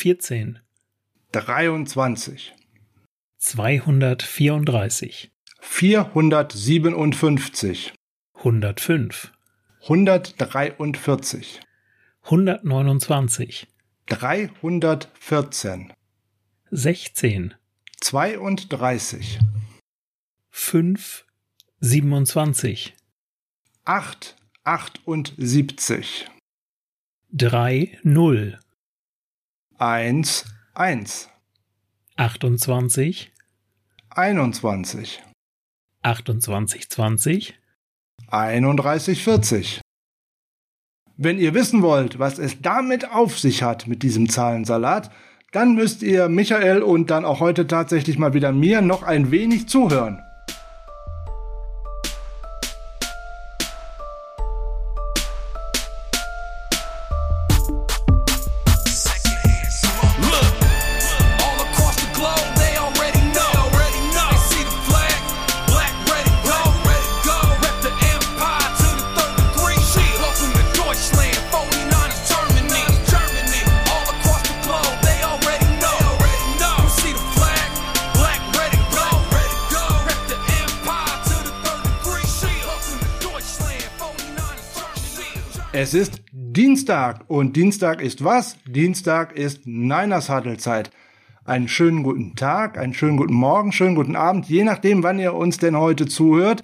vierzehn, dreiundzwanzig, zweihundertvierunddreißig, vierhundertsiebenundfünfzig, hundertfünf, hundertdreiundvierzig, hundertneunundzwanzig, dreihundertvierzehn, sechzehn, zweiunddreißig, fünf, siebenundzwanzig, acht, achtundsiebzig, drei, null, eins, eins, achtundzwanzig, einundzwanzig, achtundzwanzig, zwanzig, einunddreißig, vierzig. Wenn ihr wissen wollt, was es damit auf sich hat mit diesem Zahlensalat, dann müsst ihr Michael und dann auch heute tatsächlich mal wieder mir noch ein wenig zuhören. Und Dienstag ist was? Dienstag ist Niners Huddle-Zeit. Einen schönen guten Tag, einen schönen guten Morgen, schönen guten Abend, je nachdem, wann ihr uns denn heute zuhört.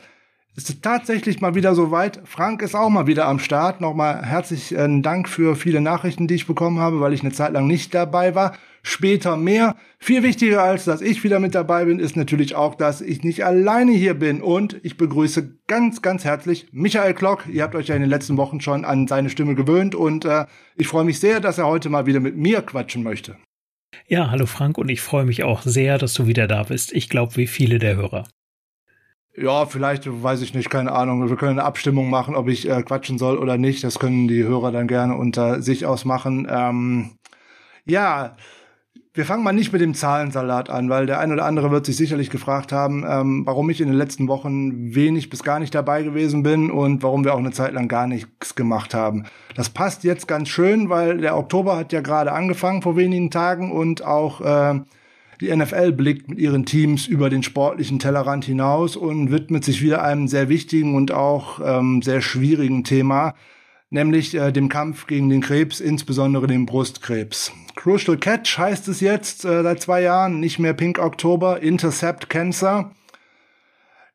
Es ist tatsächlich mal wieder soweit. Frank ist auch mal wieder am Start. Nochmal herzlichen Dank für viele Nachrichten, die ich bekommen habe, weil ich eine Zeit lang nicht dabei war. Später mehr. Viel wichtiger als, dass ich wieder mit dabei bin, ist natürlich auch, dass ich nicht alleine hier bin. Und ich begrüße ganz, ganz herzlich Michael Klock. Ihr habt euch ja in den letzten Wochen schon an seine Stimme gewöhnt und äh, ich freue mich sehr, dass er heute mal wieder mit mir quatschen möchte. Ja, hallo Frank und ich freue mich auch sehr, dass du wieder da bist. Ich glaube, wie viele der Hörer. Ja, vielleicht, weiß ich nicht, keine Ahnung. Wir können eine Abstimmung machen, ob ich äh, quatschen soll oder nicht. Das können die Hörer dann gerne unter sich ausmachen. Ähm, ja, wir fangen mal nicht mit dem Zahlensalat an, weil der ein oder andere wird sich sicherlich gefragt haben, ähm, warum ich in den letzten Wochen wenig bis gar nicht dabei gewesen bin und warum wir auch eine Zeit lang gar nichts gemacht haben. Das passt jetzt ganz schön, weil der Oktober hat ja gerade angefangen vor wenigen Tagen und auch äh, die NFL blickt mit ihren Teams über den sportlichen Tellerrand hinaus und widmet sich wieder einem sehr wichtigen und auch ähm, sehr schwierigen Thema, nämlich äh, dem Kampf gegen den Krebs, insbesondere den Brustkrebs. Crucial Catch heißt es jetzt äh, seit zwei Jahren, nicht mehr Pink Oktober, Intercept Cancer.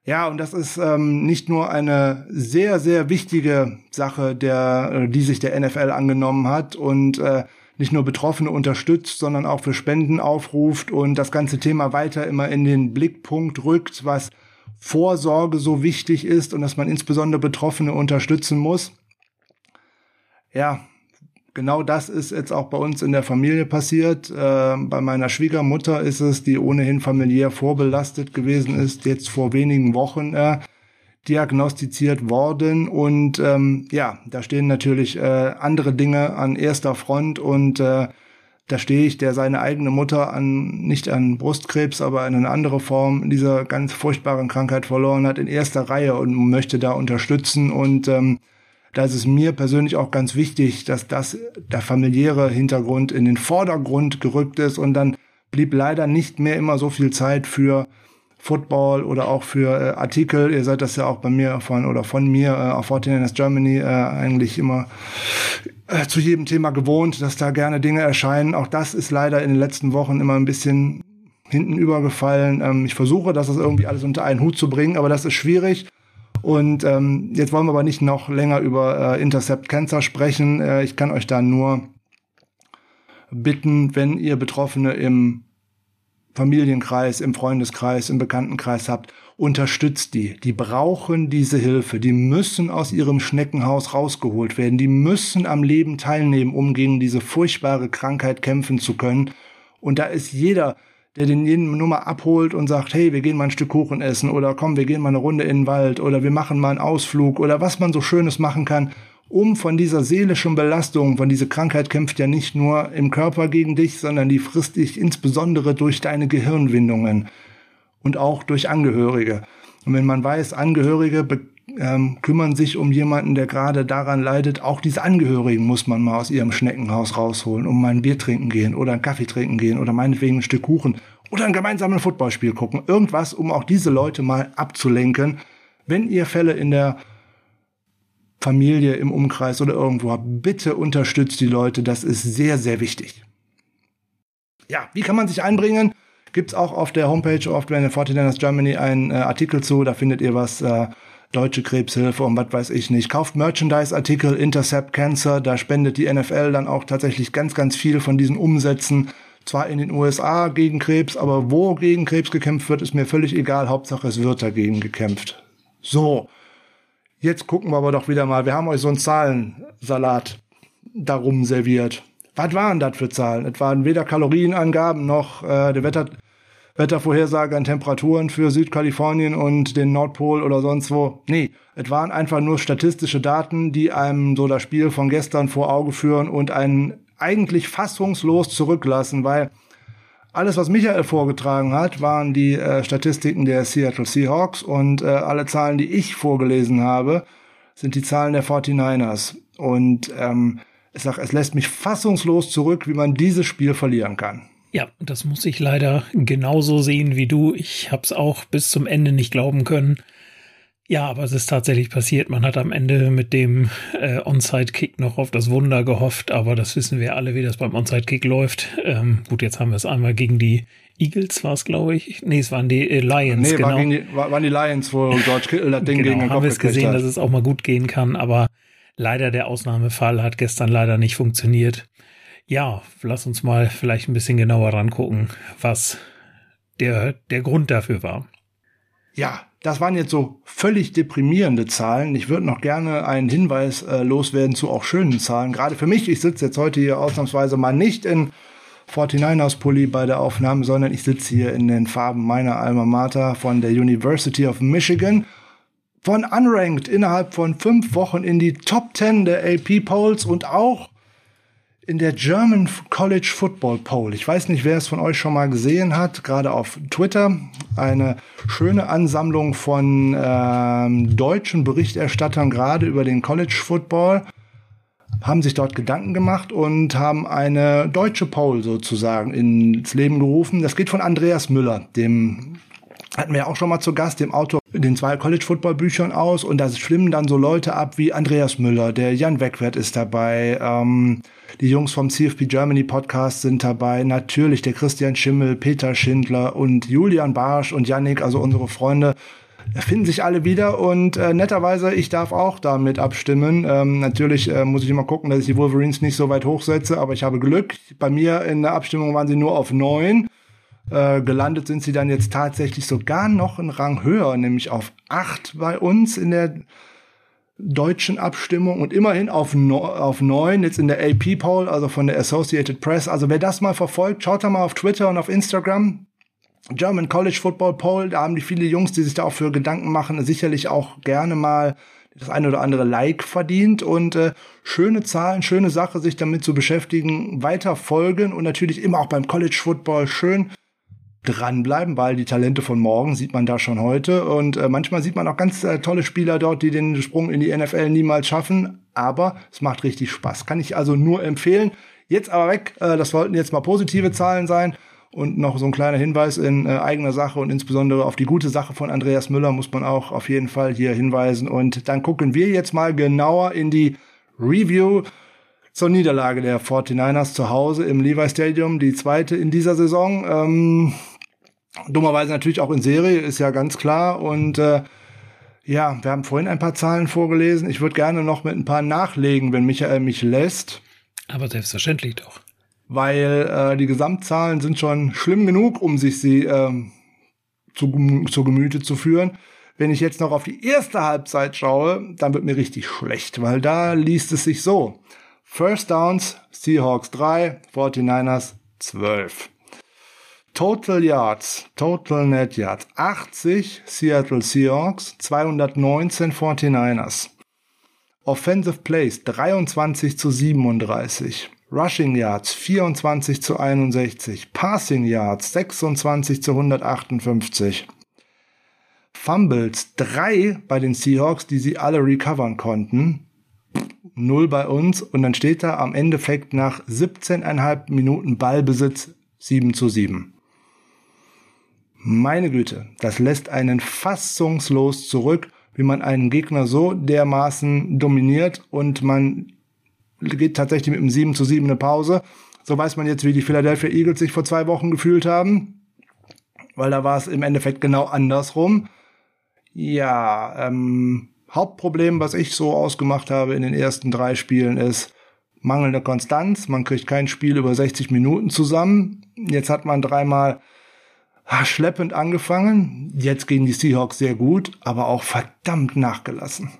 Ja, und das ist ähm, nicht nur eine sehr, sehr wichtige Sache, der, äh, die sich der NFL angenommen hat und äh, nicht nur Betroffene unterstützt, sondern auch für Spenden aufruft und das ganze Thema weiter immer in den Blickpunkt rückt, was Vorsorge so wichtig ist und dass man insbesondere Betroffene unterstützen muss. Ja, genau das ist jetzt auch bei uns in der Familie passiert. Äh, bei meiner Schwiegermutter ist es, die ohnehin familiär vorbelastet gewesen ist, jetzt vor wenigen Wochen äh, diagnostiziert worden. Und ähm, ja, da stehen natürlich äh, andere Dinge an erster Front und äh, da stehe ich, der seine eigene Mutter an, nicht an Brustkrebs, aber an eine andere Form dieser ganz furchtbaren Krankheit verloren hat, in erster Reihe und möchte da unterstützen. Und ähm, da ist es mir persönlich auch ganz wichtig, dass das der familiäre Hintergrund in den Vordergrund gerückt ist und dann blieb leider nicht mehr immer so viel Zeit für Football oder auch für äh, Artikel. Ihr seid das ja auch bei mir von oder von mir äh, auf Fortinanders Germany äh, eigentlich immer äh, zu jedem Thema gewohnt, dass da gerne Dinge erscheinen. Auch das ist leider in den letzten Wochen immer ein bisschen hinten übergefallen. Ähm, ich versuche, das irgendwie alles unter einen Hut zu bringen, aber das ist schwierig. Und ähm, jetzt wollen wir aber nicht noch länger über äh, Intercept Cancer sprechen. Äh, ich kann euch da nur bitten, wenn ihr Betroffene im Familienkreis, im Freundeskreis, im Bekanntenkreis habt, unterstützt die. Die brauchen diese Hilfe. Die müssen aus ihrem Schneckenhaus rausgeholt werden. Die müssen am Leben teilnehmen, um gegen diese furchtbare Krankheit kämpfen zu können. Und da ist jeder, der den jeden Nummer abholt und sagt, hey, wir gehen mal ein Stück Kuchen essen oder komm, wir gehen mal eine Runde in den Wald oder wir machen mal einen Ausflug oder was man so Schönes machen kann, um von dieser seelischen Belastung, von dieser Krankheit kämpft ja nicht nur im Körper gegen dich, sondern die frisst dich insbesondere durch deine Gehirnwindungen und auch durch Angehörige. Und wenn man weiß, Angehörige ähm, kümmern sich um jemanden, der gerade daran leidet. Auch diese Angehörigen muss man mal aus ihrem Schneckenhaus rausholen, um mal ein Bier trinken gehen oder einen Kaffee trinken gehen oder meinetwegen ein Stück Kuchen oder ein gemeinsames Footballspiel gucken. Irgendwas, um auch diese Leute mal abzulenken. Wenn ihr Fälle in der Familie, im Umkreis oder irgendwo habt, bitte unterstützt die Leute. Das ist sehr, sehr wichtig. Ja, wie kann man sich einbringen? Gibt's auch auf der Homepage of the 49ers Germany einen äh, Artikel zu. Da findet ihr was. Äh, Deutsche Krebshilfe und was weiß ich nicht. Kauft Merchandise-Artikel, Intercept Cancer, da spendet die NFL dann auch tatsächlich ganz, ganz viel von diesen Umsätzen. Zwar in den USA gegen Krebs, aber wo gegen Krebs gekämpft wird, ist mir völlig egal. Hauptsache es wird dagegen gekämpft. So, jetzt gucken wir aber doch wieder mal. Wir haben euch so einen Zahlensalat darum serviert. Was waren das für Zahlen? Es waren weder Kalorienangaben noch äh, der Wetter Wettervorhersage an Temperaturen für Südkalifornien und den Nordpol oder sonst wo. Nee, es waren einfach nur statistische Daten, die einem so das Spiel von gestern vor Auge führen und einen eigentlich fassungslos zurücklassen, weil alles, was Michael vorgetragen hat, waren die äh, Statistiken der Seattle Seahawks und äh, alle Zahlen, die ich vorgelesen habe, sind die Zahlen der 49ers. Und ähm, ich sag, es lässt mich fassungslos zurück, wie man dieses Spiel verlieren kann. Ja, das muss ich leider genauso sehen wie du. Ich habe es auch bis zum Ende nicht glauben können. Ja, aber es ist tatsächlich passiert. Man hat am Ende mit dem äh, Onside-Kick noch auf das Wunder gehofft, aber das wissen wir alle, wie das beim Onside-Kick läuft. Ähm, gut, jetzt haben wir es einmal gegen die Eagles, war es, glaube ich. Nee, es waren die äh, Lions, nee, genau. War die, war, waren die Lions, wo George Kittle das Ding genau, gegen den haben wir es gesehen, hat. dass es auch mal gut gehen kann, aber leider der Ausnahmefall hat gestern leider nicht funktioniert. Ja, lass uns mal vielleicht ein bisschen genauer rangucken, was der, der Grund dafür war. Ja, das waren jetzt so völlig deprimierende Zahlen. Ich würde noch gerne einen Hinweis äh, loswerden zu auch schönen Zahlen. Gerade für mich, ich sitze jetzt heute hier ausnahmsweise mal nicht in 49ers Pulli bei der Aufnahme, sondern ich sitze hier in den Farben meiner Alma Mater von der University of Michigan. Von Unranked innerhalb von fünf Wochen in die Top 10 der AP Polls und auch in der German College Football Poll. Ich weiß nicht, wer es von euch schon mal gesehen hat, gerade auf Twitter. Eine schöne Ansammlung von ähm, deutschen Berichterstattern gerade über den College Football haben sich dort Gedanken gemacht und haben eine deutsche Poll sozusagen ins Leben gerufen. Das geht von Andreas Müller, dem hatten wir auch schon mal zu Gast, dem Autor den zwei College Football Büchern aus und da schwimmen dann so Leute ab wie Andreas Müller, der Jan Wegwert ist dabei, ähm, die Jungs vom CFP Germany Podcast sind dabei, natürlich der Christian Schimmel, Peter Schindler und Julian Barsch und Yannick, also unsere Freunde, finden sich alle wieder und äh, netterweise, ich darf auch damit abstimmen. Ähm, natürlich äh, muss ich immer gucken, dass ich die Wolverines nicht so weit hochsetze, aber ich habe Glück. Bei mir in der Abstimmung waren sie nur auf neun. Äh, gelandet sind sie dann jetzt tatsächlich sogar noch einen Rang höher, nämlich auf acht bei uns in der deutschen Abstimmung und immerhin auf, no, auf neun jetzt in der AP Poll, also von der Associated Press. Also wer das mal verfolgt, schaut da mal auf Twitter und auf Instagram. German College Football Poll, da haben die viele Jungs, die sich da auch für Gedanken machen, sicherlich auch gerne mal das eine oder andere Like verdient und äh, schöne Zahlen, schöne Sache, sich damit zu beschäftigen, weiter folgen und natürlich immer auch beim College Football schön dranbleiben, weil die Talente von morgen sieht man da schon heute und äh, manchmal sieht man auch ganz äh, tolle Spieler dort, die den Sprung in die NFL niemals schaffen, aber es macht richtig Spaß. Kann ich also nur empfehlen. Jetzt aber weg, äh, das wollten jetzt mal positive Zahlen sein und noch so ein kleiner Hinweis in äh, eigener Sache und insbesondere auf die gute Sache von Andreas Müller muss man auch auf jeden Fall hier hinweisen und dann gucken wir jetzt mal genauer in die Review zur Niederlage der 49ers zu Hause im Levi Stadium, die zweite in dieser Saison. Ähm, Dummerweise natürlich auch in Serie, ist ja ganz klar. Und äh, ja, wir haben vorhin ein paar Zahlen vorgelesen. Ich würde gerne noch mit ein paar nachlegen, wenn Michael mich lässt. Aber selbstverständlich doch. Weil äh, die Gesamtzahlen sind schon schlimm genug, um sich sie ähm, zu, zu Gemüte zu führen. Wenn ich jetzt noch auf die erste Halbzeit schaue, dann wird mir richtig schlecht, weil da liest es sich so. First Downs, Seahawks 3, 49ers 12. Total Yards, Total Net Yards, 80 Seattle Seahawks, 219 49ers. Offensive Plays 23 zu 37. Rushing Yards 24 zu 61. Passing Yards 26 zu 158. Fumbles, drei bei den Seahawks, die sie alle recovern konnten. Null bei uns. Und dann steht da am Endeffekt nach 17,5 Minuten Ballbesitz 7 zu 7. Meine Güte, das lässt einen fassungslos zurück, wie man einen Gegner so dermaßen dominiert und man geht tatsächlich mit einem 7 zu 7 eine Pause. So weiß man jetzt, wie die Philadelphia Eagles sich vor zwei Wochen gefühlt haben, weil da war es im Endeffekt genau andersrum. Ja, ähm, Hauptproblem, was ich so ausgemacht habe in den ersten drei Spielen, ist mangelnde Konstanz. Man kriegt kein Spiel über 60 Minuten zusammen. Jetzt hat man dreimal schleppend angefangen. Jetzt gehen die Seahawks sehr gut, aber auch verdammt nachgelassen.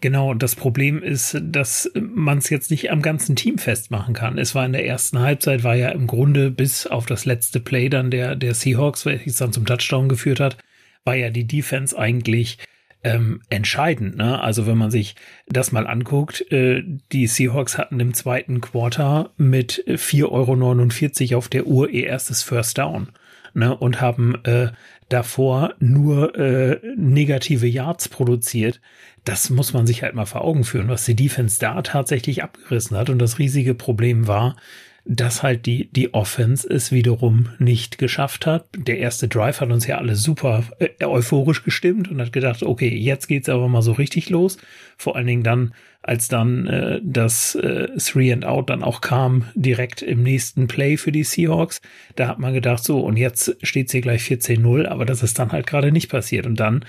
Genau, und das Problem ist, dass man es jetzt nicht am ganzen Team festmachen kann. Es war in der ersten Halbzeit, war ja im Grunde bis auf das letzte Play dann der, der Seahawks, welches dann zum Touchdown geführt hat, war ja die Defense eigentlich ähm, entscheidend. Ne? Also wenn man sich das mal anguckt, äh, die Seahawks hatten im zweiten Quarter mit 4,49 Euro auf der Uhr ihr erstes First Down ne? und haben äh, davor nur äh, negative Yards produziert. Das muss man sich halt mal vor Augen führen, was die Defense da tatsächlich abgerissen hat. Und das riesige Problem war, dass halt die, die Offense es wiederum nicht geschafft hat. Der erste Drive hat uns ja alle super äh, euphorisch gestimmt und hat gedacht, okay, jetzt geht's aber mal so richtig los. Vor allen Dingen dann, als dann äh, das äh, Three and Out dann auch kam, direkt im nächsten Play für die Seahawks. Da hat man gedacht, so, und jetzt steht's hier gleich 14-0, aber das ist dann halt gerade nicht passiert. Und dann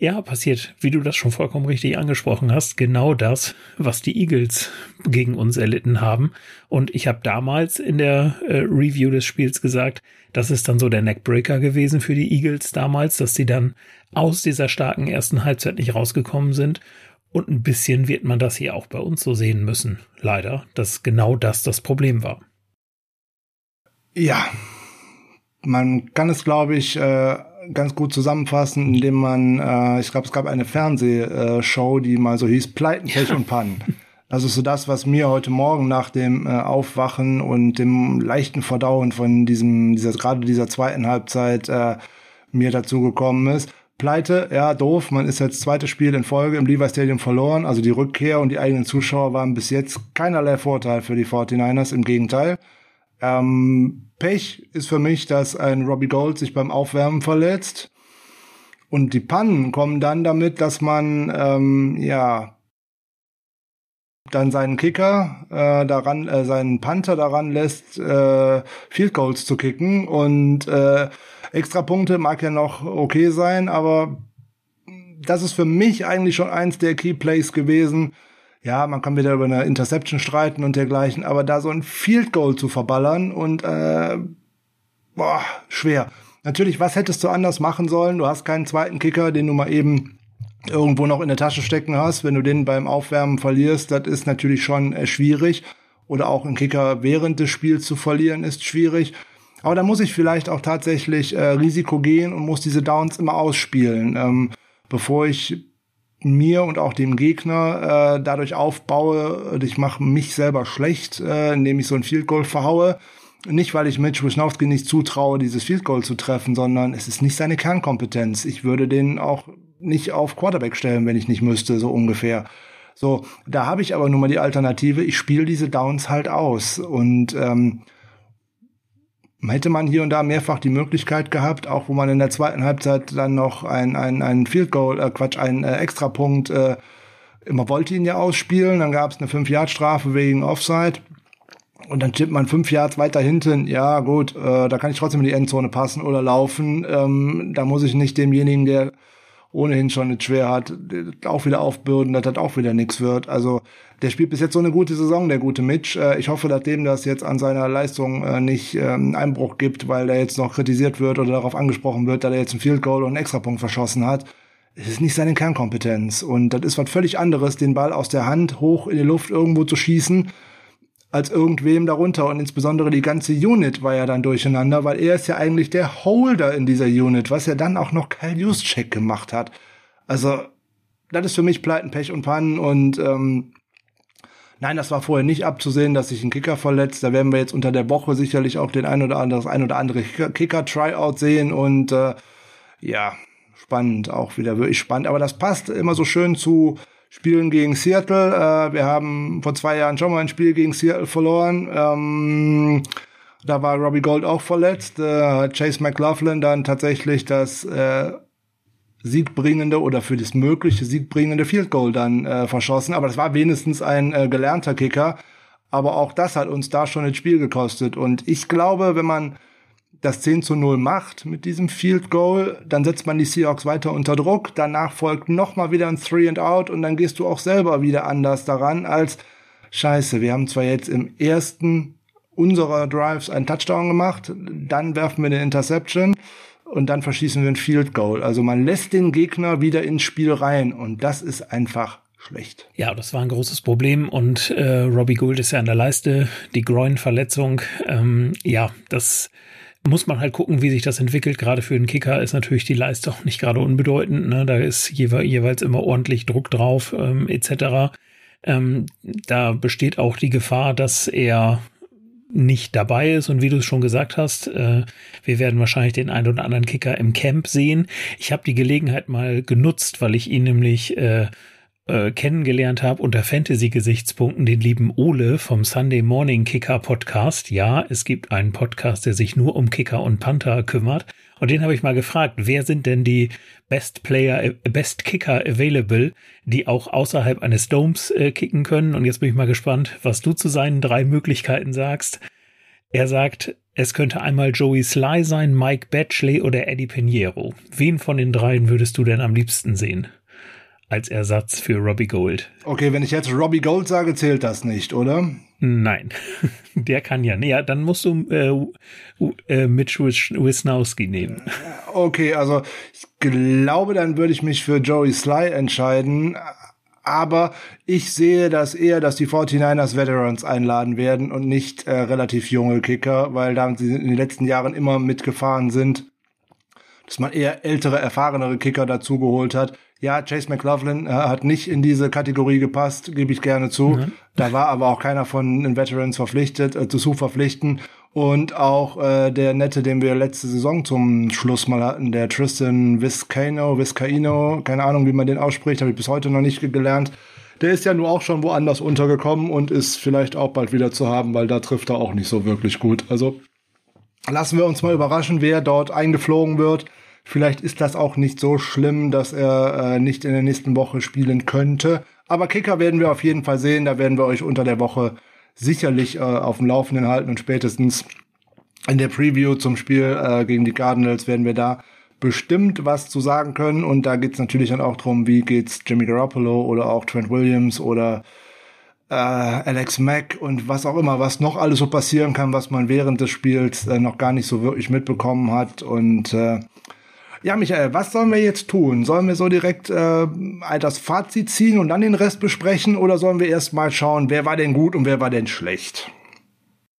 ja, passiert, wie du das schon vollkommen richtig angesprochen hast, genau das, was die Eagles gegen uns erlitten haben. Und ich habe damals in der äh, Review des Spiels gesagt, das ist dann so der Neckbreaker gewesen für die Eagles damals, dass sie dann aus dieser starken ersten Halbzeit nicht rausgekommen sind. Und ein bisschen wird man das hier auch bei uns so sehen müssen. Leider, dass genau das das Problem war. Ja, man kann es, glaube ich, äh, ganz gut zusammenfassen, indem man, äh, ich glaube, es gab eine Fernsehshow, die mal so hieß Pleiten, Pech und Pannen. Das ist so das, was mir heute Morgen nach dem äh, Aufwachen und dem leichten Verdauen von diesem, dieser, gerade dieser zweiten Halbzeit äh, mir dazu gekommen ist. Pleite, ja, doof. Man ist jetzt zweites Spiel in Folge im Levi Stadium verloren. Also die Rückkehr und die eigenen Zuschauer waren bis jetzt keinerlei Vorteil für die 49ers. Im Gegenteil. Ähm, Pech ist für mich, dass ein Robbie Gold sich beim Aufwärmen verletzt. Und die Pannen kommen dann damit, dass man ähm, ja dann seinen Kicker äh, daran, äh, seinen Panther daran lässt, äh, Field Goals zu kicken und äh, extra Punkte mag ja noch okay sein, aber das ist für mich eigentlich schon eins der Key Plays gewesen, ja, man kann wieder über eine Interception streiten und dergleichen, aber da so ein Field Goal zu verballern und äh, boah, schwer. Natürlich, was hättest du anders machen sollen? Du hast keinen zweiten Kicker, den du mal eben irgendwo noch in der Tasche stecken hast. Wenn du den beim Aufwärmen verlierst, das ist natürlich schon äh, schwierig. Oder auch einen Kicker während des Spiels zu verlieren, ist schwierig. Aber da muss ich vielleicht auch tatsächlich äh, Risiko gehen und muss diese Downs immer ausspielen, ähm, bevor ich mir und auch dem Gegner äh, dadurch aufbaue, ich mache mich selber schlecht, äh, indem ich so ein Field Goal verhaue. Nicht, weil ich Mitch Wisnowski nicht zutraue, dieses Field Goal zu treffen, sondern es ist nicht seine Kernkompetenz. Ich würde den auch nicht auf Quarterback stellen, wenn ich nicht müsste, so ungefähr. So, da habe ich aber nun mal die Alternative, ich spiele diese Downs halt aus. Und ähm, hätte man hier und da mehrfach die Möglichkeit gehabt, auch wo man in der zweiten Halbzeit dann noch ein, ein, ein Field Goal, äh, Quatsch, einen äh, Extrapunkt, äh, man wollte ihn ja ausspielen, dann gab es eine 5-Yard-Strafe wegen Offside. Und dann tippt man fünf Yards weiter hinten, ja gut, äh, da kann ich trotzdem in die Endzone passen oder laufen. Ähm, da muss ich nicht demjenigen, der ohnehin schon nicht schwer hat, auch wieder aufbürden, dass das auch wieder nichts wird. Also der spielt bis jetzt so eine gute Saison, der gute Mitch. Äh, ich hoffe, dass dem das jetzt an seiner Leistung äh, nicht ähm, Einbruch gibt, weil der jetzt noch kritisiert wird oder darauf angesprochen wird, dass er jetzt ein Field Goal und einen Extrapunkt verschossen hat. Es ist nicht seine Kernkompetenz. Und das ist was völlig anderes, den Ball aus der Hand hoch in die Luft irgendwo zu schießen als irgendwem darunter und insbesondere die ganze Unit war ja dann durcheinander, weil er ist ja eigentlich der Holder in dieser Unit, was ja dann auch noch Kyle Juszczyk gemacht hat. Also das ist für mich Pleiten, Pech und Pannen und ähm, nein, das war vorher nicht abzusehen, dass sich ein Kicker verletzt. Da werden wir jetzt unter der Woche sicherlich auch den ein oder andere, das ein oder andere Kicker-Tryout sehen und äh, ja, spannend, auch wieder wirklich spannend. Aber das passt immer so schön zu Spielen gegen Seattle. Äh, wir haben vor zwei Jahren schon mal ein Spiel gegen Seattle verloren. Ähm, da war Robbie Gold auch verletzt. Äh, Chase McLaughlin dann tatsächlich das äh, siegbringende oder für das mögliche siegbringende Field Goal dann äh, verschossen. Aber das war wenigstens ein äh, gelernter Kicker. Aber auch das hat uns da schon ins Spiel gekostet. Und ich glaube, wenn man das 10 zu 0 macht mit diesem Field Goal, dann setzt man die Seahawks weiter unter Druck. Danach folgt nochmal wieder ein Three and Out und dann gehst du auch selber wieder anders daran als Scheiße. Wir haben zwar jetzt im ersten unserer Drives einen Touchdown gemacht, dann werfen wir eine Interception und dann verschießen wir ein Field Goal. Also man lässt den Gegner wieder ins Spiel rein und das ist einfach schlecht. Ja, das war ein großes Problem und äh, Robbie Gould ist ja an der Leiste, die Groin-Verletzung. Ähm, ja, das muss man halt gucken, wie sich das entwickelt. Gerade für den Kicker ist natürlich die Leiste auch nicht gerade unbedeutend. Ne? Da ist jewe jeweils immer ordentlich Druck drauf, ähm, etc. Ähm, da besteht auch die Gefahr, dass er nicht dabei ist. Und wie du es schon gesagt hast, äh, wir werden wahrscheinlich den einen oder anderen Kicker im Camp sehen. Ich habe die Gelegenheit mal genutzt, weil ich ihn nämlich äh, äh, kennengelernt habe unter Fantasy-Gesichtspunkten den lieben Ole vom Sunday Morning Kicker Podcast. Ja, es gibt einen Podcast, der sich nur um Kicker und Panther kümmert. Und den habe ich mal gefragt, wer sind denn die Best Player, äh, Best Kicker available, die auch außerhalb eines Domes äh, kicken können? Und jetzt bin ich mal gespannt, was du zu seinen drei Möglichkeiten sagst. Er sagt, es könnte einmal Joey Sly sein, Mike Batchley oder Eddie Pinheiro. Wen von den dreien würdest du denn am liebsten sehen? Als Ersatz für Robbie Gold. Okay, wenn ich jetzt Robbie Gold sage, zählt das nicht, oder? Nein, der kann ja. Nee, ja, dann musst du äh, äh, Mitch Wisnowski nehmen. Okay, also ich glaube, dann würde ich mich für Joey Sly entscheiden. Aber ich sehe das eher, dass die 49ers Veterans einladen werden und nicht äh, relativ junge Kicker, weil da sie in den letzten Jahren immer mitgefahren sind, dass man eher ältere, erfahrenere Kicker dazugeholt hat ja, Chase McLaughlin äh, hat nicht in diese Kategorie gepasst, gebe ich gerne zu. Mhm. Da war aber auch keiner von den Veterans verpflichtet, äh, zu verpflichten. Und auch äh, der Nette, den wir letzte Saison zum Schluss mal hatten, der Tristan Vizcaino, Vizcaino, keine Ahnung, wie man den ausspricht, habe ich bis heute noch nicht gelernt. Der ist ja nur auch schon woanders untergekommen und ist vielleicht auch bald wieder zu haben, weil da trifft er auch nicht so wirklich gut. Also lassen wir uns mal überraschen, wer dort eingeflogen wird. Vielleicht ist das auch nicht so schlimm, dass er äh, nicht in der nächsten Woche spielen könnte. Aber Kicker werden wir auf jeden Fall sehen. Da werden wir euch unter der Woche sicherlich äh, auf dem Laufenden halten und spätestens in der Preview zum Spiel äh, gegen die Cardinals werden wir da bestimmt was zu sagen können. Und da geht's natürlich dann auch drum, wie geht's Jimmy Garoppolo oder auch Trent Williams oder äh, Alex Mack und was auch immer, was noch alles so passieren kann, was man während des Spiels äh, noch gar nicht so wirklich mitbekommen hat. Und äh, ja, Michael, was sollen wir jetzt tun? Sollen wir so direkt äh, das Fazit ziehen und dann den Rest besprechen oder sollen wir erst mal schauen, wer war denn gut und wer war denn schlecht?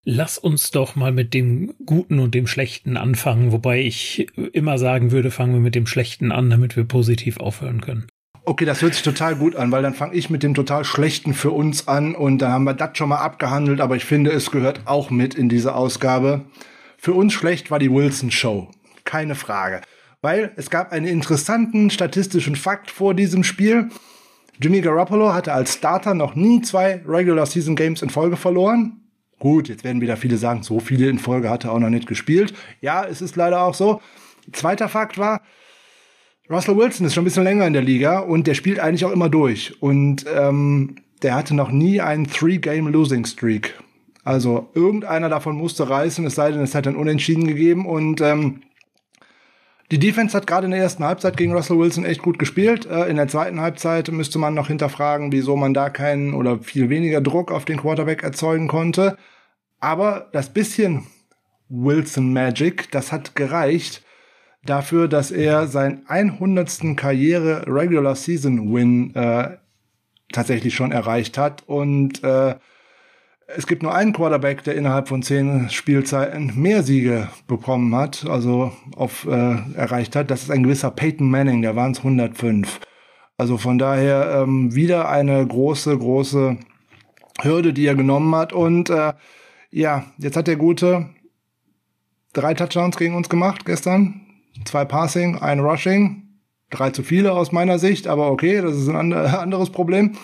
Lass uns doch mal mit dem Guten und dem Schlechten anfangen, wobei ich immer sagen würde, fangen wir mit dem Schlechten an, damit wir positiv aufhören können. Okay, das hört sich total gut an, weil dann fange ich mit dem total Schlechten für uns an und da haben wir das schon mal abgehandelt, aber ich finde, es gehört auch mit in diese Ausgabe. Für uns schlecht war die Wilson Show. Keine Frage weil es gab einen interessanten statistischen Fakt vor diesem Spiel. Jimmy Garoppolo hatte als Starter noch nie zwei Regular Season Games in Folge verloren. Gut, jetzt werden wieder viele sagen, so viele in Folge hat er auch noch nicht gespielt. Ja, es ist leider auch so. Zweiter Fakt war, Russell Wilson ist schon ein bisschen länger in der Liga und der spielt eigentlich auch immer durch. Und ähm, der hatte noch nie einen Three-Game-Losing-Streak. Also irgendeiner davon musste reißen, es sei denn, es hat ein Unentschieden gegeben. Und ähm, die Defense hat gerade in der ersten Halbzeit gegen Russell Wilson echt gut gespielt. Äh, in der zweiten Halbzeit müsste man noch hinterfragen, wieso man da keinen oder viel weniger Druck auf den Quarterback erzeugen konnte. Aber das bisschen Wilson Magic, das hat gereicht dafür, dass er sein 100. Karriere Regular Season Win äh, tatsächlich schon erreicht hat und äh, es gibt nur einen Quarterback, der innerhalb von zehn Spielzeiten mehr Siege bekommen hat, also auf äh, erreicht hat. Das ist ein gewisser Peyton Manning, der waren es 105. Also von daher ähm, wieder eine große, große Hürde, die er genommen hat. Und äh, ja, jetzt hat der Gute drei Touchdowns gegen uns gemacht gestern. Zwei Passing, ein Rushing. Drei zu viele aus meiner Sicht, aber okay, das ist ein anderes Problem.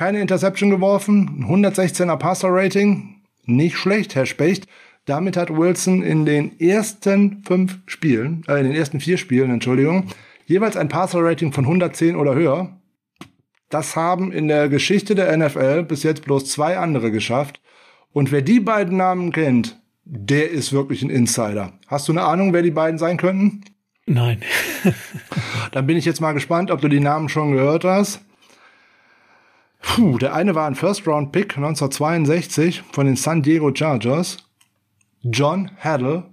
Keine Interception geworfen, 116er Passer-Rating, nicht schlecht, Herr Specht. Damit hat Wilson in den ersten fünf Spielen, äh, in den ersten vier Spielen, Entschuldigung, jeweils ein Passer-Rating von 110 oder höher. Das haben in der Geschichte der NFL bis jetzt bloß zwei andere geschafft. Und wer die beiden Namen kennt, der ist wirklich ein Insider. Hast du eine Ahnung, wer die beiden sein könnten? Nein. Dann bin ich jetzt mal gespannt, ob du die Namen schon gehört hast. Puh, der eine war ein First-Round-Pick 1962 von den San Diego Chargers. John Haddle.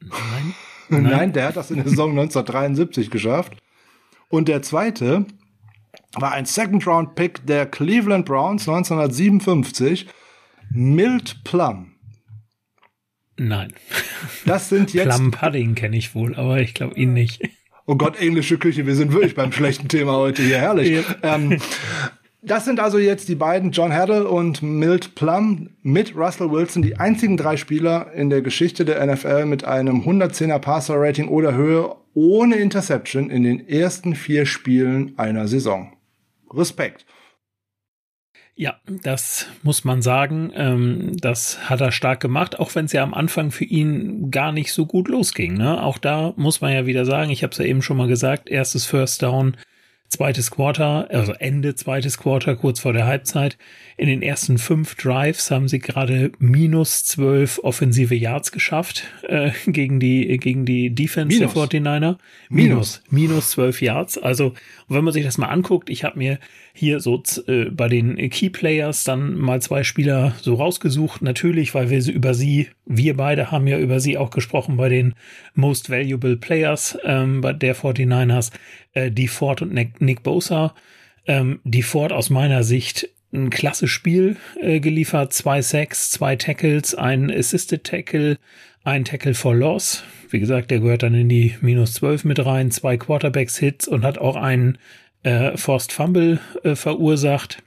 Nein. Nein. Nein, der hat das in der Saison 1973 geschafft. Und der zweite war ein Second-Round-Pick der Cleveland Browns 1957. Milt Plum. Nein. Das sind jetzt. Plum Pudding kenne ich wohl, aber ich glaube ihn nicht. Oh Gott, englische Küche, wir sind wirklich beim schlechten Thema heute hier, herrlich. Ja. Ähm, das sind also jetzt die beiden, John Haddle und Milt Plum, mit Russell Wilson, die einzigen drei Spieler in der Geschichte der NFL mit einem 110er Passer-Rating oder Höhe ohne Interception in den ersten vier Spielen einer Saison. Respekt. Ja, das muss man sagen. Ähm, das hat er stark gemacht, auch wenn es ja am Anfang für ihn gar nicht so gut losging. Ne? Auch da muss man ja wieder sagen, ich habe es ja eben schon mal gesagt, erstes First Down, zweites Quarter, also Ende zweites Quarter, kurz vor der Halbzeit. In den ersten fünf Drives haben sie gerade minus zwölf offensive Yards geschafft äh, gegen die gegen die Defense Minus. der 49er. Minus, minus zwölf Yards. Also wenn man sich das mal anguckt, ich habe mir hier so äh, bei den Key Players dann mal zwei Spieler so rausgesucht. Natürlich, weil wir sie über sie, wir beide haben ja über sie auch gesprochen bei den Most Valuable Players ähm, bei der 49ers, äh, die Ford und Nick, Nick Bosa. Ähm, die Ford aus meiner Sicht ein klasse Spiel äh, geliefert. Zwei Sacks, zwei Tackles, ein Assisted Tackle, ein Tackle for Loss. Wie gesagt, der gehört dann in die minus 12 mit rein, zwei Quarterbacks-Hits und hat auch einen äh, Forced Fumble äh, verursacht.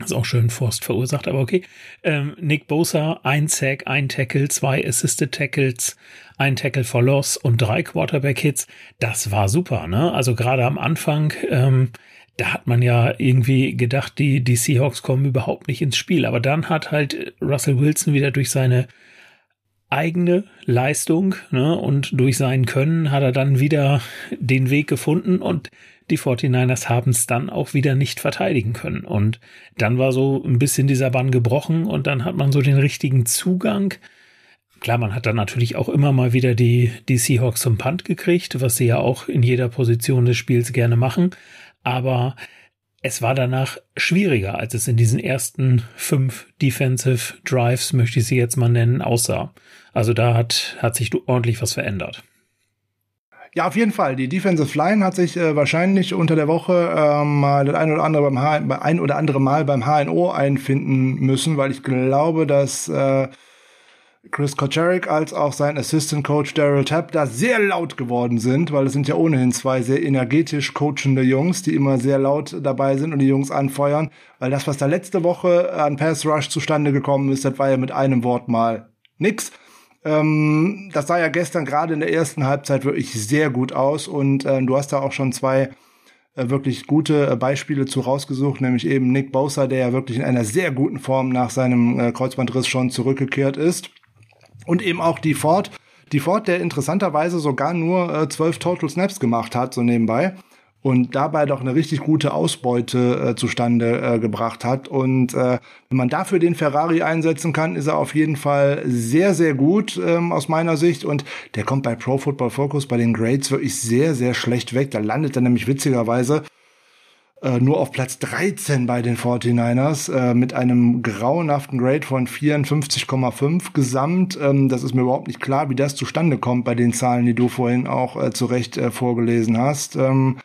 Ist auch schön Forced verursacht, aber okay. Ähm, Nick Bosa, ein Sack, ein Tackle, zwei Assisted Tackles, ein Tackle for Loss und drei Quarterback-Hits. Das war super, ne? Also gerade am Anfang, ähm, da hat man ja irgendwie gedacht, die, die Seahawks kommen überhaupt nicht ins Spiel. Aber dann hat halt Russell Wilson wieder durch seine eigene Leistung ne, und durch sein Können hat er dann wieder den Weg gefunden und die 49ers haben es dann auch wieder nicht verteidigen können. Und dann war so ein bisschen dieser Bann gebrochen und dann hat man so den richtigen Zugang. Klar, man hat dann natürlich auch immer mal wieder die, die Seahawks zum Punt gekriegt, was sie ja auch in jeder Position des Spiels gerne machen. Aber es war danach schwieriger, als es in diesen ersten fünf Defensive Drives, möchte ich sie jetzt mal nennen, aussah. Also da hat, hat sich ordentlich was verändert. Ja, auf jeden Fall. Die Defensive Line hat sich äh, wahrscheinlich unter der Woche ähm, mal das ein oder andere beim H ein oder andere Mal beim HNO einfinden müssen, weil ich glaube, dass äh, Chris Kocharik als auch sein Assistant Coach Daryl Tapp da sehr laut geworden sind, weil es sind ja ohnehin zwei sehr energetisch coachende Jungs, die immer sehr laut dabei sind und die Jungs anfeuern, weil das, was da letzte Woche an Pass Rush zustande gekommen ist, das war ja mit einem Wort mal nix. Ähm, das sah ja gestern gerade in der ersten Halbzeit wirklich sehr gut aus und äh, du hast da auch schon zwei äh, wirklich gute äh, Beispiele zu rausgesucht, nämlich eben Nick Bosa, der ja wirklich in einer sehr guten Form nach seinem äh, Kreuzbandriss schon zurückgekehrt ist. Und eben auch die Ford, die Ford, der interessanterweise sogar nur äh, zwölf Total Snaps gemacht hat, so nebenbei und dabei doch eine richtig gute Ausbeute äh, zustande äh, gebracht hat. Und äh, wenn man dafür den Ferrari einsetzen kann, ist er auf jeden Fall sehr, sehr gut ähm, aus meiner Sicht. Und der kommt bei Pro Football Focus bei den Grades wirklich sehr, sehr schlecht weg. Da landet er nämlich witzigerweise äh, nur auf Platz 13 bei den 49ers äh, mit einem grauenhaften Grade von 54,5 gesamt. Ähm, das ist mir überhaupt nicht klar, wie das zustande kommt bei den Zahlen, die du vorhin auch äh, zu Recht äh, vorgelesen hast. Ähm,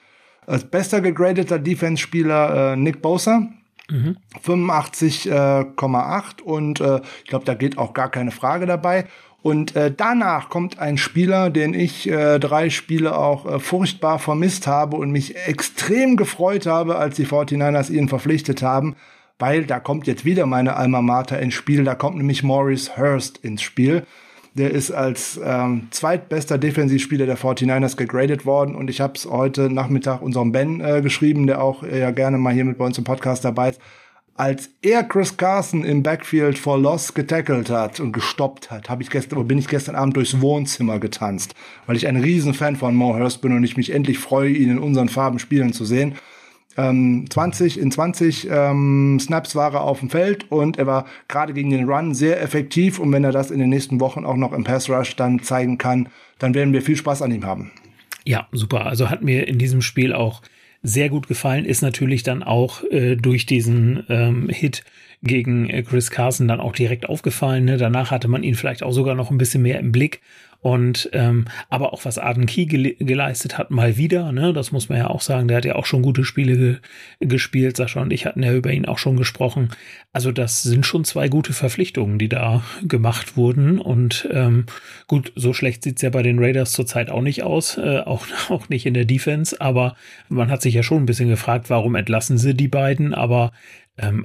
als bester gegradeter Defense-Spieler äh, Nick Bosa. Mhm. 85,8 und äh, ich glaube, da geht auch gar keine Frage dabei. Und äh, danach kommt ein Spieler, den ich äh, drei Spiele auch äh, furchtbar vermisst habe und mich extrem gefreut habe, als die 49ers ihn verpflichtet haben, weil da kommt jetzt wieder meine Alma Mater ins Spiel, da kommt nämlich Maurice Hurst ins Spiel. Der ist als ähm, zweitbester Defensivspieler der 49ers gegradet worden und ich habe es heute Nachmittag unserem Ben äh, geschrieben, der auch äh, ja gerne mal hier mit bei uns im Podcast dabei ist. Als er Chris Carson im Backfield for Loss getackelt hat und gestoppt hat, habe ich gestern, bin ich gestern Abend durchs Wohnzimmer getanzt, weil ich ein Riesenfan von Mo Hurst bin und ich mich endlich freue, ihn in unseren Farben spielen zu sehen. Ähm, 20 in 20 ähm, Snaps war er auf dem Feld und er war gerade gegen den Run sehr effektiv und wenn er das in den nächsten Wochen auch noch im Pass Rush dann zeigen kann, dann werden wir viel Spaß an ihm haben. Ja, super. Also hat mir in diesem Spiel auch sehr gut gefallen, ist natürlich dann auch äh, durch diesen ähm, Hit gegen äh, Chris Carson dann auch direkt aufgefallen. Ne? Danach hatte man ihn vielleicht auch sogar noch ein bisschen mehr im Blick. Und ähm, aber auch was Arden Key gele geleistet hat, mal wieder, ne, das muss man ja auch sagen, der hat ja auch schon gute Spiele ge gespielt, Sascha und ich hatten ja über ihn auch schon gesprochen. Also das sind schon zwei gute Verpflichtungen, die da gemacht wurden. Und ähm, gut, so schlecht sieht's ja bei den Raiders zurzeit auch nicht aus, äh, auch, auch nicht in der Defense, aber man hat sich ja schon ein bisschen gefragt, warum entlassen sie die beiden, aber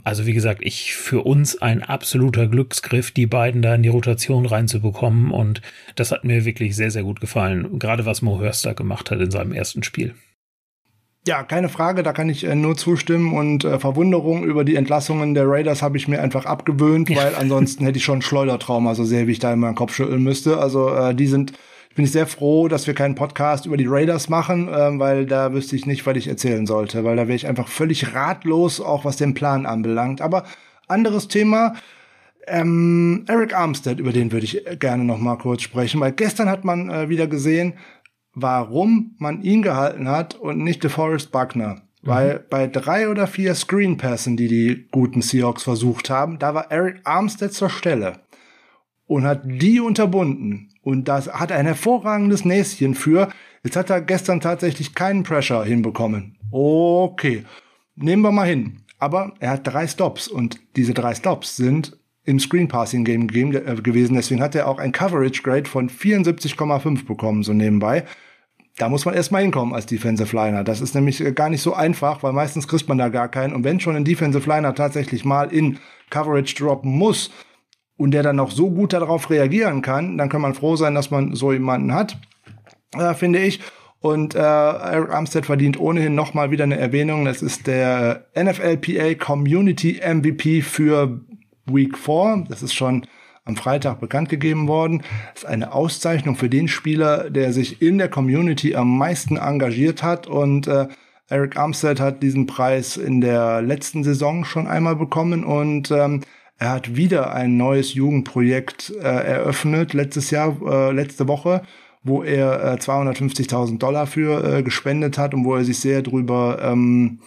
also wie gesagt, ich für uns ein absoluter Glücksgriff, die beiden da in die Rotation reinzubekommen und das hat mir wirklich sehr, sehr gut gefallen. Gerade was Mo Hörster gemacht hat in seinem ersten Spiel. Ja, keine Frage, da kann ich äh, nur zustimmen und äh, Verwunderung über die Entlassungen der Raiders habe ich mir einfach abgewöhnt, weil ansonsten hätte ich schon Schleudertrauma, so sehr wie ich da in meinen Kopf schütteln müsste. Also äh, die sind bin ich sehr froh, dass wir keinen Podcast über die Raiders machen, ähm, weil da wüsste ich nicht, was ich erzählen sollte, weil da wäre ich einfach völlig ratlos, auch was den Plan anbelangt. Aber anderes Thema. Ähm, Eric Armstead, über den würde ich gerne noch mal kurz sprechen, weil gestern hat man äh, wieder gesehen, warum man ihn gehalten hat und nicht DeForest Buckner. Mhm. Weil bei drei oder vier Screenpassen, die die guten Seahawks versucht haben, da war Eric Armstead zur Stelle und hat die unterbunden. Und das hat ein hervorragendes Näschen für. Jetzt hat er gestern tatsächlich keinen Pressure hinbekommen. Okay, nehmen wir mal hin. Aber er hat drei Stops und diese drei Stops sind im Screen Passing Game äh, gewesen. Deswegen hat er auch ein Coverage Grade von 74,5 bekommen, so nebenbei. Da muss man erstmal hinkommen als Defensive Liner. Das ist nämlich äh, gar nicht so einfach, weil meistens kriegt man da gar keinen. Und wenn schon ein Defensive Liner tatsächlich mal in Coverage droppen muss, und der dann noch so gut darauf reagieren kann, dann kann man froh sein, dass man so jemanden hat, äh, finde ich. Und äh, Eric Armstead verdient ohnehin nochmal wieder eine Erwähnung. Das ist der NFLPA Community MVP für Week 4. Das ist schon am Freitag bekannt gegeben worden. Das ist eine Auszeichnung für den Spieler, der sich in der Community am meisten engagiert hat. Und äh, Eric Armstead hat diesen Preis in der letzten Saison schon einmal bekommen und ähm, er hat wieder ein neues Jugendprojekt äh, eröffnet, letztes Jahr, äh, letzte Woche, wo er äh, 250.000 Dollar für äh, gespendet hat und wo er sich sehr drüber ähm,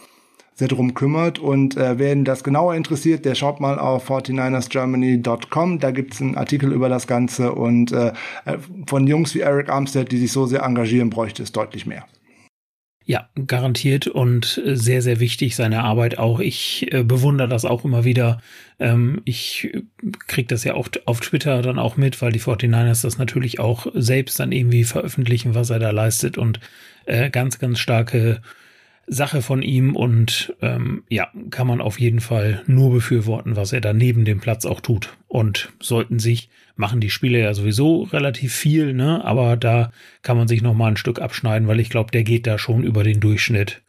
sehr drum kümmert. Und äh, wer das genauer interessiert, der schaut mal auf 49ersgermany.com. Da gibt's einen Artikel über das Ganze. Und äh, von Jungs wie Eric Armstead, die sich so sehr engagieren, bräuchte es deutlich mehr. Ja, garantiert und äh, sehr, sehr wichtig seine Arbeit auch. Ich äh, bewundere das auch immer wieder. Ähm, ich krieg das ja auch auf Twitter dann auch mit, weil die 49ers das natürlich auch selbst dann irgendwie veröffentlichen, was er da leistet und äh, ganz, ganz starke Sache von ihm und ähm, ja, kann man auf jeden Fall nur befürworten, was er da neben dem Platz auch tut. Und sollten sich, machen die Spieler ja sowieso relativ viel, ne? Aber da kann man sich noch mal ein Stück abschneiden, weil ich glaube, der geht da schon über den Durchschnitt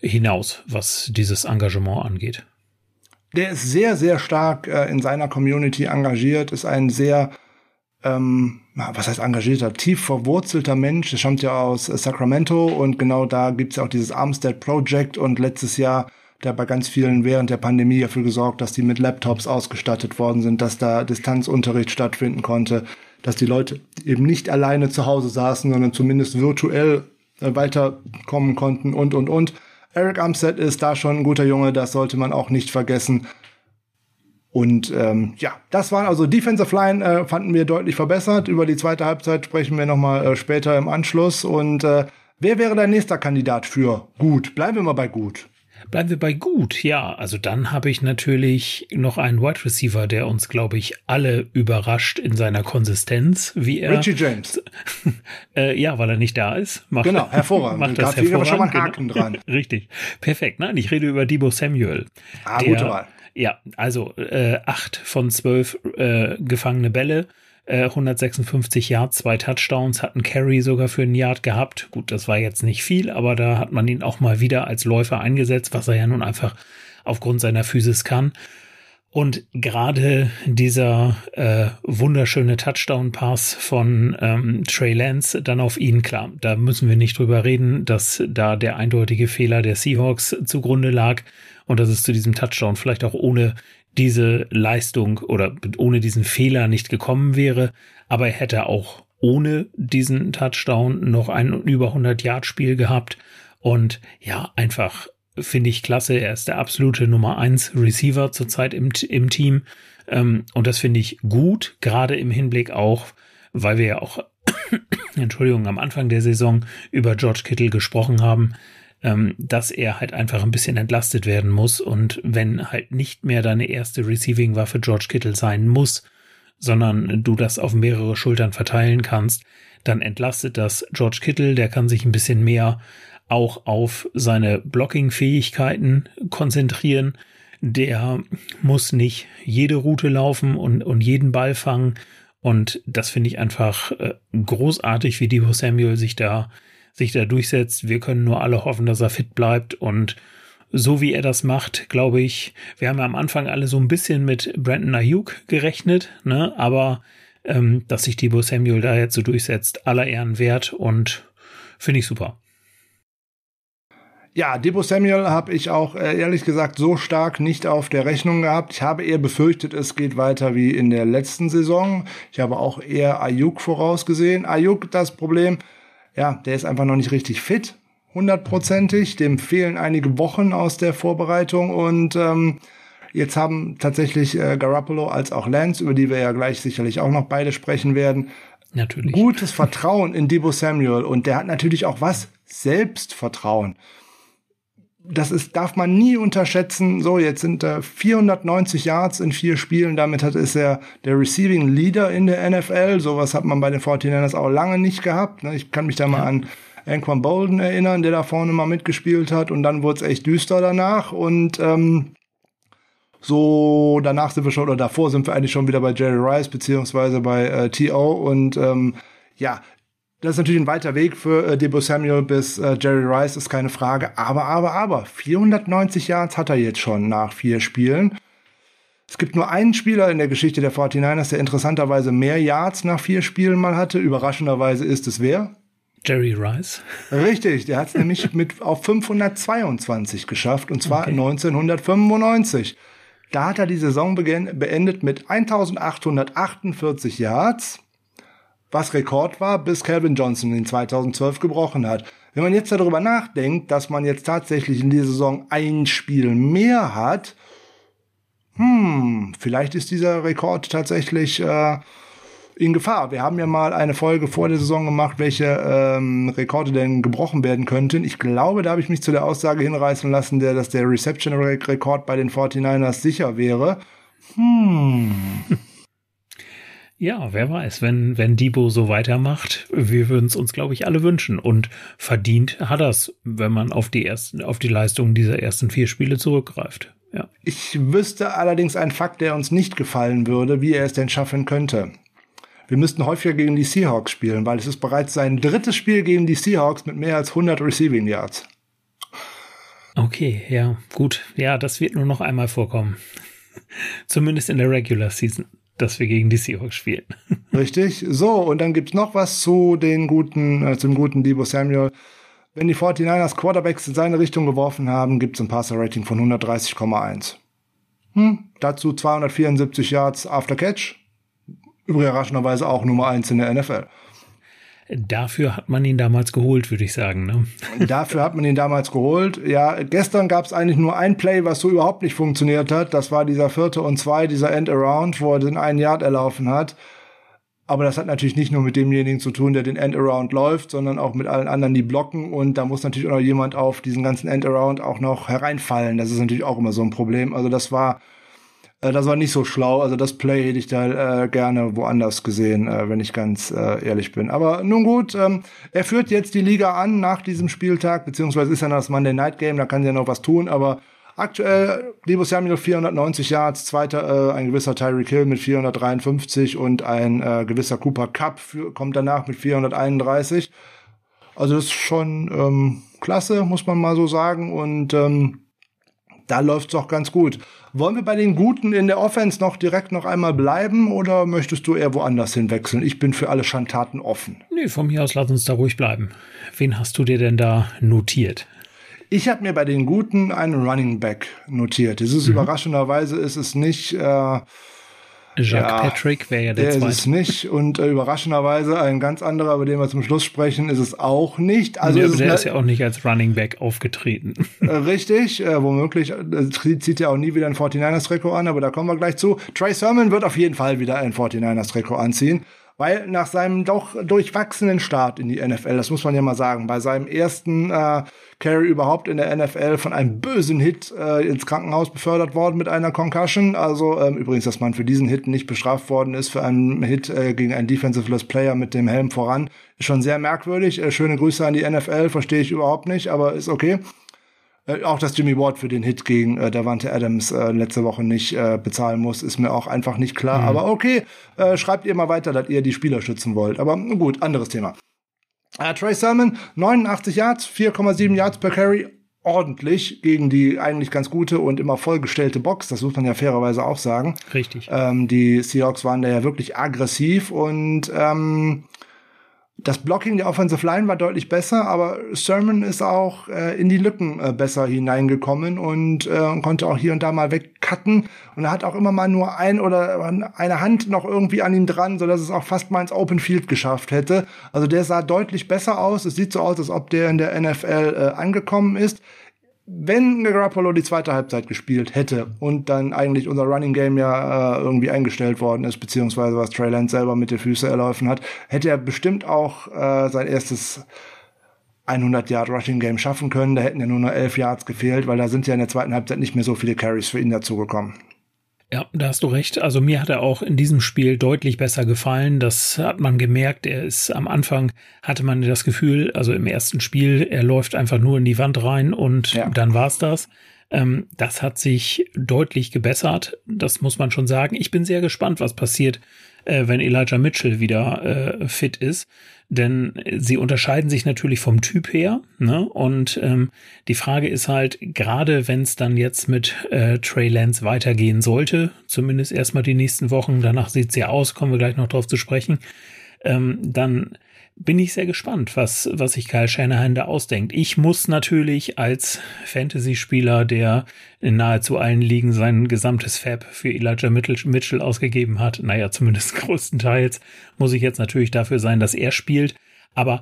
hinaus, was dieses Engagement angeht. Der ist sehr, sehr stark äh, in seiner Community engagiert, ist ein sehr ähm, was heißt engagierter, tief verwurzelter Mensch. Der stammt ja aus äh, Sacramento und genau da gibt's ja auch dieses Armstead Project und letztes Jahr der bei ganz vielen während der Pandemie dafür gesorgt, dass die mit Laptops ausgestattet worden sind, dass da Distanzunterricht stattfinden konnte, dass die Leute eben nicht alleine zu Hause saßen, sondern zumindest virtuell äh, weiterkommen konnten und, und, und. Eric Armstead ist da schon ein guter Junge, das sollte man auch nicht vergessen. Und ähm, ja, das waren also Defensive Line äh, fanden wir deutlich verbessert. Über die zweite Halbzeit sprechen wir nochmal äh, später im Anschluss. Und äh, wer wäre dein nächster Kandidat für gut? Bleiben wir mal bei gut. Bleiben wir bei gut, ja. Also dann habe ich natürlich noch einen Wide Receiver, der uns, glaube ich, alle überrascht in seiner Konsistenz, wie er. Richie James. äh, ja, weil er nicht da ist. Macht, genau, hervorragend. Macht das hervorragend. schon mal einen Haken genau. dran. Richtig. Perfekt. Nein, ich rede über Debo Samuel. Ah, der, gute Wahl ja, also äh, acht von zwölf äh, gefangene Bälle, Äh, 156 Yards, zwei Touchdowns, hat einen Carry sogar für einen Yard gehabt. Gut, das war jetzt nicht viel, aber da hat man ihn auch mal wieder als Läufer eingesetzt, was er ja nun einfach aufgrund seiner Physis kann. Und gerade dieser äh, wunderschöne Touchdown-Pass von ähm, Trey Lance dann auf ihn, klar, da müssen wir nicht drüber reden, dass da der eindeutige Fehler der Seahawks zugrunde lag und dass es zu diesem Touchdown vielleicht auch ohne diese Leistung oder ohne diesen Fehler nicht gekommen wäre. Aber er hätte auch ohne diesen Touchdown noch ein über 100 Yard Spiel gehabt und ja, einfach finde ich klasse. Er ist der absolute Nummer eins Receiver zurzeit im, im Team. Ähm, und das finde ich gut, gerade im Hinblick auch, weil wir ja auch, Entschuldigung, am Anfang der Saison über George Kittle gesprochen haben, ähm, dass er halt einfach ein bisschen entlastet werden muss. Und wenn halt nicht mehr deine erste Receiving-Waffe George Kittle sein muss, sondern du das auf mehrere Schultern verteilen kannst, dann entlastet das George Kittle, der kann sich ein bisschen mehr auch auf seine Blocking-Fähigkeiten konzentrieren. Der muss nicht jede Route laufen und, und jeden Ball fangen. Und das finde ich einfach äh, großartig, wie Debo Samuel sich da, sich da durchsetzt. Wir können nur alle hoffen, dass er fit bleibt und so wie er das macht, glaube ich, wir haben ja am Anfang alle so ein bisschen mit Brandon Ayuk gerechnet, ne, aber ähm, dass sich Debo Samuel da jetzt so durchsetzt, aller Ehren wert und finde ich super. Ja, Debo Samuel habe ich auch äh, ehrlich gesagt so stark nicht auf der Rechnung gehabt. Ich habe eher befürchtet, es geht weiter wie in der letzten Saison. Ich habe auch eher Ayuk vorausgesehen. Ayuk, das Problem, ja, der ist einfach noch nicht richtig fit, hundertprozentig. Dem fehlen einige Wochen aus der Vorbereitung und ähm, jetzt haben tatsächlich äh, Garoppolo als auch Lance, über die wir ja gleich sicherlich auch noch beide sprechen werden, Natürlich. gutes Vertrauen in Debo Samuel und der hat natürlich auch was Selbstvertrauen das ist, darf man nie unterschätzen. So, jetzt sind äh, 490 Yards in vier Spielen. Damit hat, ist er der Receiving Leader in der NFL. Sowas hat man bei den 49ers auch lange nicht gehabt. Ne? Ich kann mich da mal an Anquan Bolden erinnern, der da vorne mal mitgespielt hat. Und dann wurde es echt düster danach. Und ähm, so danach sind wir schon, oder davor sind wir eigentlich schon wieder bei Jerry Rice beziehungsweise bei äh, T.O. Und ähm, ja, das ist natürlich ein weiter Weg für äh, Debo Samuel bis äh, Jerry Rice, ist keine Frage. Aber, aber, aber, 490 Yards hat er jetzt schon nach vier Spielen. Es gibt nur einen Spieler in der Geschichte der 49ers, der interessanterweise mehr Yards nach vier Spielen mal hatte. Überraschenderweise ist es wer? Jerry Rice. Richtig, der hat es nämlich mit auf 522 geschafft, und zwar okay. 1995. Da hat er die Saison beendet mit 1848 Yards was Rekord war, bis Calvin Johnson in 2012 gebrochen hat. Wenn man jetzt darüber nachdenkt, dass man jetzt tatsächlich in dieser Saison ein Spiel mehr hat, hm, vielleicht ist dieser Rekord tatsächlich äh, in Gefahr. Wir haben ja mal eine Folge vor der Saison gemacht, welche ähm, Rekorde denn gebrochen werden könnten. Ich glaube, da habe ich mich zu der Aussage hinreißen lassen, der, dass der Reception-Rekord bei den 49ers sicher wäre. Hm. Ja, wer weiß, wenn, wenn Debo so weitermacht, wir würden es uns, glaube ich, alle wünschen. Und verdient hat das, wenn man auf die ersten, auf die Leistungen dieser ersten vier Spiele zurückgreift. Ja. Ich wüsste allerdings einen Fakt, der uns nicht gefallen würde, wie er es denn schaffen könnte. Wir müssten häufiger gegen die Seahawks spielen, weil es ist bereits sein drittes Spiel gegen die Seahawks mit mehr als 100 Receiving Yards. Okay, ja, gut. Ja, das wird nur noch einmal vorkommen. Zumindest in der Regular Season dass wir gegen die Seahawks spielen. Richtig. So, und dann gibt's noch was zu den guten, äh, zum guten Debo Samuel. Wenn die 49ers Quarterbacks in seine Richtung geworfen haben, gibt's ein Passer-Rating von 130,1. Hm, dazu 274 Yards after Catch. Überraschenderweise auch Nummer 1 in der NFL. Dafür hat man ihn damals geholt, würde ich sagen. Ne? Dafür hat man ihn damals geholt. Ja, gestern gab es eigentlich nur ein Play, was so überhaupt nicht funktioniert hat. Das war dieser vierte und zwei, dieser End-Around, wo er den einen Yard erlaufen hat. Aber das hat natürlich nicht nur mit demjenigen zu tun, der den End-Around läuft, sondern auch mit allen anderen, die blocken. Und da muss natürlich auch noch jemand auf diesen ganzen End-Around auch noch hereinfallen. Das ist natürlich auch immer so ein Problem. Also das war äh, das war nicht so schlau. Also das Play hätte ich da äh, gerne woanders gesehen, äh, wenn ich ganz äh, ehrlich bin. Aber nun gut, ähm, er führt jetzt die Liga an nach diesem Spieltag, beziehungsweise ist ja das Monday Night Game, da kann er noch was tun, aber Aktuell Debo Samuel 490 Yards, zweiter äh, ein gewisser Tyreek Hill mit 453 und ein äh, gewisser Cooper Cup für, kommt danach mit 431. Also das ist schon ähm, klasse, muss man mal so sagen. Und ähm, da läuft's auch ganz gut. Wollen wir bei den Guten in der Offense noch direkt noch einmal bleiben oder möchtest du eher woanders hinwechseln? Ich bin für alle Schandtaten offen. Nee, von mir aus lass uns da ruhig bleiben. Wen hast du dir denn da notiert? Ich habe mir bei den Guten einen Running Back notiert. Das ist mhm. überraschenderweise ist es nicht äh, Jacques ja, Patrick wäre ja der, der zweite. ist es nicht und äh, überraschenderweise ein ganz anderer, über den wir zum Schluss sprechen, ist es auch nicht. Also ja, ist der ist ja auch nicht als Running Back aufgetreten. Äh, richtig, äh, womöglich äh, zieht ja auch nie wieder ein 49ers-Trikot an, aber da kommen wir gleich zu. Trey Sermon wird auf jeden Fall wieder ein 49ers-Trikot anziehen. Weil nach seinem doch durchwachsenen Start in die NFL, das muss man ja mal sagen, bei seinem ersten äh, Carey überhaupt in der NFL von einem bösen Hit äh, ins Krankenhaus befördert worden mit einer Concussion. Also ähm, übrigens, dass man für diesen Hit nicht bestraft worden ist, für einen Hit äh, gegen einen Defensiveless Player mit dem Helm voran, ist schon sehr merkwürdig. Äh, schöne Grüße an die NFL, verstehe ich überhaupt nicht, aber ist okay. Äh, auch dass Jimmy Ward für den Hit gegen äh, Davante Adams äh, letzte Woche nicht äh, bezahlen muss, ist mir auch einfach nicht klar. Mhm. Aber okay, äh, schreibt ihr mal weiter, dass ihr die Spieler schützen wollt. Aber gut, anderes Thema. Äh, Trey Sermon, 89 Yards, 4,7 Yards per Carry, ordentlich gegen die eigentlich ganz gute und immer vollgestellte Box. Das muss man ja fairerweise auch sagen. Richtig. Ähm, die Seahawks waren da ja wirklich aggressiv und ähm, das Blocking der Offensive Line war deutlich besser, aber Sermon ist auch äh, in die Lücken äh, besser hineingekommen und äh, konnte auch hier und da mal wegcutten. Und er hat auch immer mal nur ein oder eine Hand noch irgendwie an ihm dran, so dass es auch fast mal ins Open Field geschafft hätte. Also der sah deutlich besser aus. Es sieht so aus, als ob der in der NFL äh, angekommen ist wenn Garoppolo die zweite Halbzeit gespielt hätte und dann eigentlich unser Running Game ja äh, irgendwie eingestellt worden ist, beziehungsweise was Trey Lance selber mit den Füßen erlaufen hat, hätte er bestimmt auch äh, sein erstes 100 Yard Rushing Game schaffen können. Da hätten ja nur noch 11 Yards gefehlt, weil da sind ja in der zweiten Halbzeit nicht mehr so viele Carries für ihn dazugekommen. Ja, da hast du recht. Also mir hat er auch in diesem Spiel deutlich besser gefallen. Das hat man gemerkt. Er ist am Anfang hatte man das Gefühl, also im ersten Spiel, er läuft einfach nur in die Wand rein und ja. dann war's das. Ähm, das hat sich deutlich gebessert. Das muss man schon sagen. Ich bin sehr gespannt, was passiert, äh, wenn Elijah Mitchell wieder äh, fit ist denn sie unterscheiden sich natürlich vom Typ her. Ne? Und ähm, die Frage ist halt, gerade wenn es dann jetzt mit äh, Trey Lance weitergehen sollte, zumindest erstmal die nächsten Wochen, danach sieht es ja aus, kommen wir gleich noch drauf zu sprechen, ähm, dann bin ich sehr gespannt, was, was sich Kyle Shanahan da ausdenkt. Ich muss natürlich als Fantasy-Spieler, der in nahezu allen Ligen sein gesamtes Fab für Elijah Mitchell ausgegeben hat, naja, zumindest größtenteils, muss ich jetzt natürlich dafür sein, dass er spielt. Aber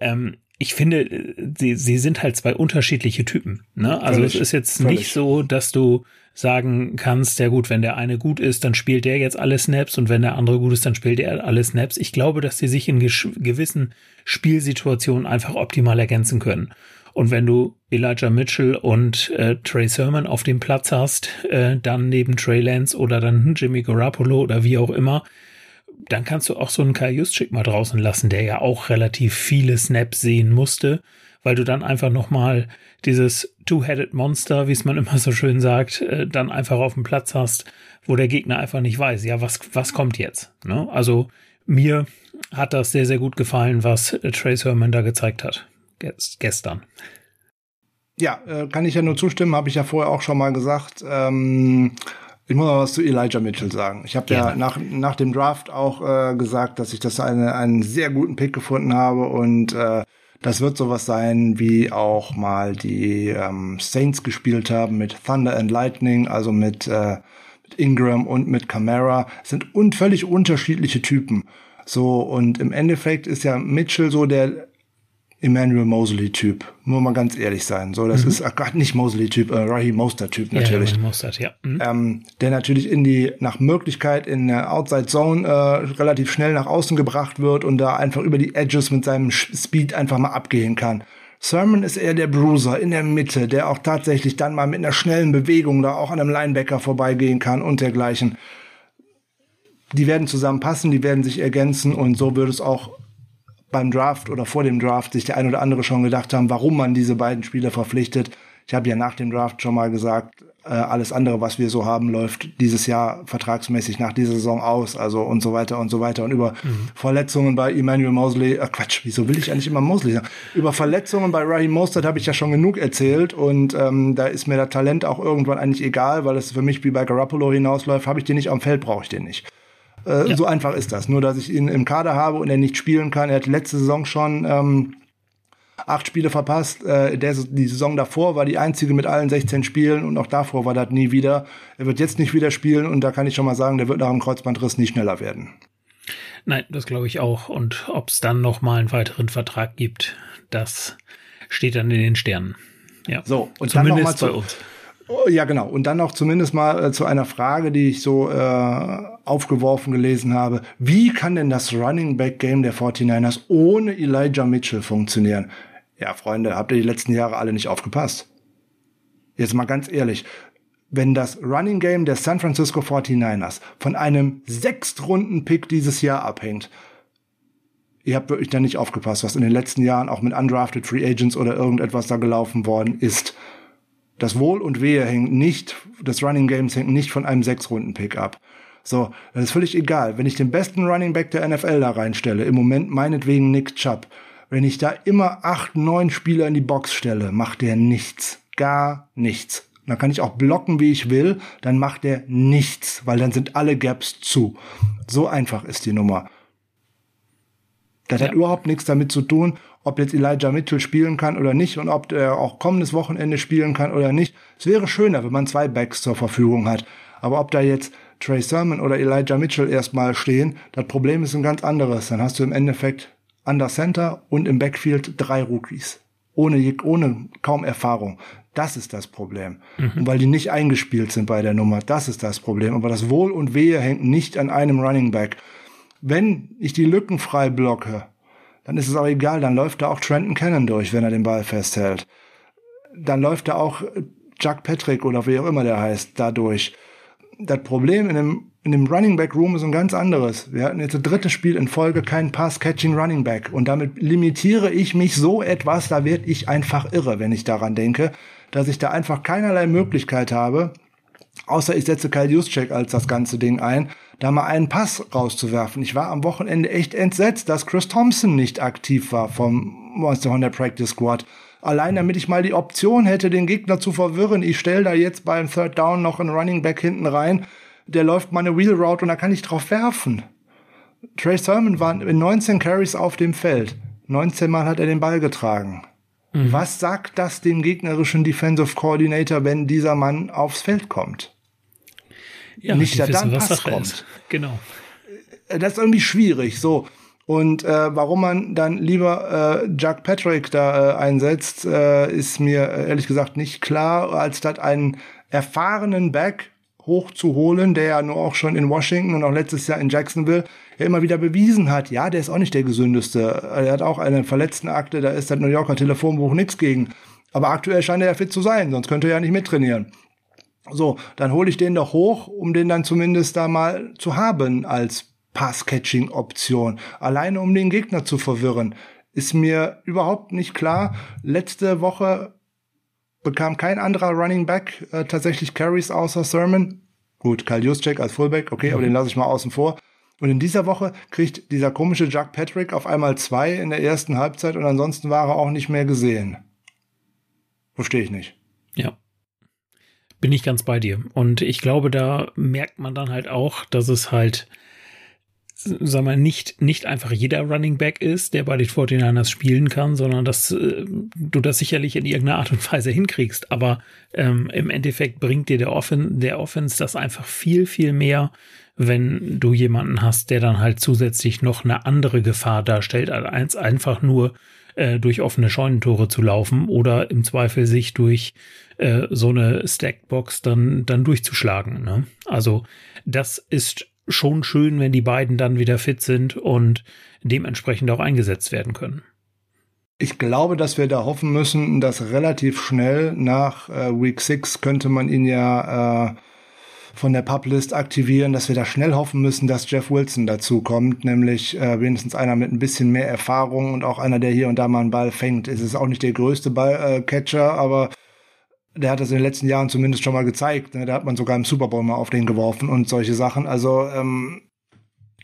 ähm, ich finde, sie, sie sind halt zwei unterschiedliche Typen. Ne? Also völlig, es ist jetzt völlig. nicht so, dass du sagen kannst, ja gut, wenn der eine gut ist, dann spielt der jetzt alle Snaps und wenn der andere gut ist, dann spielt er alle Snaps. Ich glaube, dass die sich in gewissen Spielsituationen einfach optimal ergänzen können. Und wenn du Elijah Mitchell und äh, Trey Sermon auf dem Platz hast, äh, dann neben Trey Lance oder dann Jimmy Garoppolo oder wie auch immer, dann kannst du auch so einen Kai Juszczyk mal draußen lassen, der ja auch relativ viele Snaps sehen musste weil du dann einfach nochmal dieses Two-Headed Monster, wie es man immer so schön sagt, äh, dann einfach auf dem Platz hast, wo der Gegner einfach nicht weiß, ja, was, was kommt jetzt? Ne? Also mir hat das sehr, sehr gut gefallen, was äh, Trace Herman da gezeigt hat. Gestern. Ja, äh, kann ich ja nur zustimmen, habe ich ja vorher auch schon mal gesagt. Ähm, ich muss mal was zu Elijah Mitchell sagen. Ich habe ja nach, nach dem Draft auch äh, gesagt, dass ich das eine, einen sehr guten Pick gefunden habe und äh, das wird sowas sein, wie auch mal die ähm, Saints gespielt haben mit Thunder and Lightning, also mit, äh, mit Ingram und mit Camara. Das sind un völlig unterschiedliche Typen. So, und im Endeffekt ist ja Mitchell so der Emmanuel Mosley-Typ. Nur mal ganz ehrlich sein. So, das mhm. ist ach Gott, nicht Mosley-Typ, äh, Raheem Mostert-Typ natürlich. Ja, Mostert, ja. Mhm. Ähm, der natürlich in die, nach Möglichkeit in der Outside Zone äh, relativ schnell nach außen gebracht wird und da einfach über die Edges mit seinem Speed einfach mal abgehen kann. Sermon ist eher der Bruiser in der Mitte, der auch tatsächlich dann mal mit einer schnellen Bewegung da auch an einem Linebacker vorbeigehen kann und dergleichen. Die werden zusammenpassen, die werden sich ergänzen und so wird es auch beim Draft oder vor dem Draft sich der ein oder andere schon gedacht haben, warum man diese beiden Spieler verpflichtet. Ich habe ja nach dem Draft schon mal gesagt, äh, alles andere, was wir so haben, läuft dieses Jahr vertragsmäßig nach dieser Saison aus, also und so weiter und so weiter. Und über mhm. Verletzungen bei Emmanuel Mosley, äh, Quatsch, wieso will ich eigentlich immer Mosley sagen? Über Verletzungen bei Raheem Mostert habe ich ja schon genug erzählt und ähm, da ist mir das Talent auch irgendwann eigentlich egal, weil es für mich wie bei Garoppolo hinausläuft. Habe ich den nicht am Feld, brauche ich den nicht. Äh, ja. So einfach ist das. Nur, dass ich ihn im Kader habe und er nicht spielen kann. Er hat letzte Saison schon ähm, acht Spiele verpasst. Äh, der, die Saison davor war die einzige mit allen 16 Spielen und auch davor war das nie wieder. Er wird jetzt nicht wieder spielen und da kann ich schon mal sagen, der wird nach dem Kreuzbandriss nie schneller werden. Nein, das glaube ich auch. Und ob es dann noch mal einen weiteren Vertrag gibt, das steht dann in den Sternen. Ja. So, und Zumindest dann noch mal zu, bei uns. Oh, ja, genau. Und dann noch zumindest mal äh, zu einer Frage, die ich so äh, aufgeworfen gelesen habe. Wie kann denn das Running Back Game der 49ers ohne Elijah Mitchell funktionieren? Ja, Freunde, habt ihr die letzten Jahre alle nicht aufgepasst? Jetzt mal ganz ehrlich. Wenn das Running Game der San Francisco 49ers von einem Sechstrunden-Pick dieses Jahr abhängt, ihr habt wirklich da nicht aufgepasst, was in den letzten Jahren auch mit undrafted Free Agents oder irgendetwas da gelaufen worden ist. Das Wohl und Wehe hängt nicht, des Running Games hängt nicht von einem Sechs-Runden-Pick ab. So, das ist völlig egal. Wenn ich den besten Running Back der NFL da reinstelle, im Moment meinetwegen Nick Chubb, wenn ich da immer acht, neun Spieler in die Box stelle, macht der nichts. Gar nichts. dann kann ich auch blocken, wie ich will, dann macht der nichts, weil dann sind alle Gaps zu. So einfach ist die Nummer. Das ja. hat überhaupt nichts damit zu tun, ob jetzt Elijah Mitchell spielen kann oder nicht und ob er auch kommendes Wochenende spielen kann oder nicht. Es wäre schöner, wenn man zwei Backs zur Verfügung hat. Aber ob da jetzt Trey Sermon oder Elijah Mitchell erstmal stehen, das Problem ist ein ganz anderes. Dann hast du im Endeffekt under Center und im Backfield drei Rookies. Ohne, ohne kaum Erfahrung. Das ist das Problem. Mhm. Und weil die nicht eingespielt sind bei der Nummer, das ist das Problem. Aber das Wohl und Wehe hängt nicht an einem Running Back. Wenn ich die Lücken frei blocke, dann ist es auch egal, dann läuft da auch Trenton Cannon durch, wenn er den Ball festhält. Dann läuft da auch Jack Patrick oder wie auch immer der heißt, da durch. Das Problem in dem, in dem Running Back Room ist ein ganz anderes. Wir hatten jetzt das dritte Spiel in Folge keinen Pass-Catching Running Back. Und damit limitiere ich mich so etwas, da werde ich einfach irre, wenn ich daran denke, dass ich da einfach keinerlei Möglichkeit habe, außer ich setze Kyle Juszczyk als das ganze Ding ein, da mal einen Pass rauszuwerfen. Ich war am Wochenende echt entsetzt, dass Chris Thompson nicht aktiv war vom Monster Hunter Practice Squad. Allein damit ich mal die Option hätte, den Gegner zu verwirren. Ich stelle da jetzt beim Third Down noch einen Running Back hinten rein. Der läuft meine Wheel Route und da kann ich drauf werfen. Trey Sermon war in 19 Carries auf dem Feld. 19 Mal hat er den Ball getragen. Mhm. Was sagt das dem gegnerischen Defensive Coordinator, wenn dieser Mann aufs Feld kommt? Ja, nicht da dann Pass kommt. Ist. Genau. Äh, das ist irgendwie schwierig. So. Und äh, warum man dann lieber äh, Jack Patrick da äh, einsetzt, äh, ist mir äh, ehrlich gesagt nicht klar, als statt einen erfahrenen Back hochzuholen, der ja nur auch schon in Washington und auch letztes Jahr in Jacksonville ja immer wieder bewiesen hat, ja, der ist auch nicht der gesündeste. Er hat auch eine verletzten Akte, da ist das New Yorker Telefonbuch nichts gegen. Aber aktuell scheint er ja fit zu sein, sonst könnte er ja nicht mittrainieren. So, dann hole ich den doch hoch, um den dann zumindest da mal zu haben als Pass-Catching-Option. Alleine um den Gegner zu verwirren. Ist mir überhaupt nicht klar. Letzte Woche bekam kein anderer Running Back äh, tatsächlich Carries außer Sermon. Gut, Kyle Juszczyk als Fullback, okay, mhm. aber den lasse ich mal außen vor. Und in dieser Woche kriegt dieser komische Jack Patrick auf einmal zwei in der ersten Halbzeit und ansonsten war er auch nicht mehr gesehen. Verstehe ich nicht. Ja. Bin ich ganz bei dir. Und ich glaube, da merkt man dann halt auch, dass es halt, sag mal, nicht, nicht einfach jeder Running Back ist, der bei den 49ers spielen kann, sondern dass äh, du das sicherlich in irgendeiner Art und Weise hinkriegst. Aber ähm, im Endeffekt bringt dir der, Offen, der Offense das einfach viel, viel mehr, wenn du jemanden hast, der dann halt zusätzlich noch eine andere Gefahr darstellt, als einfach nur äh, durch offene Scheunentore zu laufen oder im Zweifel sich durch äh, so eine Stackbox dann, dann durchzuschlagen. Ne? Also das ist schon schön, wenn die beiden dann wieder fit sind und dementsprechend auch eingesetzt werden können. Ich glaube, dass wir da hoffen müssen, dass relativ schnell nach äh, Week 6 könnte man ihn ja äh, von der Publist aktivieren, dass wir da schnell hoffen müssen, dass Jeff Wilson dazu kommt, nämlich äh, wenigstens einer mit ein bisschen mehr Erfahrung und auch einer, der hier und da mal einen Ball fängt. Es ist auch nicht der größte Ballcatcher, äh, aber der hat das in den letzten Jahren zumindest schon mal gezeigt. Ne? Da hat man sogar im Super Bowl mal auf den geworfen und solche Sachen. Also ähm,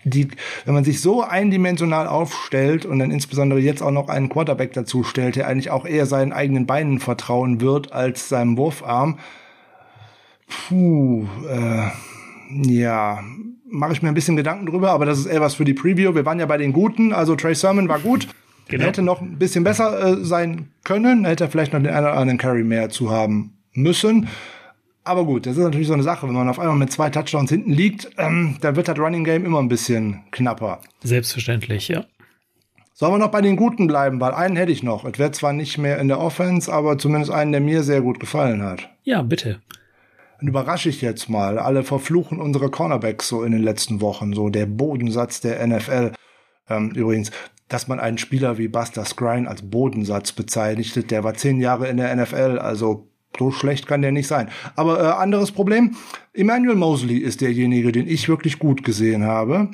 die, wenn man sich so eindimensional aufstellt und dann insbesondere jetzt auch noch einen Quarterback dazu stellt, der eigentlich auch eher seinen eigenen Beinen vertrauen wird als seinem Wurfarm, puh, äh, ja, mache ich mir ein bisschen Gedanken drüber, aber das ist eher was für die Preview. Wir waren ja bei den Guten, also Trey Sermon war gut. Genau. Er hätte noch ein bisschen besser äh, sein können, hätte er vielleicht noch den einen oder anderen Carry mehr zu haben müssen. Aber gut, das ist natürlich so eine Sache, wenn man auf einmal mit zwei Touchdowns hinten liegt, ähm, da wird das Running Game immer ein bisschen knapper. Selbstverständlich, ja. Sollen wir noch bei den Guten bleiben, weil einen hätte ich noch. Es wäre zwar nicht mehr in der Offense, aber zumindest einen, der mir sehr gut gefallen hat. Ja, bitte. Dann überrasche ich jetzt mal. Alle verfluchen unsere Cornerbacks so in den letzten Wochen, so der Bodensatz der NFL. Ähm, übrigens, dass man einen Spieler wie Buster Skrine als Bodensatz bezeichnet, der war zehn Jahre in der NFL, also so schlecht kann der nicht sein. Aber äh, anderes Problem, Emmanuel Mosley ist derjenige, den ich wirklich gut gesehen habe.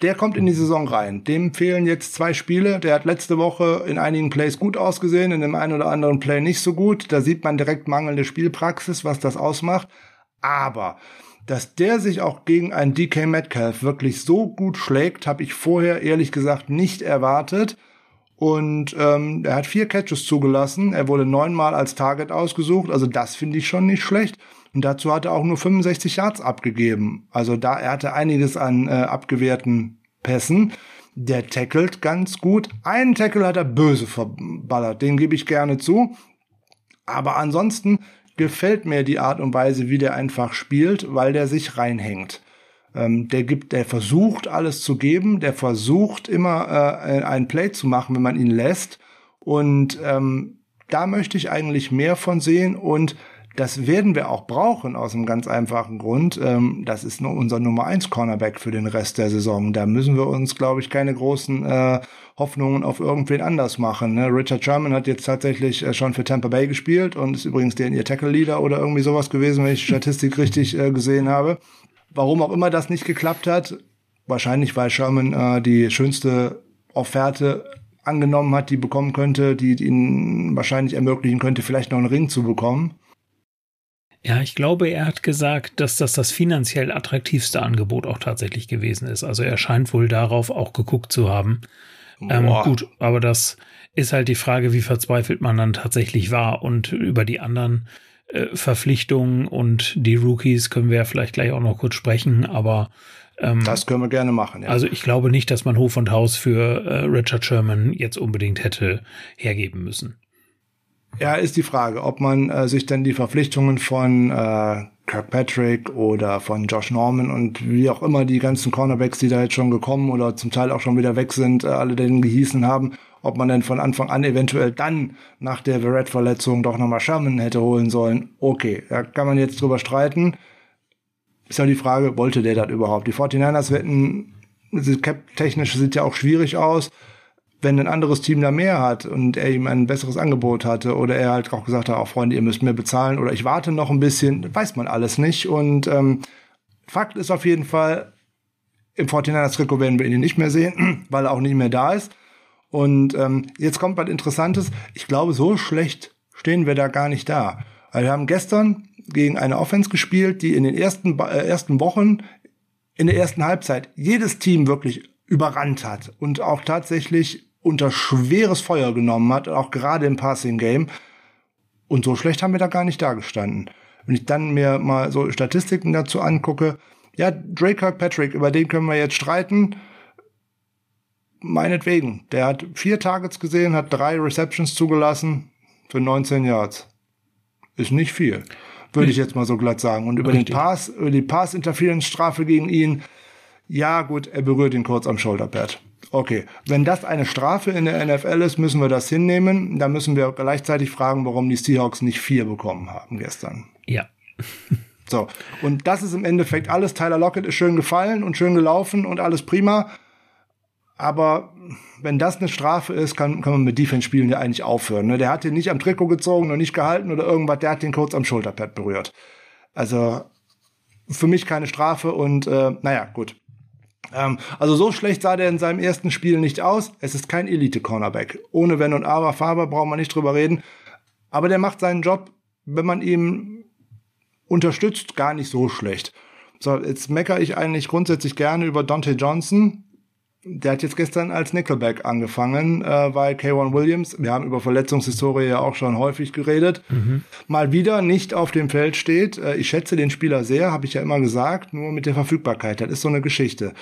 Der kommt in die Saison rein. Dem fehlen jetzt zwei Spiele. Der hat letzte Woche in einigen Plays gut ausgesehen, in dem einen oder anderen Play nicht so gut. Da sieht man direkt mangelnde Spielpraxis, was das ausmacht. Aber dass der sich auch gegen einen DK Metcalf wirklich so gut schlägt, habe ich vorher ehrlich gesagt nicht erwartet. Und ähm, er hat vier Catches zugelassen. Er wurde neunmal als Target ausgesucht. Also das finde ich schon nicht schlecht. Und dazu hat er auch nur 65 Yards abgegeben. Also da er hatte einiges an äh, abgewehrten Pässen. Der tackelt ganz gut. Einen Tackle hat er böse verballert. Den gebe ich gerne zu. Aber ansonsten gefällt mir die Art und Weise, wie der einfach spielt, weil der sich reinhängt. Ähm, der gibt, der versucht alles zu geben, der versucht immer äh, ein Play zu machen, wenn man ihn lässt. Und ähm, da möchte ich eigentlich mehr von sehen und das werden wir auch brauchen aus einem ganz einfachen Grund. Ähm, das ist nur unser Nummer eins Cornerback für den Rest der Saison. Da müssen wir uns, glaube ich, keine großen äh, Hoffnungen auf irgendwen anders machen. Ne? Richard Sherman hat jetzt tatsächlich äh, schon für Tampa Bay gespielt und ist übrigens der in ihr Tackle Leader oder irgendwie sowas gewesen, wenn ich Statistik richtig äh, gesehen habe. Warum auch immer das nicht geklappt hat, wahrscheinlich weil Sherman äh, die schönste Offerte angenommen hat, die bekommen könnte, die, die ihnen wahrscheinlich ermöglichen könnte, vielleicht noch einen Ring zu bekommen. Ja, ich glaube, er hat gesagt, dass das das finanziell attraktivste Angebot auch tatsächlich gewesen ist. Also er scheint wohl darauf auch geguckt zu haben. Ähm, gut, aber das ist halt die Frage, wie verzweifelt man dann tatsächlich war. Und über die anderen äh, Verpflichtungen und die Rookies können wir ja vielleicht gleich auch noch kurz sprechen, aber ähm, das können wir gerne machen. Ja. Also ich glaube nicht, dass man Hof und Haus für äh, Richard Sherman jetzt unbedingt hätte hergeben müssen. Ja, ist die Frage, ob man äh, sich dann die Verpflichtungen von äh, Kirkpatrick oder von Josh Norman und wie auch immer die ganzen Cornerbacks, die da jetzt schon gekommen oder zum Teil auch schon wieder weg sind, äh, alle denen gehießen haben, ob man denn von Anfang an eventuell dann nach der Verrett-Verletzung doch nochmal Sherman hätte holen sollen. Okay, da kann man jetzt drüber streiten. Ist ja die Frage, wollte der das überhaupt? Die 49ers wetten, technisch sieht ja auch schwierig aus. Wenn ein anderes Team da mehr hat und er ihm ein besseres Angebot hatte oder er halt auch gesagt hat, auch Freunde, ihr müsst mehr bezahlen oder ich warte noch ein bisschen, weiß man alles nicht. Und ähm, Fakt ist auf jeden Fall, im 49ers-Trikot werden wir ihn nicht mehr sehen, weil er auch nicht mehr da ist. Und ähm, jetzt kommt was Interessantes. Ich glaube, so schlecht stehen wir da gar nicht da. Weil wir haben gestern gegen eine Offense gespielt, die in den ersten, äh, ersten Wochen, in der ersten Halbzeit jedes Team wirklich überrannt hat und auch tatsächlich unter schweres Feuer genommen hat, auch gerade im Passing Game. Und so schlecht haben wir da gar nicht dagestanden. Wenn ich dann mir mal so Statistiken dazu angucke, ja, Drake Kirkpatrick, über den können wir jetzt streiten meinetwegen. Der hat vier Targets gesehen, hat drei Receptions zugelassen für 19 Yards. Ist nicht viel, würde ich jetzt mal so glatt sagen. Und über Richtig. den Pass, über die Pass-Interference-Strafe gegen ihn, ja gut, er berührt ihn kurz am Shoulderpad. Okay, wenn das eine Strafe in der NFL ist, müssen wir das hinnehmen. Da müssen wir gleichzeitig fragen, warum die Seahawks nicht vier bekommen haben gestern. Ja. So, und das ist im Endeffekt alles. Tyler Lockett ist schön gefallen und schön gelaufen und alles prima. Aber wenn das eine Strafe ist, kann, kann man mit Defense-Spielen ja eigentlich aufhören. Ne? Der hat den nicht am Trikot gezogen und nicht gehalten oder irgendwas, der hat den kurz am Schulterpad berührt. Also für mich keine Strafe und äh, naja, gut. Ähm, also so schlecht sah der in seinem ersten Spiel nicht aus. Es ist kein Elite-Cornerback. Ohne Wenn und Aber, Faber brauchen wir nicht drüber reden. Aber der macht seinen Job, wenn man ihn unterstützt, gar nicht so schlecht. So, jetzt meckere ich eigentlich grundsätzlich gerne über Dante Johnson. Der hat jetzt gestern als Nickelback angefangen, äh, weil K1 Williams, wir haben über Verletzungshistorie ja auch schon häufig geredet, mal wieder nicht auf dem Feld steht. Äh, ich schätze den Spieler sehr, habe ich ja immer gesagt, nur mit der Verfügbarkeit, das ist so eine Geschichte.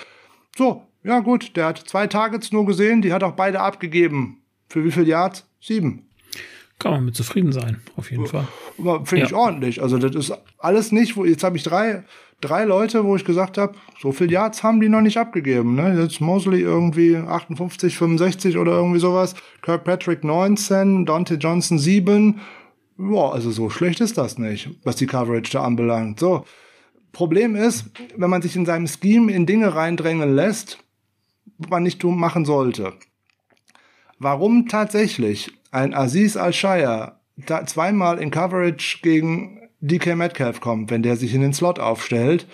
So, ja gut, der hat zwei Targets nur gesehen, die hat auch beide abgegeben. Für wie viel Yards? Sieben. Kann man mit zufrieden sein, auf jeden Fall. Aber finde ich Ja. ordentlich. Also das ist alles nicht, wo jetzt habe ich drei, drei Leute, wo ich gesagt habe, so viel Yards haben die noch nicht abgegeben. Ne? Jetzt Mosley irgendwie 58, 65 oder irgendwie sowas. Kirkpatrick 19, Dante Johnson 7. Ja, also so schlecht ist das nicht, was die Coverage da anbelangt. So. Problem ist, wenn man sich in seinem Scheme in Dinge reindrängen lässt, was man nicht tun machen sollte. Warum tatsächlich ein Aziz Al-Shire da zweimal in Coverage gegen DK Metcalf kommt, wenn der sich in den Slot aufstellt,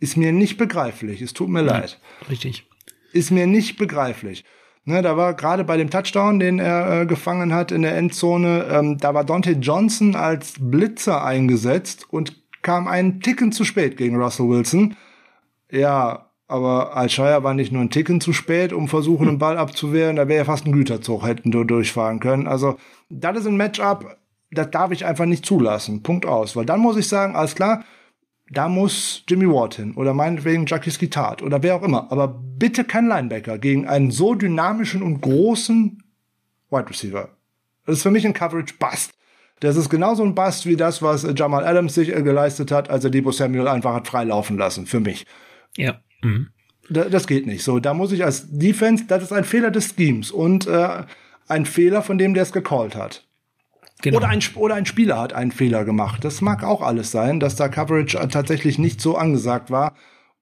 ist mir nicht begreiflich. Es tut mir leid. Richtig. Ist mir nicht begreiflich. Ne, da war gerade bei dem Touchdown, den er äh, gefangen hat in der Endzone, ähm, da war Dante Johnson als Blitzer eingesetzt und kam einen Ticken zu spät gegen Russell Wilson. Ja, aber Al-Shire war nicht nur ein Ticken zu spät, um versuchen, den Ball abzuwehren, da wäre ja fast ein Güterzug, hätten du durchfahren können. Also, das ist ein Matchup, das darf ich einfach nicht zulassen. Punkt aus. Weil dann muss ich sagen, alles klar, da muss Jimmy Ward hin oder meinetwegen Jackie Tat oder wer auch immer. Aber bitte kein Linebacker gegen einen so dynamischen und großen Wide Receiver. Das ist für mich ein Coverage Bust. Das ist genauso ein Bust wie das, was Jamal Adams sich äh, geleistet hat, als er Debo Samuel einfach hat freilaufen lassen. Für mich. Ja. Mhm. Da, das geht nicht. So, da muss ich als Defense, das ist ein Fehler des Schemes und äh, ein Fehler von dem, der es gecallt hat. Genau. Oder, ein, oder ein Spieler hat einen Fehler gemacht. Das mag auch alles sein, dass da Coverage äh, tatsächlich nicht so angesagt war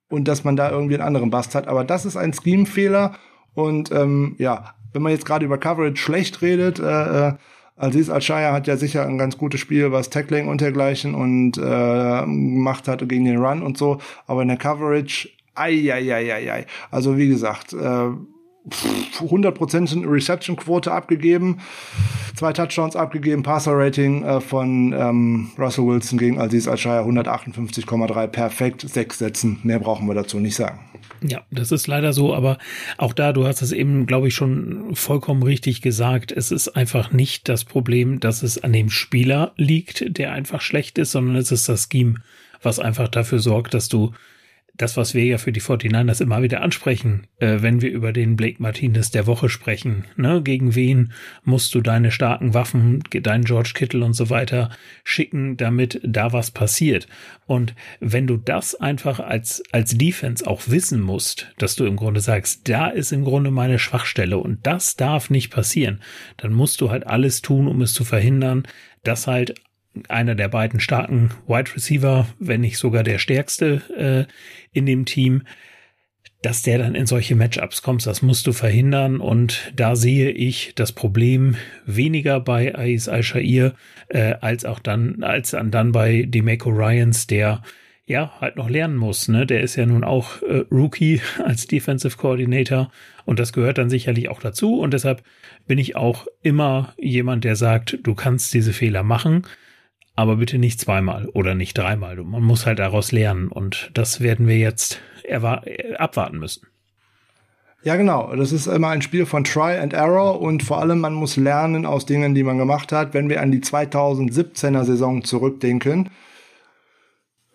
und dass man da irgendwie einen anderen Bast hat. Aber das ist ein Scheme-Fehler. Und ähm, ja, wenn man jetzt gerade über Coverage schlecht redet, äh, äh, Aziz Al-Shire hat ja sicher ein ganz gutes Spiel, was Tackling und dergleichen und äh, gemacht hat gegen den Run und so. Aber in der Coverage, ei, ei, ei, ei, ei. Also wie gesagt, äh, 100% Reception-Quote abgegeben, zwei Touchdowns abgegeben, Passer-Rating äh, von ähm, Russell Wilson gegen Aziz Al-Shire 158,3, perfekt, sechs Sätzen, mehr brauchen wir dazu nicht sagen. Ja, das ist leider so, aber auch da, du hast es eben, glaube ich, schon vollkommen richtig gesagt. Es ist einfach nicht das Problem, dass es an dem Spieler liegt, der einfach schlecht ist, sondern es ist das Scheme, was einfach dafür sorgt, dass du das, was wir ja für die 49ers immer wieder ansprechen, äh, wenn wir über den Blake Martinez der Woche sprechen, ne, gegen wen musst du deine starken Waffen, deinen George Kittle und so weiter schicken, damit da was passiert. Und wenn du das einfach als, als Defense auch wissen musst, dass du im Grunde sagst, da ist im Grunde meine Schwachstelle und das darf nicht passieren, dann musst du halt alles tun, um es zu verhindern, dass halt einer der beiden starken Wide Receiver, wenn nicht sogar der stärkste äh, in dem Team, dass der dann in solche Matchups kommt, das musst du verhindern. Und da sehe ich das Problem weniger bei Ais Al-Shair, äh, als auch dann, als dann, bei Demeco Ryans, der ja halt noch lernen muss. Ne? Der ist ja nun auch äh, Rookie als Defensive Coordinator und das gehört dann sicherlich auch dazu. Und deshalb bin ich auch immer jemand, der sagt, du kannst diese Fehler machen aber bitte nicht zweimal oder nicht dreimal. Man muss halt daraus lernen und das werden wir jetzt abwarten müssen. Ja, genau. Das ist immer ein Spiel von Try and Error und vor allem man muss lernen aus Dingen, die man gemacht hat. Wenn wir an die 2017er Saison zurückdenken,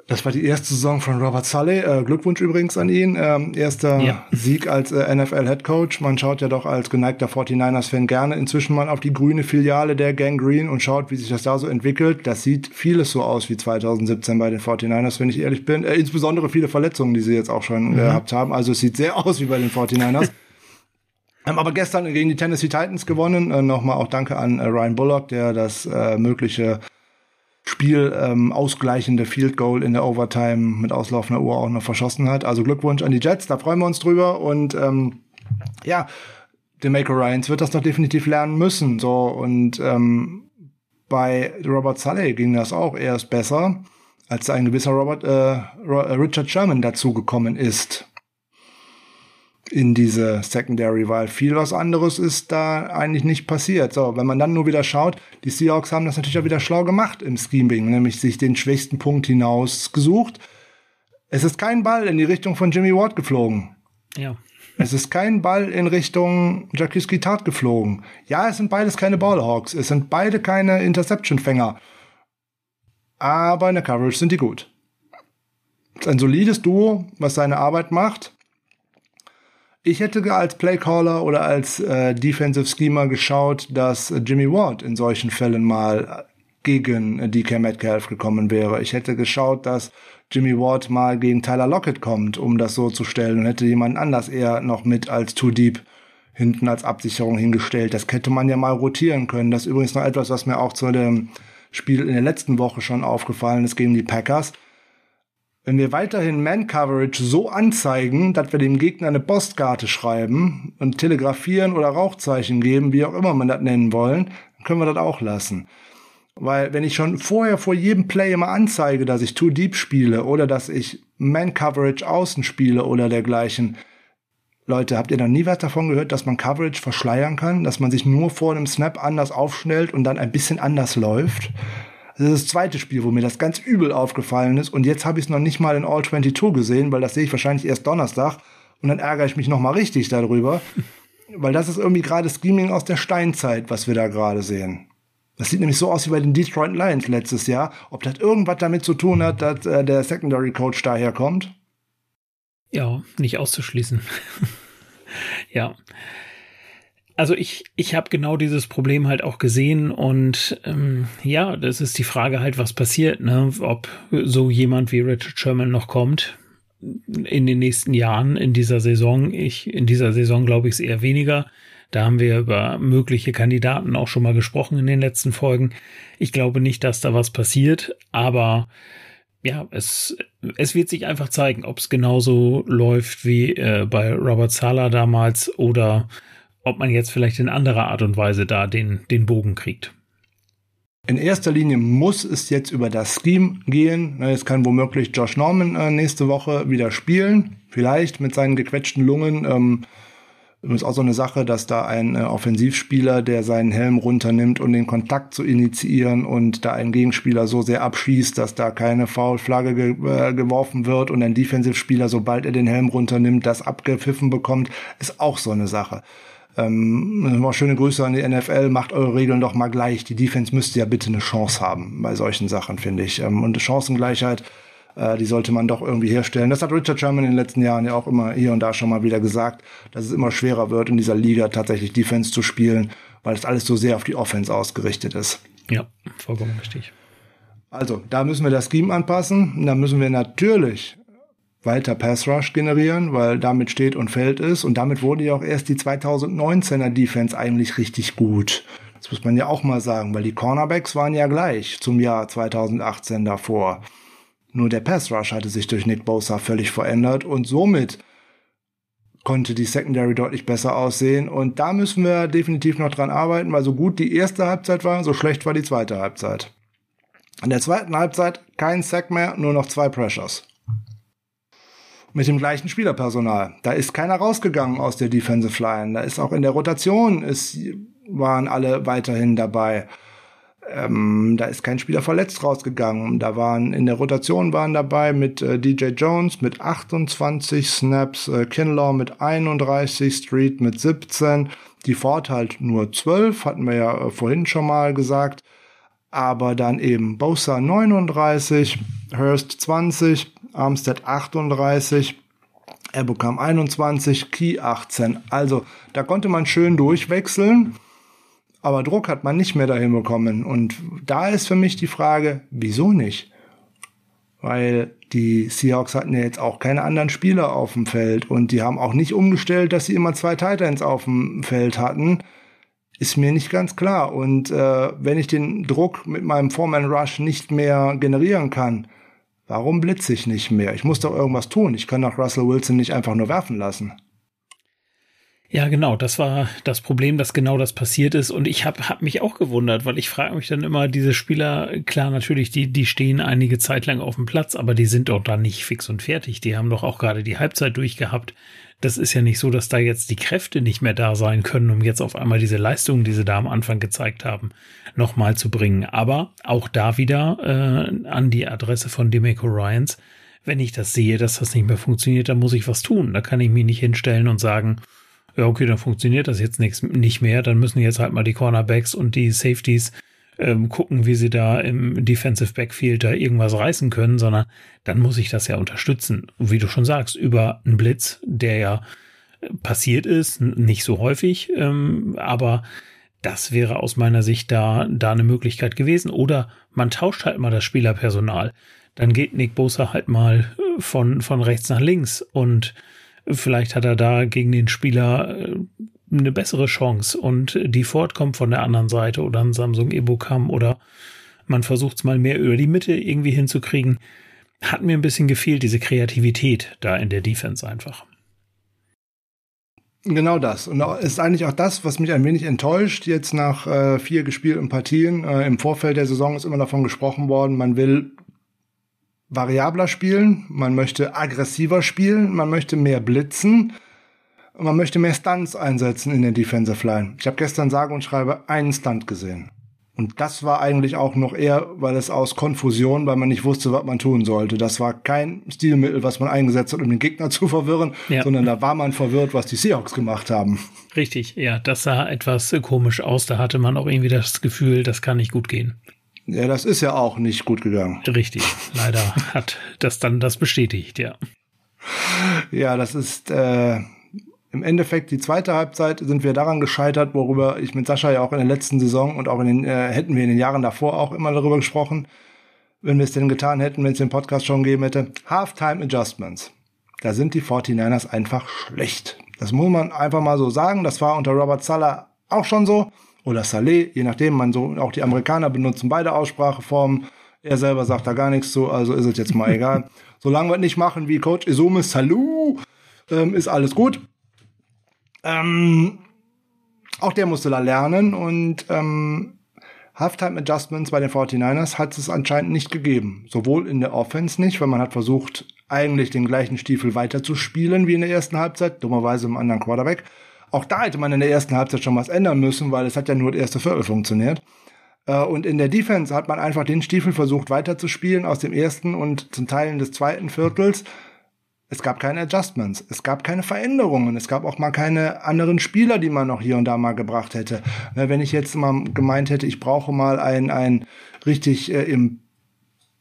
das war die erste Saison von Robert Sully. Äh, Glückwunsch übrigens an ihn. Ähm, erster Ja. Sieg als äh, NFL-Head Coach. Man schaut ja doch als geneigter 49ers-Fan gerne inzwischen mal auf die grüne Filiale der Gang Green und schaut, wie sich das da so entwickelt. Das sieht vieles so aus wie 2017 bei den 49ers, wenn ich ehrlich bin. Äh, insbesondere viele Verletzungen, die sie jetzt auch schon gehabt haben. Also es sieht sehr aus wie bei den 49ers. Haben aber gestern gegen die Tennessee Titans gewonnen. Äh, Nochmal auch danke an äh, Ryan Bullock, der das äh, mögliche Spiel ähm, ausgleichende Field Goal in der Overtime mit auslaufender Uhr auch noch verschossen hat. Also Glückwunsch an die Jets, da freuen wir uns drüber. Und ähm, ja, Demeco Ryans wird das noch definitiv lernen müssen. So und ähm, bei Robert Sully ging das auch erst besser, als ein gewisser Robert Ro- äh, Richard Sherman dazugekommen ist. In diese Secondary, weil viel was anderes ist da eigentlich nicht passiert. So, wenn man dann nur wieder schaut, die Seahawks haben das natürlich auch wieder schlau gemacht im Scheming, nämlich sich den schwächsten Punkt hinausgesucht. Es ist kein Ball in die Richtung von Jimmy Ward geflogen. Ja. Es ist kein Ball in Richtung Jacques Guitart geflogen. Ja, es sind beides keine Ballhawks. Es sind beide keine Interception-Fänger. Aber in der Coverage sind die gut. Es ist ein solides Duo, was seine Arbeit macht. Ich hätte als Playcaller oder als äh, Defensive Schemer geschaut, dass Jimmy Ward in solchen Fällen mal gegen DK Metcalf gekommen wäre. Ich hätte geschaut, dass Jimmy Ward mal gegen Tyler Lockett kommt, um das so zu stellen und hätte jemand anders eher noch mit als Too Deep hinten als Absicherung hingestellt. Das hätte man ja mal rotieren können. Das ist übrigens noch etwas, was mir auch zu dem Spiel in der letzten Woche schon aufgefallen ist gegen die Packers. Wenn wir weiterhin Man-Coverage so anzeigen, dass wir dem Gegner eine Postkarte schreiben und telegrafieren oder Rauchzeichen geben, wie auch immer man das nennen wollen, dann können wir das auch lassen. Weil wenn ich schon vorher vor jedem Play immer anzeige, dass ich Too Deep spiele oder dass ich Man-Coverage außen spiele oder dergleichen, Leute, habt ihr noch nie was davon gehört, dass man Coverage verschleiern kann? Dass man sich nur vor einem Snap anders aufschnellt und dann ein bisschen anders läuft? Das ist das zweite Spiel, wo mir das ganz übel aufgefallen ist. Und jetzt habe ich es noch nicht mal in All 22 gesehen, weil das sehe ich wahrscheinlich erst Donnerstag. Und dann ärgere ich mich noch mal richtig darüber. weil das ist irgendwie gerade Scheming aus der Steinzeit, was wir da gerade sehen. Das sieht nämlich so aus wie bei den Detroit Lions letztes Jahr. Ob das irgendwas damit zu tun hat, dass äh, der Secondary Coach daherkommt? Ja, nicht auszuschließen. ja. Also ich, ich habe genau dieses Problem halt auch gesehen und ähm, ja, das ist die Frage halt, was passiert, ne? Ob so jemand wie Richard Sherman noch kommt in den nächsten Jahren, in dieser Saison. Ich, in dieser Saison glaube ich es eher weniger. Da haben wir über mögliche Kandidaten auch schon mal gesprochen in den letzten Folgen. Ich glaube nicht, dass da was passiert, aber ja, es, es wird sich einfach zeigen, ob es genauso läuft wie äh, bei Robert Sala damals oder ob man jetzt vielleicht in anderer Art und Weise da den, den Bogen kriegt. In erster Linie muss es jetzt über das Scheme gehen. Jetzt kann womöglich Josh Norman äh, nächste Woche wieder spielen. Vielleicht mit seinen gequetschten Lungen. Ähm, ist auch so eine Sache, dass da ein äh, Offensivspieler, der seinen Helm runternimmt, um den Kontakt zu initiieren und da ein Gegenspieler so sehr abschießt, dass da keine Foulflagge ge äh, geworfen wird und ein Defensivspieler, sobald er den Helm runternimmt, das abgepfiffen bekommt, ist auch so eine Sache. Ähm, schöne Grüße an die NFL, macht eure Regeln doch mal gleich. Die Defense müsste ja bitte eine Chance haben bei solchen Sachen, finde ich. Ähm, und Chancengleichheit äh, die sollte man doch irgendwie herstellen. Das hat Richard Sherman in den letzten Jahren ja auch immer hier und da schon mal wieder gesagt, dass es immer schwerer wird, in dieser Liga tatsächlich Defense zu spielen, weil es alles so sehr auf die Offense ausgerichtet ist. Ja, vollkommen richtig. Also, da müssen wir das Scheme anpassen. Da müssen wir natürlich weiter Pass Rush generieren, weil damit steht und fällt es. Und damit wurde ja auch erst die 2019er Defense eigentlich richtig gut. Das muss man ja auch mal sagen, weil die Cornerbacks waren ja gleich zum Jahr 2018 davor. Nur der Pass Rush hatte sich durch Nick Bosa völlig verändert und somit konnte die Secondary deutlich besser aussehen. Und da müssen wir definitiv noch dran arbeiten, weil so gut die erste Halbzeit war, so schlecht war die zweite Halbzeit. In der zweiten Halbzeit kein Sack mehr, nur noch zwei Pressures. Mit dem gleichen Spielerpersonal. Da ist keiner rausgegangen aus der Defensive Line. Da ist auch in der Rotation, es waren alle weiterhin dabei. Ähm, da ist kein Spieler verletzt rausgegangen. Da waren in der Rotation waren dabei mit äh, DJ Jones mit 28 Snaps, äh, Kinlaw mit 31, Street mit 17, die Ford halt nur 12, hatten wir ja äh, vorhin schon mal gesagt. Aber dann eben Bosa 39, Hurst 20, Armstead 38, er bekam 21, Key 18. Also da konnte man schön durchwechseln aber Druck hat man nicht mehr dahin bekommen. Und da ist für mich die Frage, wieso nicht? Weil die Seahawks hatten ja jetzt auch keine anderen Spieler auf dem Feld und die haben auch nicht umgestellt, dass sie immer zwei Titans auf dem Feld hatten. Ist mir nicht ganz klar. Und äh, wenn ich den Druck mit meinem Foreman Rush nicht mehr generieren kann, warum blitze ich nicht mehr? Ich muss doch irgendwas tun. Ich kann doch Russell Wilson nicht einfach nur werfen lassen. Ja, genau, das war das Problem, dass genau das passiert ist. Und ich habe hab mich auch gewundert, weil ich frage mich dann immer, diese Spieler, klar, natürlich, die, die stehen einige Zeit lang auf dem Platz, aber die sind doch da nicht fix und fertig. Die haben doch auch gerade die Halbzeit durchgehabt. Das ist ja nicht so, dass da jetzt die Kräfte nicht mehr da sein können, um jetzt auf einmal diese Leistungen, die sie da am Anfang gezeigt haben, nochmal zu bringen. Aber auch da wieder äh, an die Adresse von Demeco Ryans. Wenn ich das sehe, dass das nicht mehr funktioniert, dann muss ich was tun. Da kann ich mich nicht hinstellen und sagen, ja, okay, dann funktioniert das jetzt nichts, nicht mehr. Dann müssen jetzt halt mal die Cornerbacks und die Safeties ähm, gucken, wie sie da im Defensive Backfield da irgendwas reißen können, sondern dann muss ich das ja unterstützen. Wie du schon sagst, über einen Blitz, der ja passiert ist, nicht so häufig, ähm, aber das wäre aus meiner Sicht da, da eine Möglichkeit gewesen. Oder man tauscht halt mal das Spielerpersonal. Dann geht Nick Bosa halt mal von, von rechts nach links und Vielleicht hat er da gegen den Spieler äh, eine bessere Chance und die Ford kommt von der anderen Seite oder ein Samsung Ebocam oder man versucht es mal mehr über die Mitte irgendwie hinzukriegen. Hat mir ein bisschen gefehlt, diese Kreativität da in der Defense einfach. Genau das. Und ist eigentlich auch das, was mich ein wenig enttäuscht. Jetzt nach äh, vier gespielten Partien äh, im Vorfeld der Saison ist immer davon gesprochen worden, man will variabler spielen, man möchte aggressiver spielen, man möchte mehr blitzen und man möchte mehr Stunts einsetzen in der Defensive Line. Ich habe gestern sage und schreibe einen Stunt gesehen. Und das war eigentlich auch noch eher, weil es aus Konfusion, weil man nicht wusste, was man tun sollte. Das war kein Stilmittel, was man eingesetzt hat, um den Gegner zu verwirren, ja. sondern da war man verwirrt, was die Seahawks gemacht haben. Richtig, ja, das sah etwas komisch aus. Da hatte man auch irgendwie das Gefühl, das kann nicht gut gehen. Ja, das ist ja auch nicht gut gegangen. Richtig. Leider hat das dann das bestätigt, ja. Ja, das ist äh, im Endeffekt die zweite Halbzeit sind wir daran gescheitert, worüber ich mit Sascha ja auch in der letzten Saison und auch in den äh, hätten wir in den Jahren davor auch immer darüber gesprochen, wenn wir es denn getan hätten, wenn es den Podcast schon gegeben hätte. Halftime Adjustments. Da sind die 49ers einfach schlecht. Das muss man einfach mal so sagen. Das war unter Robert Sala auch schon so oder Saleh, je nachdem, man so, auch die Amerikaner benutzen beide Ausspracheformen. Er selber sagt da gar nichts zu, also ist es jetzt mal egal. Solange wir nicht machen wie Coach Isume Salou, ähm, ist alles gut. Ähm, auch der musste da lernen und ähm, Halftime Adjustments bei den 49ers hat es anscheinend nicht gegeben. Sowohl in der Offense nicht, weil man hat versucht, eigentlich den gleichen Stiefel weiterzuspielen wie in der ersten Halbzeit, dummerweise im anderen Quarterback. Auch da hätte man in der ersten Halbzeit schon was ändern müssen, weil es hat ja nur das erste Viertel funktioniert. Äh, und in der Defense hat man einfach den Stiefel versucht weiterzuspielen aus dem ersten und zum Teilen des zweiten Viertels. Es gab keine Adjustments, es gab keine Veränderungen, es gab auch mal keine anderen Spieler, die man noch hier und da mal gebracht hätte. Ne, wenn ich jetzt mal gemeint hätte, ich brauche mal ein, ein richtig äh, im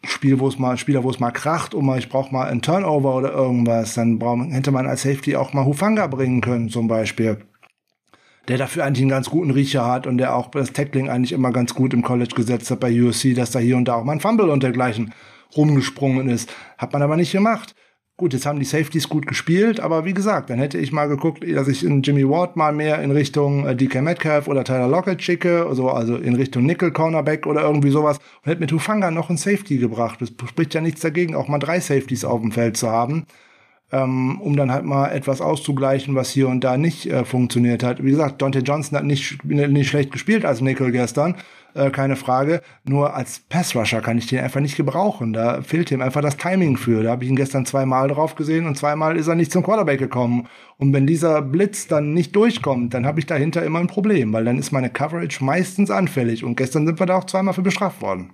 Spiel, wo es mal, Spieler, wo es mal kracht und mal, ich brauche mal ein Turnover oder irgendwas, dann brauch, hätte man als Safety auch mal Hufanga bringen können, zum Beispiel. Der dafür eigentlich einen ganz guten Riecher hat und der auch das Tackling eigentlich immer ganz gut im College gesetzt hat bei USC, dass da hier und da auch mal ein Fumble und dergleichen rumgesprungen ist. Hat man aber nicht gemacht. Gut, jetzt haben die Safeties gut gespielt, aber wie gesagt, dann hätte ich mal geguckt, dass ich in Jimmy Ward mal mehr in Richtung äh, DK Metcalf oder Tyler Lockett schicke, also, also in Richtung Nickel Cornerback oder irgendwie sowas und hätte mit Hufanga noch ein Safety gebracht. Das spricht ja nichts dagegen, auch mal drei Safeties auf dem Feld zu haben, ähm, um dann halt mal etwas auszugleichen, was hier und da nicht äh, funktioniert hat. Wie gesagt, Dante Johnson hat nicht, nicht schlecht gespielt als Nickel gestern, äh, keine Frage. Nur als Passrusher kann ich den einfach nicht gebrauchen. Da fehlt ihm einfach das Timing für. Da habe ich ihn gestern zweimal drauf gesehen und zweimal ist er nicht zum Quarterback gekommen. Und wenn dieser Blitz dann nicht durchkommt, dann habe ich dahinter immer ein Problem, weil dann ist meine Coverage meistens anfällig. Und gestern sind wir da auch zweimal für bestraft worden.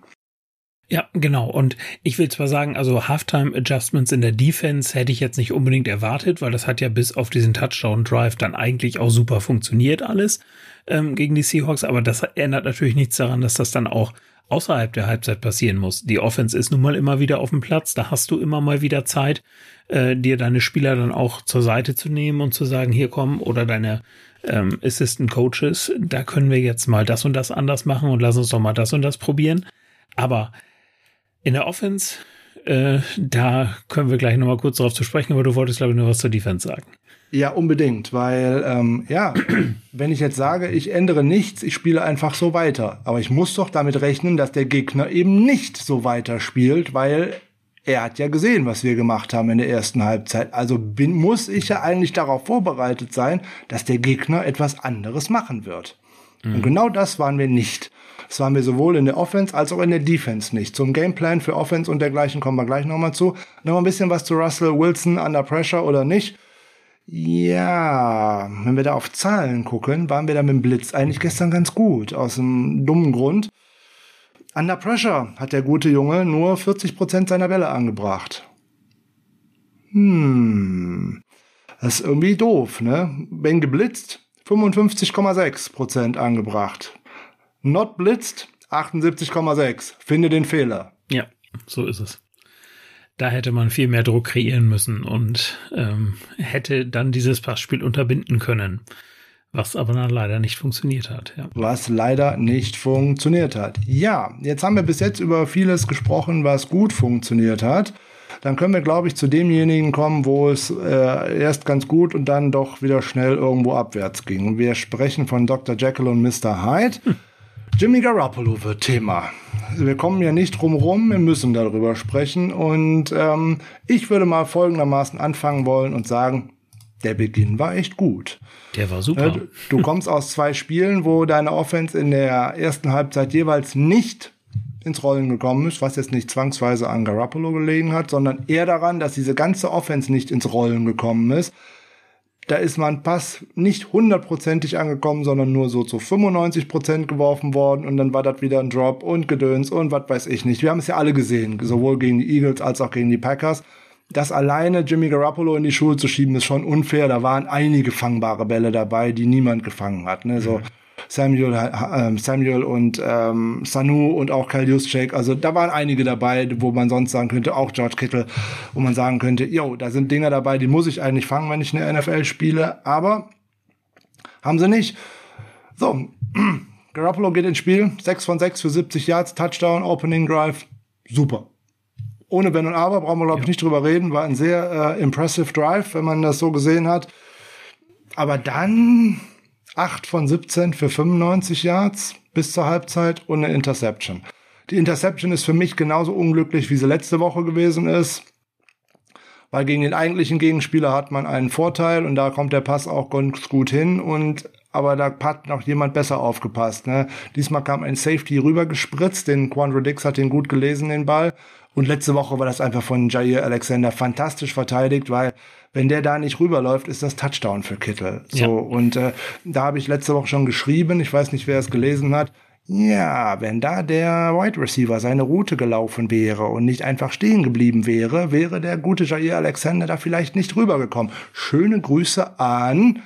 Ja, genau. Und ich will zwar sagen, also Halftime Adjustments in der Defense hätte ich jetzt nicht unbedingt erwartet, weil das hat ja bis auf diesen Touchdown Drive dann eigentlich auch super funktioniert alles ähm, gegen die Seahawks. Aber das ändert natürlich nichts daran, dass das dann auch außerhalb der Halbzeit passieren muss. Die Offense ist nun mal immer wieder auf dem Platz. Da hast du immer mal wieder Zeit, äh, dir deine Spieler dann auch zur Seite zu nehmen und zu sagen, hier kommen oder deine ähm, Assistant Coaches, da können wir jetzt mal das und das anders machen und lass uns doch mal das und das probieren. Aber in der Offense, äh, da können wir gleich nochmal kurz darauf zu sprechen, aber du wolltest, glaube ich, nur was zur Defense sagen. Ja, unbedingt, weil ähm, ja, wenn ich jetzt sage, ich ändere nichts, ich spiele einfach so weiter, aber ich muss doch damit rechnen, dass der Gegner eben nicht so weiter spielt, weil er hat ja gesehen, was wir gemacht haben in der ersten Halbzeit. Also bin, muss ich ja eigentlich darauf vorbereitet sein, dass der Gegner etwas anderes machen wird. Mhm. Und genau das waren wir nicht. Das waren wir sowohl in der Offense als auch in der Defense nicht. Zum Gameplan für Offense und dergleichen kommen wir gleich nochmal zu. Noch ein bisschen was zu Russell Wilson under pressure oder nicht. Ja, wenn wir da auf Zahlen gucken, waren wir da mit dem Blitz eigentlich gestern ganz gut. Aus einem dummen Grund. Under Pressure hat der gute Junge nur 40% seiner Bälle angebracht. Hm, das ist irgendwie doof, ne? Wenn geblitzt, 55,6% angebracht. Not blitzt, 78,6. Finde den Fehler. Ja, so ist es. Da hätte man viel mehr Druck kreieren müssen und ähm, hätte dann dieses Passspiel unterbinden können. Was aber dann leider nicht funktioniert hat. Ja. Was leider nicht funktioniert hat. Ja, jetzt haben wir bis jetzt über vieles gesprochen, was gut funktioniert hat. Dann können wir, glaube ich, zu demjenigen kommen, wo es äh, erst ganz gut und dann doch wieder schnell irgendwo abwärts ging. Wir sprechen von Dr. Jekyll und Mr. Hyde. Hm. Jimmy Garoppolo wird Thema. Wir kommen ja nicht drum rum, wir müssen darüber sprechen. Und ähm, ich würde mal folgendermaßen anfangen wollen und sagen, der Beginn war echt gut. Der war super. Du, du kommst aus zwei Spielen, wo deine Offense in der ersten Halbzeit jeweils nicht ins Rollen gekommen ist, was jetzt nicht zwangsweise an Garoppolo gelegen hat, sondern eher daran, dass diese ganze Offense nicht ins Rollen gekommen ist. Da ist mein Pass nicht hundertprozentig angekommen, sondern nur so zu 95 Prozent geworfen worden und dann war das wieder ein Drop und Gedöns und was weiß ich nicht. Wir haben es ja alle gesehen, sowohl gegen die Eagles als auch gegen die Packers das alleine Jimmy Garoppolo in die Schuhe zu schieben, ist schon unfair. Da waren einige fangbare Bälle dabei, die niemand gefangen hat. Ne? So Samuel, äh, Samuel und ähm, Sanu und auch Kyle Juszczyk. Also da waren einige dabei, wo man sonst sagen könnte, auch George Kittle, wo man sagen könnte, yo, da sind Dinger dabei, die muss ich eigentlich fangen, wenn ich eine NFL spiele. Aber haben sie nicht. So, Garoppolo geht ins Spiel, 6 von 6 für 70 Yards, Touchdown, Opening Drive, super ohne Wenn und Aber brauchen wir, glaube ich, nicht drüber reden. War ein sehr äh, impressive Drive, wenn man das so gesehen hat. Aber dann 8 von 17 für 95 Yards bis zur Halbzeit und eine Interception. Die Interception ist für mich genauso unglücklich, wie sie letzte Woche gewesen ist. Weil gegen den eigentlichen Gegenspieler hat man einen Vorteil und da kommt der Pass auch ganz gut hin und aber da hat noch jemand besser aufgepasst. Ne? Diesmal kam ein Safety rüber gespritzt, den Quandro Dix hat den gut gelesen, den Ball. Und letzte Woche war das einfach von Jair Alexander fantastisch verteidigt, weil wenn der da nicht rüberläuft, ist das Touchdown für Kittel. So ja. und äh, da habe ich letzte Woche schon geschrieben, ich weiß nicht, wer es gelesen hat. Ja, wenn da der Wide Receiver seine Route gelaufen wäre und nicht einfach stehen geblieben wäre, wäre der gute Jair Alexander da vielleicht nicht rübergekommen. Schöne Grüße an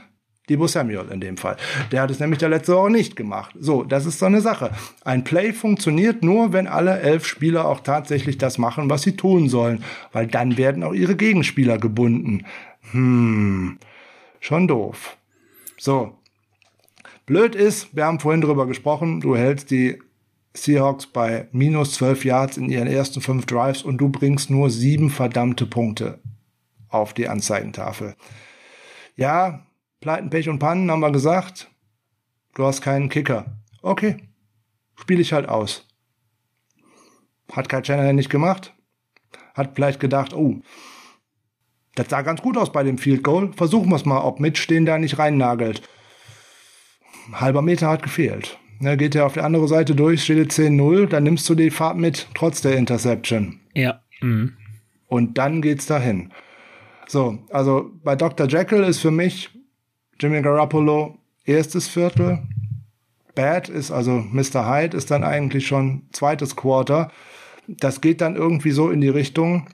Debo Samuel in dem Fall. Der hat es nämlich der letzte Woche nicht gemacht. So, das ist so eine Sache. Ein Play funktioniert nur, wenn alle elf Spieler auch tatsächlich das machen, was sie tun sollen. Weil dann werden auch ihre Gegenspieler gebunden. Hm, schon doof. So. Blöd ist, wir haben vorhin drüber gesprochen, du hältst die Seahawks bei minus zwölf Yards in ihren ersten fünf Drives und du bringst nur sieben verdammte Punkte auf die Anzeigentafel. Ja, Pleiten, Pech und Pannen haben wir gesagt. Du hast keinen Kicker. Okay, spiele ich halt aus. Hat Kai Chandler nicht gemacht. Hat vielleicht gedacht, oh, das sah ganz gut aus bei dem Field Goal. Versuchen wir es mal, ob Mitstehen da nicht reinnagelt. halber Meter hat gefehlt. Ne, geht er auf die andere Seite durch, steht 10-0, dann nimmst du die Fahrt mit, trotz der Interception. Ja. Mhm. Und dann geht's dahin. So, also bei Dr. Jekyll ist für mich Jimmy Garoppolo erstes Viertel. Bad ist also Mr. Hyde ist dann eigentlich schon zweites Quarter. Das geht dann irgendwie so in die Richtung,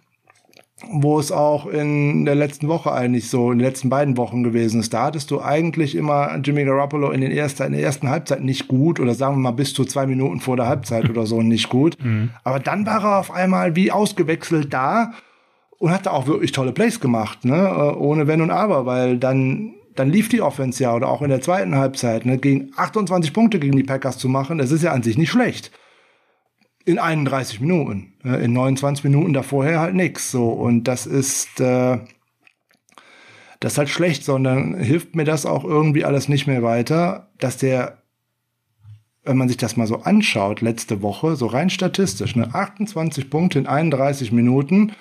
wo es auch in der letzten Woche eigentlich so, in den letzten beiden Wochen gewesen ist. Da hattest du eigentlich immer Jimmy Garoppolo in, den ersten, in der ersten Halbzeit nicht gut oder sagen wir mal bis zu zwei Minuten vor der Halbzeit oder so nicht gut. Mhm. Aber dann war er auf einmal wie ausgewechselt da und hat da auch wirklich tolle Plays gemacht, ne? ohne Wenn und Aber, weil dann dann lief die Offense ja oder auch in der zweiten Halbzeit, ne, gegen 28 Punkte gegen die Packers zu machen, das ist ja an sich nicht schlecht. In 31 Minuten. Ne, in 29 Minuten davorher halt nix. So, und das ist, äh, das ist halt schlecht, sondern hilft mir das auch irgendwie alles nicht mehr weiter, dass der wenn man sich das mal so anschaut, letzte Woche, so rein statistisch, ne, 28 Punkte in 31 Minuten,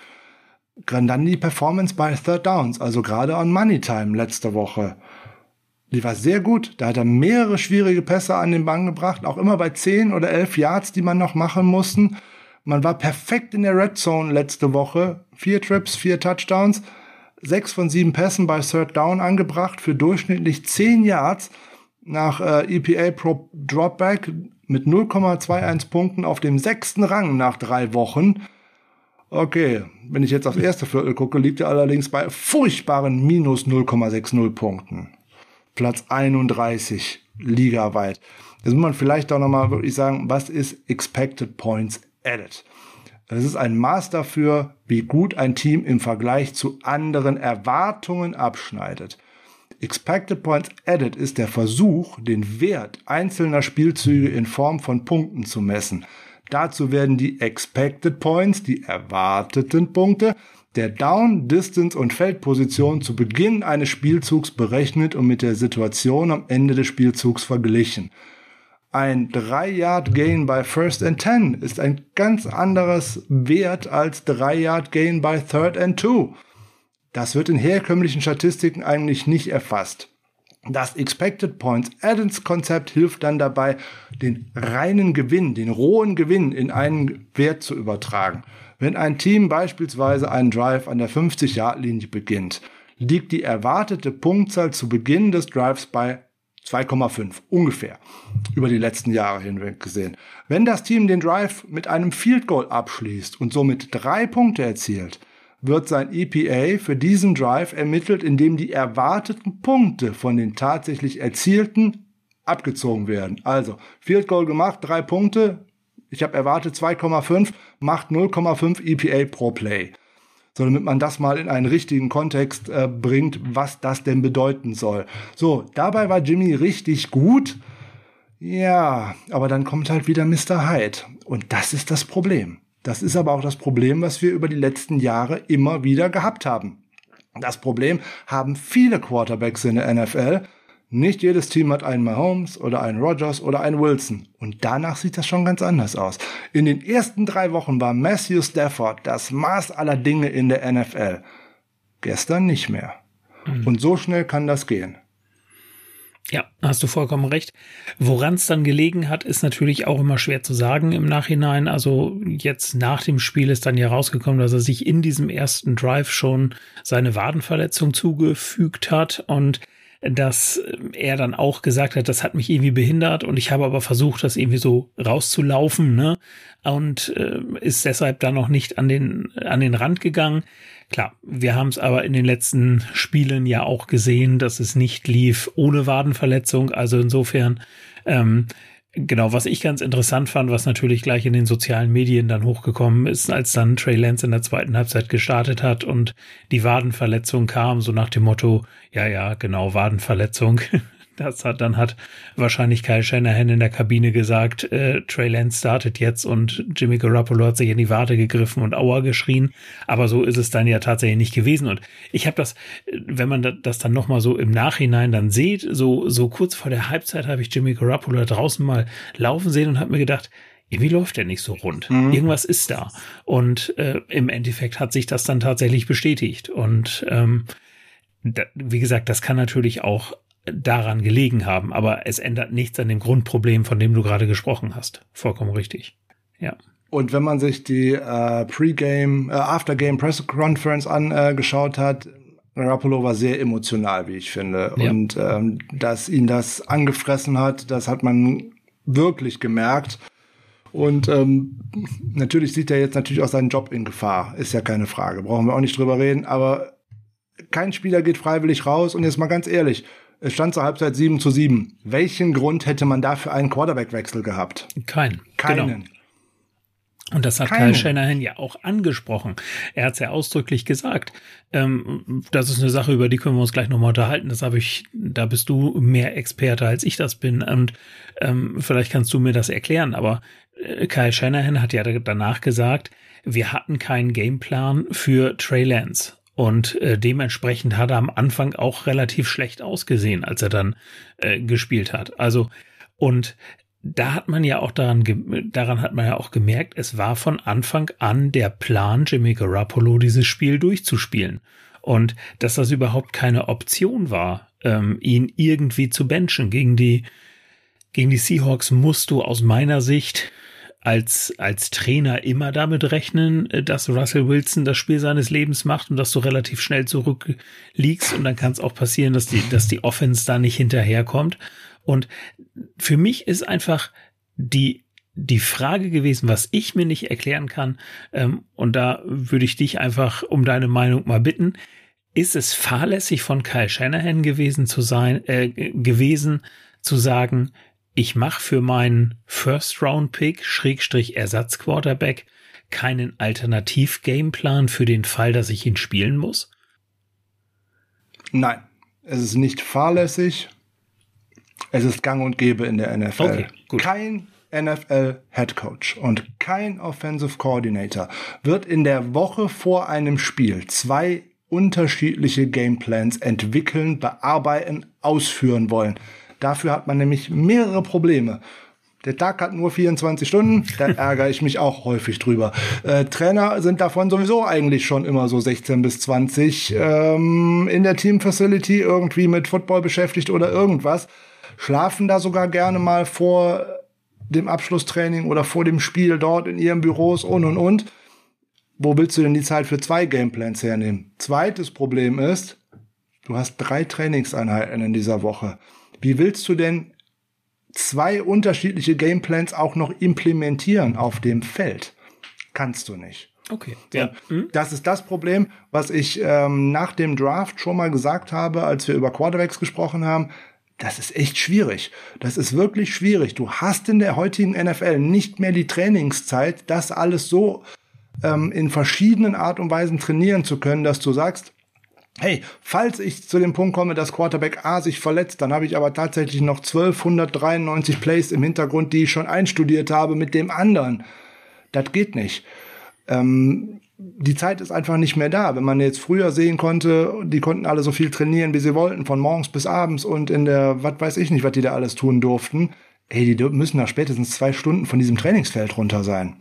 dann die Performance bei Third Downs, also gerade on Money Time letzte Woche. Die war sehr gut. Da hat er mehrere schwierige Pässe an den Bann gebracht, auch immer bei 10 oder 11 Yards, die man noch machen mussten. Man war perfekt in der Red Zone letzte Woche. Vier Trips, vier Touchdowns, sechs von sieben Pässen bei Third Down angebracht für durchschnittlich 10 Yards nach äh, EPA Pro Dropback mit 0,21 Punkten auf dem sechsten Rang nach drei Wochen. Okay, wenn ich jetzt aufs erste Viertel gucke, liegt er allerdings bei furchtbaren minus 0,60 Punkten. Platz 31 ligaweit. Jetzt muss man vielleicht auch nochmal wirklich sagen, was ist Expected Points Added? Das ist ein Maß dafür, wie gut ein Team im Vergleich zu anderen Erwartungen abschneidet. Expected Points Added ist der Versuch, den Wert einzelner Spielzüge in Form von Punkten zu messen. Dazu werden die Expected Points, die erwarteten Punkte, der Down, Distance und Feldposition zu Beginn eines Spielzugs berechnet und mit der Situation am Ende des Spielzugs verglichen. Ein 3-Yard-Gain bei First and 10 ist ein ganz anderes Wert als 3-Yard-Gain bei Third and 2. Das wird in herkömmlichen Statistiken eigentlich nicht erfasst. Das Expected Points Addons Konzept hilft dann dabei, den reinen Gewinn, den rohen Gewinn in einen Wert zu übertragen. Wenn ein Team beispielsweise einen Drive an der 50-Yard-Linie beginnt, liegt die erwartete Punktzahl zu Beginn des Drives bei 2,5 ungefähr über die letzten Jahre hinweg gesehen. Wenn das Team den Drive mit einem Field Goal abschließt und somit drei Punkte erzielt, wird sein EPA für diesen Drive ermittelt, indem die erwarteten Punkte von den tatsächlich erzielten abgezogen werden. Also Field Goal gemacht, drei Punkte, ich habe erwartet 2,5, macht 0,5 EPA pro Play. So, damit man das mal in einen richtigen Kontext äh, bringt, was das denn bedeuten soll. So, dabei war Jimmy richtig gut. Ja, aber dann kommt halt wieder Mr. Hyde. Und das ist das Problem. Das ist aber auch das Problem, was wir über die letzten Jahre immer wieder gehabt haben. Das Problem haben viele Quarterbacks in der NFL. Nicht jedes Team hat einen Mahomes oder einen Rogers oder einen Wilson. Und danach sieht das schon ganz anders aus. In den ersten drei Wochen war Matthew Stafford das Maß aller Dinge in der NFL. Gestern nicht mehr. Mhm. Und so schnell kann das gehen. Ja, hast du vollkommen recht. Woran es dann gelegen hat, ist natürlich auch immer schwer zu sagen im Nachhinein. Also jetzt nach dem Spiel ist dann ja rausgekommen, dass er sich in diesem ersten Drive schon seine Wadenverletzung zugefügt hat und dass er dann auch gesagt hat, das hat mich irgendwie behindert und ich habe aber versucht, das irgendwie so rauszulaufen, ne? Und äh, ist deshalb dann noch nicht an den an den Rand gegangen. Klar, wir haben es aber in den letzten Spielen ja auch gesehen, dass es nicht lief ohne Wadenverletzung. Also insofern, ähm, genau, was ich ganz interessant fand, was natürlich gleich in den sozialen Medien dann hochgekommen ist, als dann Trey Lance in der zweiten Halbzeit gestartet hat und die Wadenverletzung kam, so nach dem Motto, ja, ja, genau, Wadenverletzung. Das hat, dann hat wahrscheinlich Kyle Shanahan in der Kabine gesagt, äh, Trey Lance startet jetzt und Jimmy Garoppolo hat sich in die Warte gegriffen und Aua geschrien. Aber so ist es dann ja tatsächlich nicht gewesen. Und ich habe das, wenn man das dann nochmal so im Nachhinein dann sieht, so, so kurz vor der Halbzeit habe ich Jimmy Garoppolo da draußen mal laufen sehen und habe mir gedacht, irgendwie läuft der nicht so rund. Mhm. Irgendwas ist da. Und äh, im Endeffekt hat sich das dann tatsächlich bestätigt. Und ähm, da, wie gesagt, das kann natürlich auch daran gelegen haben, aber es ändert nichts an dem Grundproblem, von dem du gerade gesprochen hast. Vollkommen richtig. Ja. Und wenn man sich die äh, Pre-Game, äh, After-Game Press Conference angeschaut äh, hat, Garoppolo war sehr emotional, wie ich finde. Ja. Und ähm, dass ihn das angefressen hat, das hat man wirklich gemerkt. Und ähm, natürlich sieht er jetzt natürlich auch seinen Job in Gefahr. Ist ja keine Frage. Brauchen wir auch nicht drüber reden. Aber kein Spieler geht freiwillig raus. Und jetzt mal ganz ehrlich, es stand zur Halbzeit 7 zu 7. Welchen Grund hätte man dafür einen Quarterback-Wechsel gehabt? Kein. Keinen. Genau. Und das hat Keinen. Kyle Shanahan ja auch angesprochen. Er hat es ja ausdrücklich gesagt. Ähm, das ist eine Sache, über die können wir uns gleich nochmal unterhalten. Das habe ich, da bist du mehr Experte als ich das bin. Und ähm, vielleicht kannst du mir das erklären. Aber äh, Kyle Shanahan hat ja danach gesagt, wir hatten keinen Gameplan für Trey Lance. Und äh, dementsprechend hat er am Anfang auch relativ schlecht ausgesehen, als er dann äh, gespielt hat. Also, und da hat man ja auch daran, daran hat man ja auch gemerkt, es war von Anfang an der Plan, Jimmy Garoppolo dieses Spiel durchzuspielen. Und dass das überhaupt keine Option war, ähm, ihn irgendwie zu benchen. Gegen die, gegen die Seahawks musst du aus meiner Sicht als, als Trainer immer damit rechnen, äh, dass Russell Wilson das Spiel seines Lebens macht und dass du relativ schnell zurückliegst und dann kann es auch passieren, dass die, dass die Offense da nicht hinterherkommt. Und für mich ist einfach die die Frage gewesen, was ich mir nicht erklären kann, ähm, und da würde ich dich einfach um deine Meinung mal bitten. Ist es fahrlässig von Kyle Shanahan gewesen zu sein, äh, gewesen zu sagen, ich mache für meinen First Round Pick Schrägstrich Ersatz Quarterback keinen Alternativ Gameplan für den Fall, dass ich ihn spielen muss? Nein, es ist nicht fahrlässig. Es ist gang und gäbe in der NFL. Okay, gut. Kein NFL Head Coach und kein Offensive Coordinator wird in der Woche vor einem Spiel zwei unterschiedliche Gameplans entwickeln, bearbeiten, ausführen wollen. Dafür hat man nämlich mehrere Probleme. Der Tag hat nur 24 Stunden, da ärgere ich mich auch häufig drüber. Äh, Trainer sind davon sowieso eigentlich schon immer so 16 bis 20 ähm, in der Team Facility irgendwie mit Football beschäftigt oder irgendwas schlafen da sogar gerne mal vor dem Abschlusstraining oder vor dem Spiel dort in ihren Büros und und und. Wo willst du denn die Zeit für zwei Gameplans hernehmen? Zweites Problem ist, du hast drei Trainingseinheiten in dieser Woche. Wie willst du denn zwei unterschiedliche Gameplans auch noch implementieren auf dem Feld? Kannst du nicht. Okay. Ja. Das ist das Problem, was ich ähm, nach dem Draft schon mal gesagt habe, als wir über Quarterbacks gesprochen haben das ist echt schwierig. Das ist wirklich schwierig. Du hast in der heutigen NFL nicht mehr die Trainingszeit, das alles so ähm, in verschiedenen Art und Weisen trainieren zu können, dass du sagst, hey, falls ich zu dem Punkt komme, dass Quarterback A sich verletzt, dann habe ich aber tatsächlich noch 1293 Plays im Hintergrund, die ich schon einstudiert habe mit dem anderen. Das geht nicht. Ähm, die Zeit ist einfach nicht mehr da. Wenn man jetzt früher sehen konnte, die konnten alle so viel trainieren, wie sie wollten, von morgens bis abends und in der, was weiß ich nicht, was die da alles tun durften. Ey, die müssen nach spätestens zwei Stunden von diesem Trainingsfeld runter sein.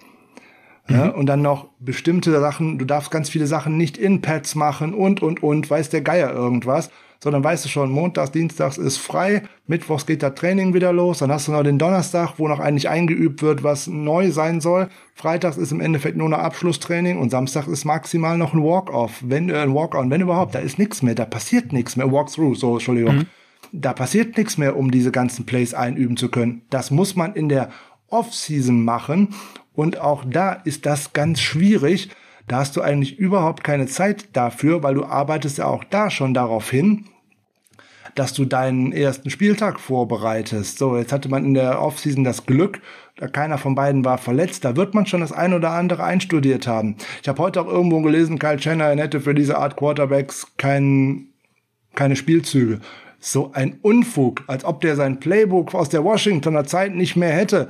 Mhm. Ja, und dann noch bestimmte Sachen, du darfst ganz viele Sachen nicht in Pads machen und, und, und, weiß der Geier irgendwas sondern weißt du schon, montags, dienstags ist frei, mittwochs geht das Training wieder los, dann hast du noch den Donnerstag, wo noch eigentlich eingeübt wird, was neu sein soll. Freitags ist im Endeffekt nur ein Abschlusstraining und Samstag ist maximal noch ein Walk-off, wenn äh, ein Walk-on, wenn überhaupt, da ist nichts mehr, da passiert nichts mehr, Walk-through, so, Entschuldigung. Mhm. Da passiert nichts mehr, um diese ganzen Plays einüben zu können. Das muss man in der Off-Season machen und auch da ist das ganz schwierig, da hast du eigentlich überhaupt keine Zeit dafür, weil du arbeitest ja auch da schon darauf hin, dass du deinen ersten Spieltag vorbereitest. So, jetzt hatte man in der Offseason das Glück, da keiner von beiden war verletzt. Da wird man schon das ein oder andere einstudiert haben. Ich habe heute auch irgendwo gelesen, Kyle Shanahan hätte für diese Art Quarterbacks kein, keine Spielzüge. So ein Unfug, als ob der sein Playbook aus der Washingtoner Zeit nicht mehr hätte.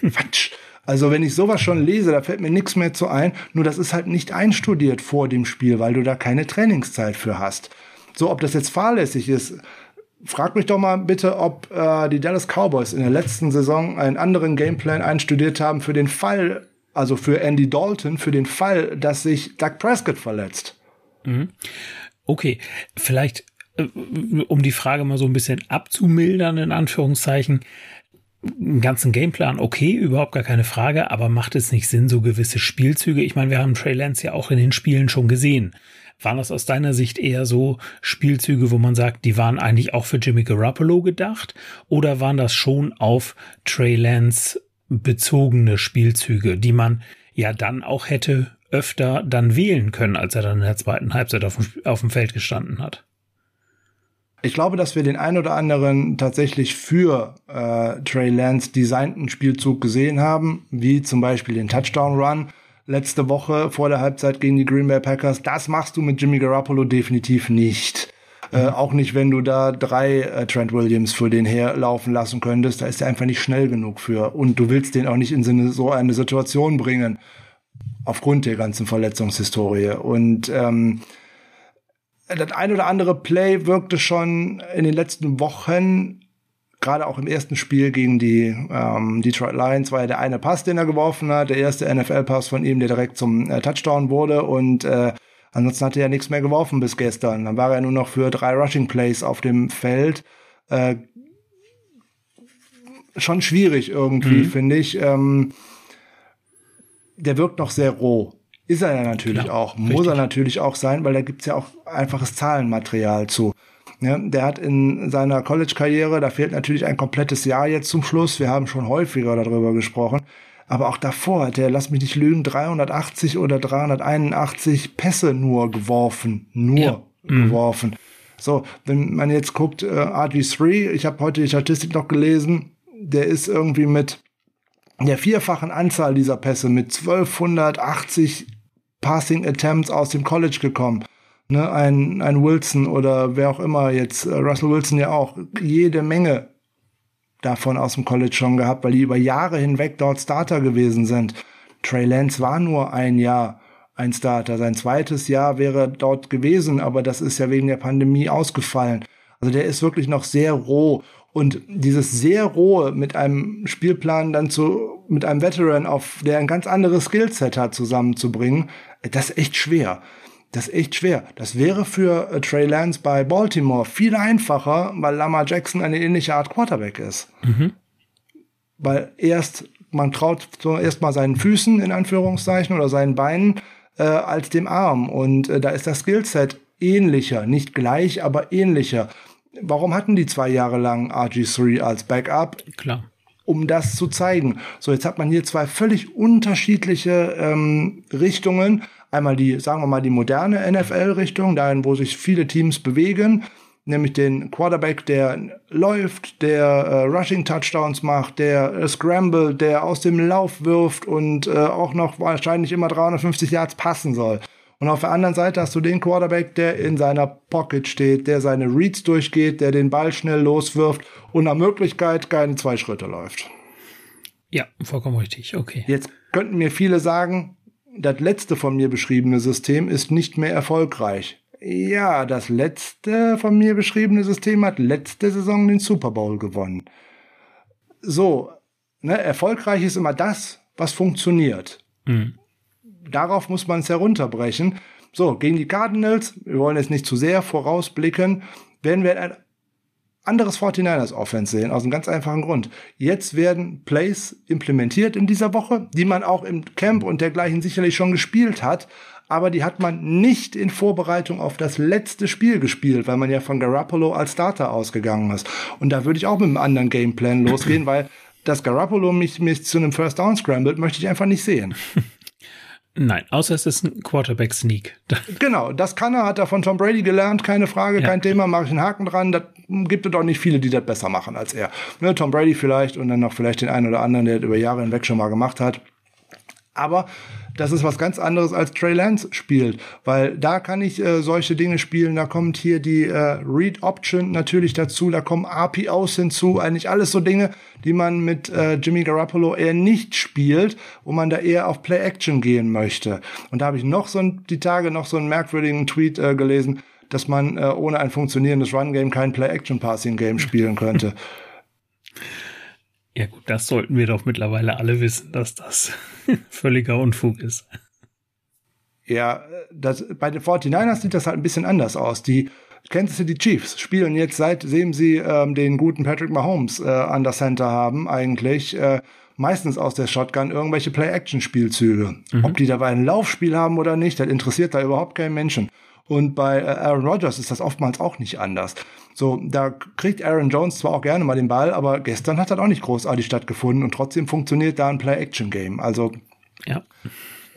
Quatsch. Also wenn ich sowas schon lese, da fällt mir nichts mehr zu ein. Nur das ist halt nicht einstudiert vor dem Spiel, weil du da keine Trainingszeit für hast. So, ob das jetzt fahrlässig ist, frag mich doch mal bitte, ob äh, die Dallas Cowboys in der letzten Saison einen anderen Gameplan einstudiert haben für den Fall, also für Andy Dalton, für den Fall, dass sich Doug Prescott verletzt. Mhm. Okay, vielleicht äh, um die Frage mal so ein bisschen abzumildern, in Anführungszeichen einen ganzen Gameplan, okay, überhaupt gar keine Frage, aber macht es nicht Sinn, so gewisse Spielzüge? Ich meine, wir haben Trey Lance ja auch in den Spielen schon gesehen. Waren das aus deiner Sicht eher so Spielzüge, wo man sagt, die waren eigentlich auch für Jimmy Garoppolo gedacht? Oder waren das schon auf Trey Lance bezogene Spielzüge, die man ja dann auch hätte öfter dann wählen können, als er dann in der zweiten Halbzeit auf dem, auf dem Feld gestanden hat? Ich glaube, dass wir den ein oder anderen tatsächlich für äh, Trey Lance designten Spielzug gesehen haben, wie zum Beispiel den Touchdown Run letzte Woche vor der Halbzeit gegen die Green Bay Packers. Das machst du mit Jimmy Garoppolo definitiv nicht. Äh, mhm. Äh, auch nicht, wenn du da drei äh, Trent Williams für den herlaufen lassen könntest. Da ist er einfach nicht schnell genug für. Und du willst den auch nicht in so eine Situation bringen. Aufgrund der ganzen Verletzungshistorie. Und ähm, das ein oder andere Play wirkte schon in den letzten Wochen gerade auch im ersten Spiel gegen die ähm, Detroit Lions war ja der eine Pass, den er geworfen hat, der erste NFL-Pass von ihm, der direkt zum äh, Touchdown wurde und äh, ansonsten hat er ja nichts mehr geworfen bis gestern. Dann war er nur noch für drei Rushing Plays auf dem Feld. Äh, schon schwierig irgendwie, mhm. finde ich. Ähm, der wirkt noch sehr roh. Ist er ja natürlich Klar, auch. Muss richtig. er natürlich auch sein, weil da gibt's ja auch einfaches Zahlenmaterial zu. Ja, der hat in seiner College-Karriere, da fehlt natürlich ein komplettes Jahr jetzt zum Schluss. Wir haben schon häufiger darüber gesprochen. Aber auch davor hat er, lass mich nicht lügen, 380 oder 381 Pässe nur geworfen. Nur ja. Mhm. geworfen. Mhm. So, wenn man jetzt guckt, äh, RG3, ich habe heute die Statistik noch gelesen, der ist irgendwie mit der vierfachen Anzahl dieser Pässe mit 1280 Passing Attempts aus dem College gekommen. Ne, ein, ein Wilson oder wer auch immer jetzt, äh, Russell Wilson ja auch, jede Menge davon aus dem College schon gehabt, weil die über Jahre hinweg dort Starter gewesen sind. Trey Lance war nur ein Jahr ein Starter. Sein zweites Jahr wäre dort gewesen, aber das ist ja wegen der Pandemie ausgefallen. Also der ist wirklich noch sehr roh. Und dieses sehr rohe mit einem Spielplan dann zu, mit einem Veteran auf, der ein ganz anderes Skillset hat, zusammenzubringen, das ist echt schwer. Das ist echt schwer. Das wäre für äh, Trey Lance bei Baltimore viel einfacher, weil Lamar Jackson eine ähnliche Art Quarterback ist. Mhm. Weil erst, man traut so erst mal seinen Füßen in Anführungszeichen oder seinen Beinen äh, als dem Arm. Und äh, da ist das Skillset ähnlicher, nicht gleich, aber ähnlicher. Warum hatten die zwei Jahre lang RG3 als Backup? Klar um das zu zeigen. So, jetzt hat man hier zwei völlig unterschiedliche ähm, Richtungen. Einmal die, sagen wir mal, die moderne NFL-Richtung, dahin, wo sich viele Teams bewegen, nämlich den Quarterback, der läuft, der äh, Rushing Touchdowns macht, der äh, Scramble, der aus dem Lauf wirft und äh, auch noch wahrscheinlich immer 350 Yards passen soll. Und auf der anderen Seite hast du den Quarterback, der in seiner Pocket steht, der seine Reads durchgeht, der den Ball schnell loswirft und nach Möglichkeit keine zwei Schritte läuft. Ja, vollkommen richtig. Okay. Jetzt könnten mir viele sagen, das letzte von mir beschriebene System ist nicht mehr erfolgreich. Ja, das letzte von mir beschriebene System hat letzte Saison den Super Bowl gewonnen. So, ne, erfolgreich ist immer das, was funktioniert. Mhm. Darauf muss man es herunterbrechen. So, gegen die Cardinals, wir wollen jetzt nicht zu sehr vorausblicken, werden wir ein anderes 49ers Offense sehen, aus einem ganz einfachen Grund. Jetzt werden Plays implementiert in dieser Woche, die man auch im Camp und dergleichen sicherlich schon gespielt hat, aber die hat man nicht in Vorbereitung auf das letzte Spiel gespielt, weil man ja von Garoppolo als Starter ausgegangen ist. Und da würde ich auch mit einem anderen Gameplan losgehen, weil dass Garoppolo mich, mich zu einem First Down scrambled, möchte ich einfach nicht sehen. Nein, außer es ist ein Quarterback-Sneak. genau, das kann er, hat er von Tom Brady gelernt, keine Frage, ja. kein Thema, mache ich einen Haken dran. Das gibt es doch nicht viele, die das besser machen als er. Ne, Tom Brady vielleicht und dann noch vielleicht den einen oder anderen, der das über Jahre hinweg schon mal gemacht hat. Aber das ist was ganz anderes als Trey Lance spielt, weil da kann ich äh, solche Dinge spielen. Da kommt hier die äh, Read Option natürlich dazu, da kommen RPOs hinzu, eigentlich alles so Dinge, die man mit äh, Jimmy Garoppolo eher nicht spielt, wo man da eher auf Play Action gehen möchte. Und da habe ich noch so ein, die Tage noch so einen merkwürdigen Tweet äh, gelesen, dass man äh, ohne ein funktionierendes Run Game kein Play Action Passing Game spielen könnte. Ja gut, das sollten wir doch mittlerweile alle wissen, dass das völliger Unfug ist. Ja, das, bei den 49ers sieht das halt ein bisschen anders aus. Die Kansas City Chiefs spielen jetzt seitdem sie ähm, den guten Patrick Mahomes äh, an der Center haben, eigentlich äh, meistens aus der Shotgun irgendwelche Play-Action-Spielzüge. Mhm. Ob die dabei ein Laufspiel haben oder nicht, das interessiert da überhaupt keinen Menschen. Und bei äh, Aaron Rodgers ist das oftmals auch nicht anders. So, da kriegt Aaron Jones zwar auch gerne mal den Ball, aber gestern hat das auch nicht großartig stattgefunden und trotzdem funktioniert da ein Play-Action-Game. Also, ja.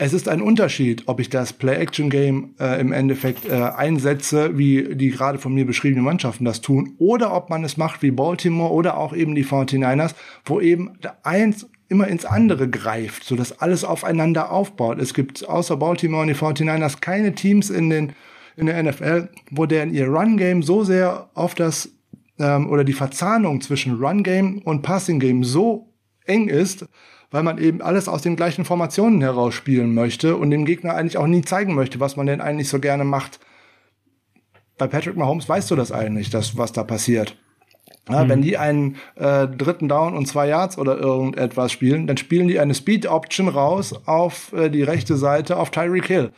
Es ist ein Unterschied, ob ich das Play-Action-Game äh, im Endeffekt äh, einsetze, wie die gerade von mir beschriebenen Mannschaften das tun, oder ob man es macht wie Baltimore oder auch eben die 49ers, wo eben eins immer ins andere greift, so dass alles aufeinander aufbaut. Es gibt außer Baltimore und die 49ers keine Teams in den in der NFL, wo der in ihr Run-Game so sehr auf das ähm, oder die Verzahnung zwischen Run-Game und Passing-Game so eng ist, weil man eben alles aus den gleichen Formationen heraus spielen möchte und dem Gegner eigentlich auch nie zeigen möchte, was man denn eigentlich so gerne macht. Bei Patrick Mahomes weißt du das eigentlich, das, was da passiert. Ja, Wenn die einen äh, dritten Down und zwei Yards oder irgendetwas spielen, dann spielen die eine Speed Option raus auf äh, die rechte Seite auf Tyreek Hill.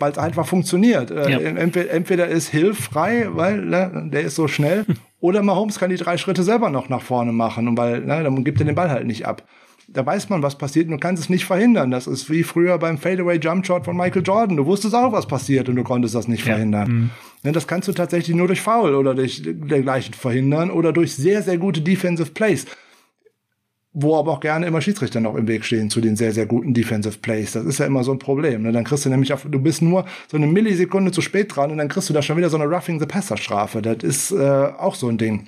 Weil es einfach funktioniert. Äh, Ja. entweder, entweder ist Hill frei, weil ne, der ist so schnell, oder Mahomes kann die drei Schritte selber noch nach vorne machen, und weil ne, dann gibt er den Ball halt nicht ab. Da weiß man, was passiert und du kannst es nicht verhindern. Das ist wie früher beim Fadeaway Jump Shot von Michael Jordan. Du wusstest auch, was passiert und du konntest das nicht Ja. verhindern. Ne, das kannst du tatsächlich nur durch Foul oder durch dergleichen verhindern oder durch sehr, sehr gute Defensive Plays. Wo aber auch gerne immer Schiedsrichter noch im Weg stehen zu den sehr, sehr guten Defensive Plays. Das ist ja immer so ein Problem. Ne? Dann kriegst du nämlich auf, du bist nur so eine Millisekunde zu spät dran und dann kriegst du da schon wieder so eine Roughing the Passer Strafe. Das ist äh, auch so ein Ding.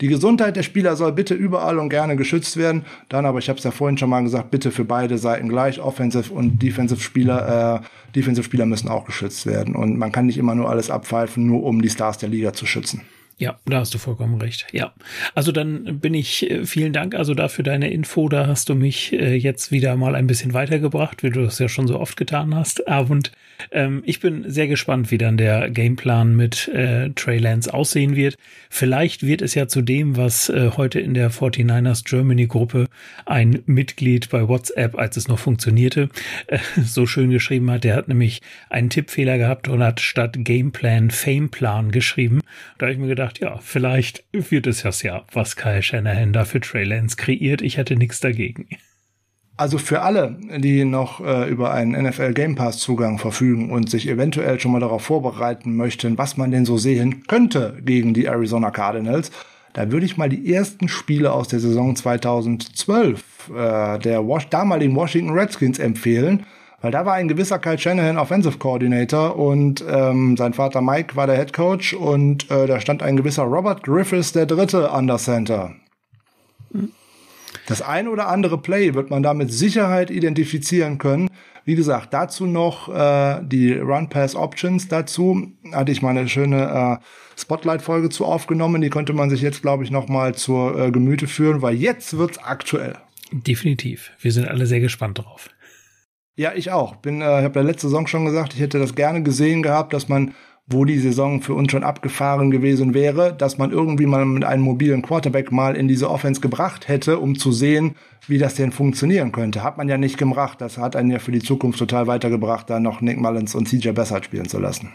Die Gesundheit der Spieler soll bitte überall und gerne geschützt werden. Dann aber, ich habe es ja vorhin schon mal gesagt, bitte für beide Seiten gleich. Offensive und Defensive Spieler, äh, Defensive Spieler müssen auch geschützt werden. Und man kann nicht immer nur alles abpfeifen, nur um die Stars der Liga zu schützen. Ja, da hast du vollkommen recht. Ja, also dann bin ich, äh, vielen Dank also dafür deine Info. Da hast du mich äh, jetzt wieder mal ein bisschen weitergebracht, wie du das ja schon so oft getan hast. Ah, Und ähm, ich bin sehr gespannt, wie dann der Gameplan mit äh, Trey Lance aussehen wird. Vielleicht wird es ja zu dem, was äh, heute in der 49ers Germany Gruppe ein Mitglied bei WhatsApp, als es noch funktionierte, äh, so schön geschrieben hat. Der hat nämlich einen Tippfehler gehabt und hat statt Gameplan Fameplan geschrieben. Da habe ich mir gedacht, ja, vielleicht wird es das ja, was Kyle Shanahan da für Trey Lance kreiert. Ich hätte nichts dagegen. Also für alle, die noch äh, über einen NFL Game Pass Zugang verfügen und sich eventuell schon mal darauf vorbereiten möchten, was man denn so sehen könnte gegen die Arizona Cardinals, da würde ich mal die ersten Spiele aus der Saison 2012 äh, der Was damaligen Washington Redskins empfehlen, weil da war ein gewisser Kyle Shanahan Offensive Coordinator und ähm, sein Vater Mike war der Head Coach und äh, da stand ein gewisser Robert Griffiths der Dritte an der Center. Das ein oder andere Play wird man da mit Sicherheit identifizieren können. Wie gesagt, dazu noch äh, die Run-Pass-Options. Dazu hatte ich mal eine schöne äh, Spotlight-Folge zu aufgenommen. Die konnte man sich jetzt, glaube ich, noch mal zur äh, Gemüte führen, weil jetzt wird's aktuell. Definitiv. Wir sind alle sehr gespannt drauf. Ja, ich auch. Bin, äh, ich habe ja letzte Saison schon gesagt, ich hätte das gerne gesehen gehabt, dass man, wo die Saison für uns schon abgefahren gewesen wäre, dass man irgendwie mal mit einem mobilen Quarterback mal in diese Offense gebracht hätte, um zu sehen, wie das denn funktionieren könnte. Hat man ja nicht gemacht. Das hat einen ja für die Zukunft total weitergebracht, da noch Nick Mullins und CJ Bessert spielen zu lassen.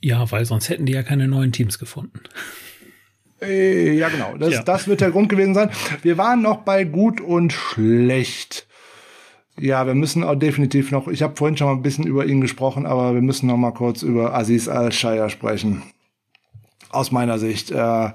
Ja, weil sonst hätten die ja keine neuen Teams gefunden. Äh, ja, genau. Das, Ja. das wird der Grund gewesen sein. Wir waren noch bei gut und schlecht. Ja, wir müssen auch definitiv noch, ich habe vorhin schon mal ein bisschen über ihn gesprochen, aber wir müssen noch mal kurz über Aziz Al-Shaya sprechen. Aus meiner Sicht. Äh,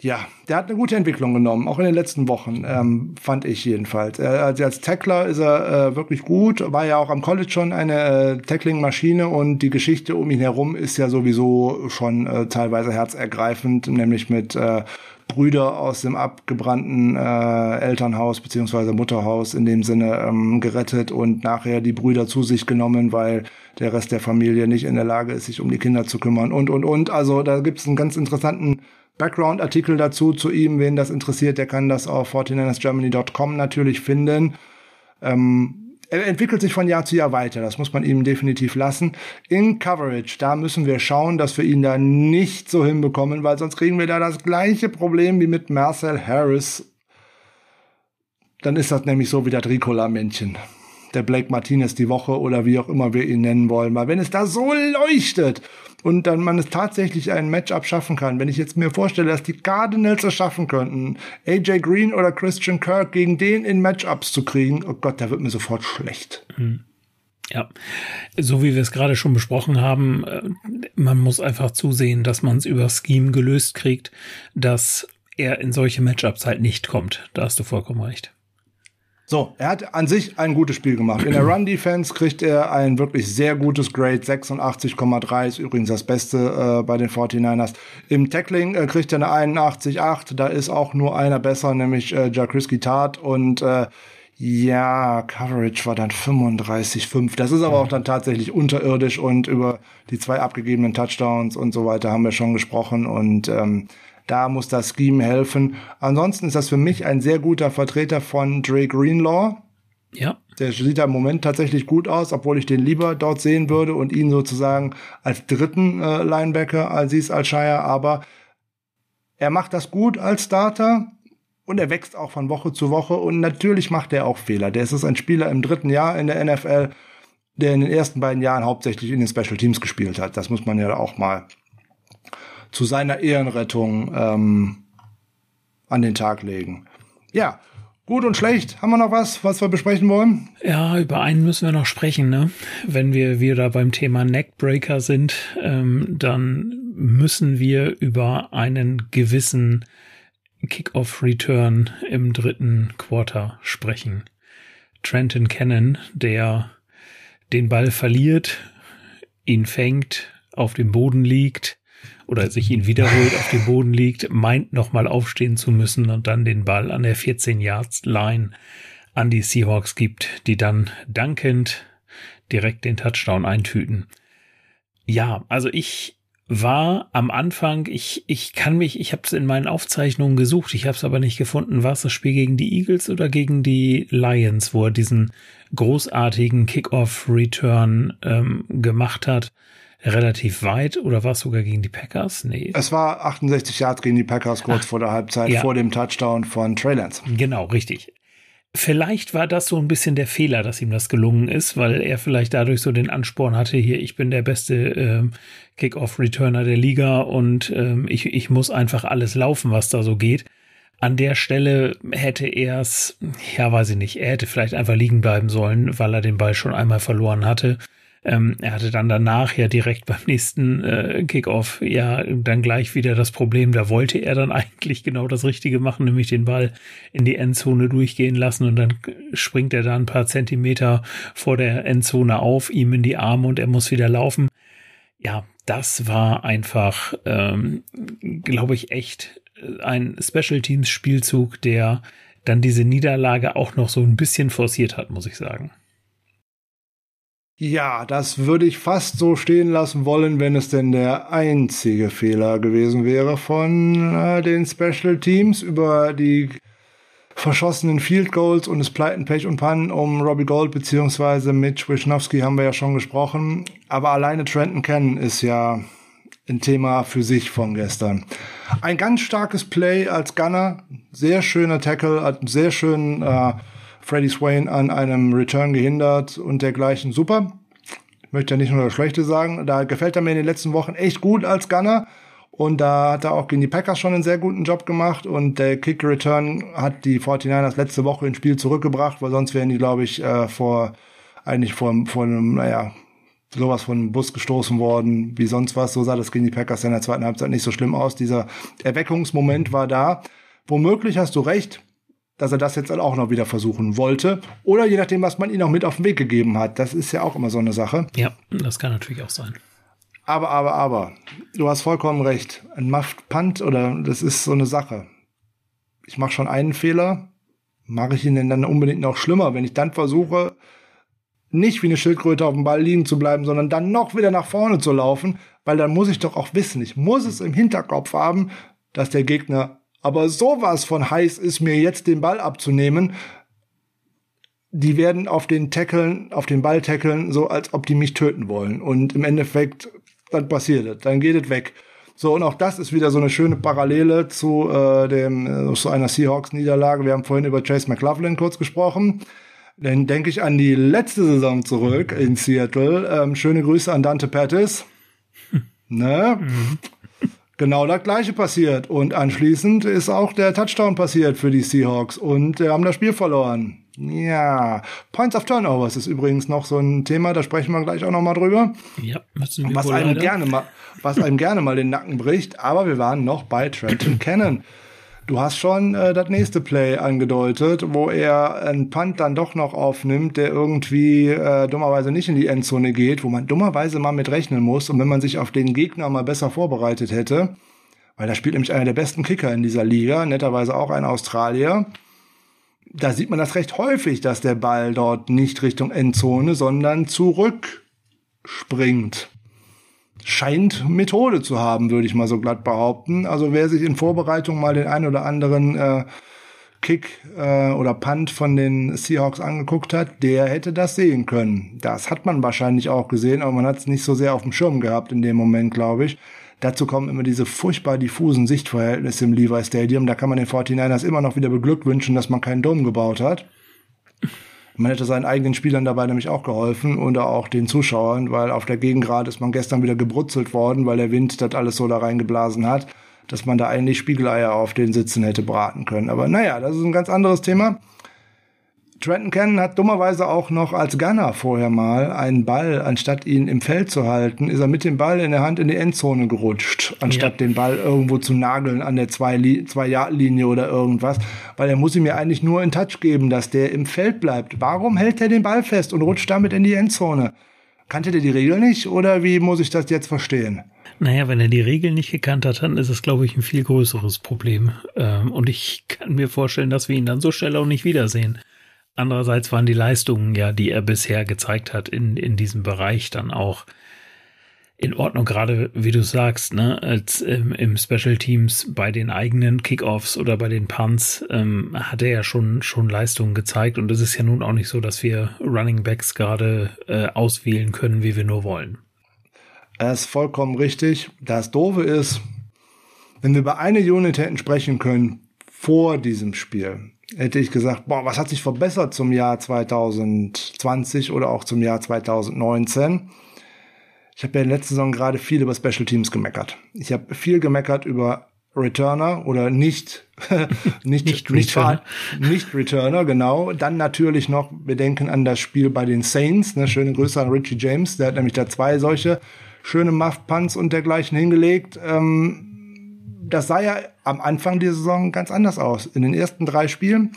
ja, der hat eine gute Entwicklung genommen, auch in den letzten Wochen, ähm, fand ich jedenfalls. Er, also als Tackler ist er äh, wirklich gut, war ja auch am College schon eine äh, Tackling-Maschine und die Geschichte um ihn herum ist ja sowieso schon äh, teilweise herzergreifend, nämlich mit äh, Brüder aus dem abgebrannten äh, Elternhaus beziehungsweise Mutterhaus in dem Sinne ähm, gerettet und nachher die Brüder zu sich genommen, weil der Rest der Familie nicht in der Lage ist, sich um die Kinder zu kümmern und, und, und. Also da gibt es einen ganz interessanten Background-Artikel dazu zu ihm. Wen das interessiert, der kann das auf 49ersgermany.com natürlich finden. Ähm, er entwickelt sich von Jahr zu Jahr weiter. Das muss man ihm definitiv lassen. In Coverage, da müssen wir schauen, dass wir ihn da nicht so hinbekommen, weil sonst kriegen wir da das gleiche Problem wie mit Marcel Harris. Dann ist das nämlich so wie das Ricola-Männchen. Der Blake Martinez die Woche oder wie auch immer wir ihn nennen wollen. Weil wenn es da so leuchtet und dann man es tatsächlich ein Matchup schaffen kann, wenn ich jetzt mir vorstelle, dass die Cardinals es schaffen könnten, AJ Green oder Christian Kirk gegen den in Matchups zu kriegen, oh Gott, da wird mir sofort schlecht. Ja, so wie wir es gerade schon besprochen haben, äh, man muss einfach zusehen, dass man es über Scheme gelöst kriegt, dass er in solche Matchups halt nicht kommt. Da hast du vollkommen recht. So, er hat an sich ein gutes Spiel gemacht. In der Run-Defense kriegt er ein wirklich sehr gutes Grade. 86,3 ist übrigens das Beste äh, bei den 49ers. Im Tackling äh, kriegt er eine 81,8. Da ist auch nur einer besser, nämlich äh, Jakriski Tart. Und äh, ja, Coverage war dann 35,5. Das ist aber auch dann tatsächlich unterirdisch. Und über die zwei abgegebenen Touchdowns und so weiter haben wir schon gesprochen. Und ähm, da muss das Scheme helfen. Ansonsten ist das für mich ein sehr guter Vertreter von Dre Greenlaw. Ja. Der sieht da im Moment tatsächlich gut aus, obwohl ich den lieber dort sehen würde und ihn sozusagen als dritten äh, Linebacker als Aziz Al-Shire. Aber er macht das gut als Starter und er wächst auch von Woche zu Woche und natürlich macht er auch Fehler. Der ist ein Spieler im dritten Jahr in der NFL, der in den ersten beiden Jahren hauptsächlich in den Special Teams gespielt hat. Das muss man ja auch mal zu seiner Ehrenrettung ähm, an den Tag legen. Ja, gut und schlecht. Haben wir noch was, was wir besprechen wollen? Ja, über einen müssen wir noch sprechen, ne? Wenn wir wieder beim Thema Neckbreaker sind, ähm, dann müssen wir über einen gewissen Kickoff-Return im dritten Quarter sprechen. Trenton Cannon, der den Ball verliert, ihn fängt, auf dem Boden liegt oder sich ihn wiederholt auf dem Boden liegt, meint nochmal aufstehen zu müssen und dann den Ball an der 14-Yards-Line an die Seahawks gibt, die dann dankend direkt den Touchdown eintüten. Ja, also ich war am Anfang, ich, ich kann mich, ich habe es in meinen Aufzeichnungen gesucht, ich habe es aber nicht gefunden, war es das Spiel gegen die Eagles oder gegen die Lions, wo er diesen großartigen Kickoff-Return ähm, gemacht hat, relativ weit, oder war es sogar gegen die Packers? Nee. Es war 68 Yards gegen die Packers kurz Ach, vor der Halbzeit, ja. vor dem Touchdown von Trey Lance. Genau, richtig. Vielleicht war das so ein bisschen der Fehler, dass ihm das gelungen ist, weil er vielleicht dadurch so den Ansporn hatte, hier, ich bin der beste ähm, Kickoff-Returner der Liga und ähm, ich, ich muss einfach alles laufen, was da so geht. An der Stelle hätte er es, ja, weiß ich nicht, er hätte vielleicht einfach liegen bleiben sollen, weil er den Ball schon einmal verloren hatte. Ähm, er hatte dann danach ja direkt beim nächsten äh, Kickoff ja dann gleich wieder das Problem, da wollte er dann eigentlich genau das Richtige machen, nämlich den Ball in die Endzone durchgehen lassen und dann springt er da ein paar Zentimeter vor der Endzone auf, ihm in die Arme und er muss wieder laufen. Ja, das war einfach, ähm, glaube ich, echt ein Special Teams Spielzug, der dann diese Niederlage auch noch so ein bisschen forciert hat, muss ich sagen. Ja, das würde ich fast so stehen lassen wollen, wenn es denn der einzige Fehler gewesen wäre von äh, den Special Teams über die verschossenen Field Goals und das Pleiten, Pech und Pannen um Robbie Gold beziehungsweise Mitch Wisnowski haben wir ja schon gesprochen. Aber alleine Trenton Cannon ist ja ein Thema für sich von gestern. Ein ganz starkes Play als Gunner, sehr schöner Tackle, hat einen sehr schönen äh, Freddie Swain an einem Return gehindert und dergleichen. Super. Ich möchte ja nicht nur das Schlechte sagen. Da gefällt er mir in den letzten Wochen echt gut als Gunner. Und da hat er auch gegen die Packers schon einen sehr guten Job gemacht. Und der Kick-Return hat die 49ers letzte Woche ins Spiel zurückgebracht, weil sonst wären die, glaube ich, äh, vor, eigentlich vor, vor einem, naja, sowas von einem Bus gestoßen worden, wie sonst was. So sah das gegen die Packers in der zweiten Halbzeit nicht so schlimm aus. Dieser Erweckungsmoment war da. Womöglich hast du recht dass er das jetzt auch noch wieder versuchen wollte. Oder je nachdem, was man ihm auch mit auf den Weg gegeben hat. Das ist ja auch immer so eine Sache. Ja, das kann natürlich auch sein. Aber, aber, aber, du hast vollkommen recht. Ein Muffed Punt oder das ist so eine Sache. Ich mache schon einen Fehler, mache ich ihn denn dann unbedingt noch schlimmer, wenn ich dann versuche, nicht wie eine Schildkröte auf dem Ball liegen zu bleiben, sondern dann noch wieder nach vorne zu laufen, weil dann muss ich doch auch wissen, ich muss es im Hinterkopf haben, dass der Gegner aber sowas von heiß ist, mir jetzt den Ball abzunehmen. Die werden auf den Tackeln, auf den Ball tackeln, so als ob die mich töten wollen. Und im Endeffekt, dann passiert es, dann geht es weg. So, und auch das ist wieder so eine schöne Parallele zu, äh, dem, äh, zu einer Seahawks-Niederlage. Wir haben vorhin über Chase McLaughlin kurz gesprochen. Dann denke ich an die letzte Saison zurück in Seattle. Ähm, schöne Grüße an Dante Pettis. ne? Mhm genau das gleiche passiert. Und anschließend ist auch der Touchdown passiert für die Seahawks und äh, haben das Spiel verloren. Ja, Points of Turnovers ist übrigens noch so ein Thema, da sprechen wir gleich auch noch mal drüber. Ja, was einem leider. gerne mal, was einem gerne mal den Nacken bricht. Aber wir waren noch bei Trenton Cannon. Du hast schon äh, das nächste Play angedeutet, wo er einen Punt dann doch noch aufnimmt, der irgendwie äh, dummerweise nicht in die Endzone geht, wo man dummerweise mal mit rechnen muss. Und wenn man sich auf den Gegner mal besser vorbereitet hätte, weil da spielt nämlich einer der besten Kicker in dieser Liga, netterweise auch ein Australier, da sieht man das recht häufig, dass der Ball dort nicht Richtung Endzone, sondern zurück springt scheint Methode zu haben, würde ich mal so glatt behaupten. Also wer sich in Vorbereitung mal den ein oder anderen äh, Kick äh, oder Punt von den Seahawks angeguckt hat, der hätte das sehen können. Das hat man wahrscheinlich auch gesehen, aber man hat es nicht so sehr auf dem Schirm gehabt in dem Moment, glaube ich. Dazu kommen immer diese furchtbar diffusen Sichtverhältnisse im Levi Stadium. Da kann man den 49ers immer noch wieder beglückwünschen, dass man keinen Dom gebaut hat. Man hätte seinen eigenen Spielern dabei nämlich auch geholfen oder auch den Zuschauern, weil auf der Gegengrad ist man gestern wieder gebrutzelt worden, weil der Wind das alles so da reingeblasen hat, dass man da eigentlich Spiegeleier auf den Sitzen hätte braten können. Aber naja, das ist ein ganz anderes Thema. Trenton Cannon hat dummerweise auch noch als Gunner vorher mal einen Ball, anstatt ihn im Feld zu halten, ist er mit dem Ball in der Hand in die Endzone gerutscht, anstatt ja. den Ball irgendwo zu nageln an der Zwei-Yard-Linie oder irgendwas, weil er muss ihm ja eigentlich nur in Touch geben, dass der im Feld bleibt. Warum hält er den Ball fest und rutscht damit in die Endzone? Kannte der die Regel nicht oder wie muss ich das jetzt verstehen? Naja, wenn er die Regeln nicht gekannt hat, dann ist es, glaube ich, ein viel größeres Problem. Ähm, und ich kann mir vorstellen, dass wir ihn dann so schnell auch nicht wiedersehen. Andererseits waren die Leistungen ja, die er bisher gezeigt hat in, in diesem Bereich dann auch in Ordnung, gerade wie du sagst, ne, als ähm, im Special Teams bei den eigenen Kickoffs oder bei den Punts ähm, hat er ja schon schon Leistungen gezeigt und es ist ja nun auch nicht so, dass wir Running Backs gerade äh, auswählen können, wie wir nur wollen. Er ist vollkommen richtig. Das Doofe ist, wenn wir über eine Unit hätten sprechen können vor diesem Spiel, hätte ich gesagt, boah, was hat sich verbessert zum Jahr 2020 oder auch zum Jahr 2019? Ich habe ja in der letzten Saison gerade viel über Special Teams gemeckert. Ich habe viel gemeckert über Returner oder nicht nicht nicht nicht, Returner. nicht Returner genau. Dann natürlich noch wir denken an das Spiel bei den Saints. Ne? Schöne Grüße an Richie James, der hat nämlich da zwei solche schöne Muff Punts und dergleichen hingelegt. Ähm, das sah ja am Anfang der Saison ganz anders aus. In den ersten drei Spielen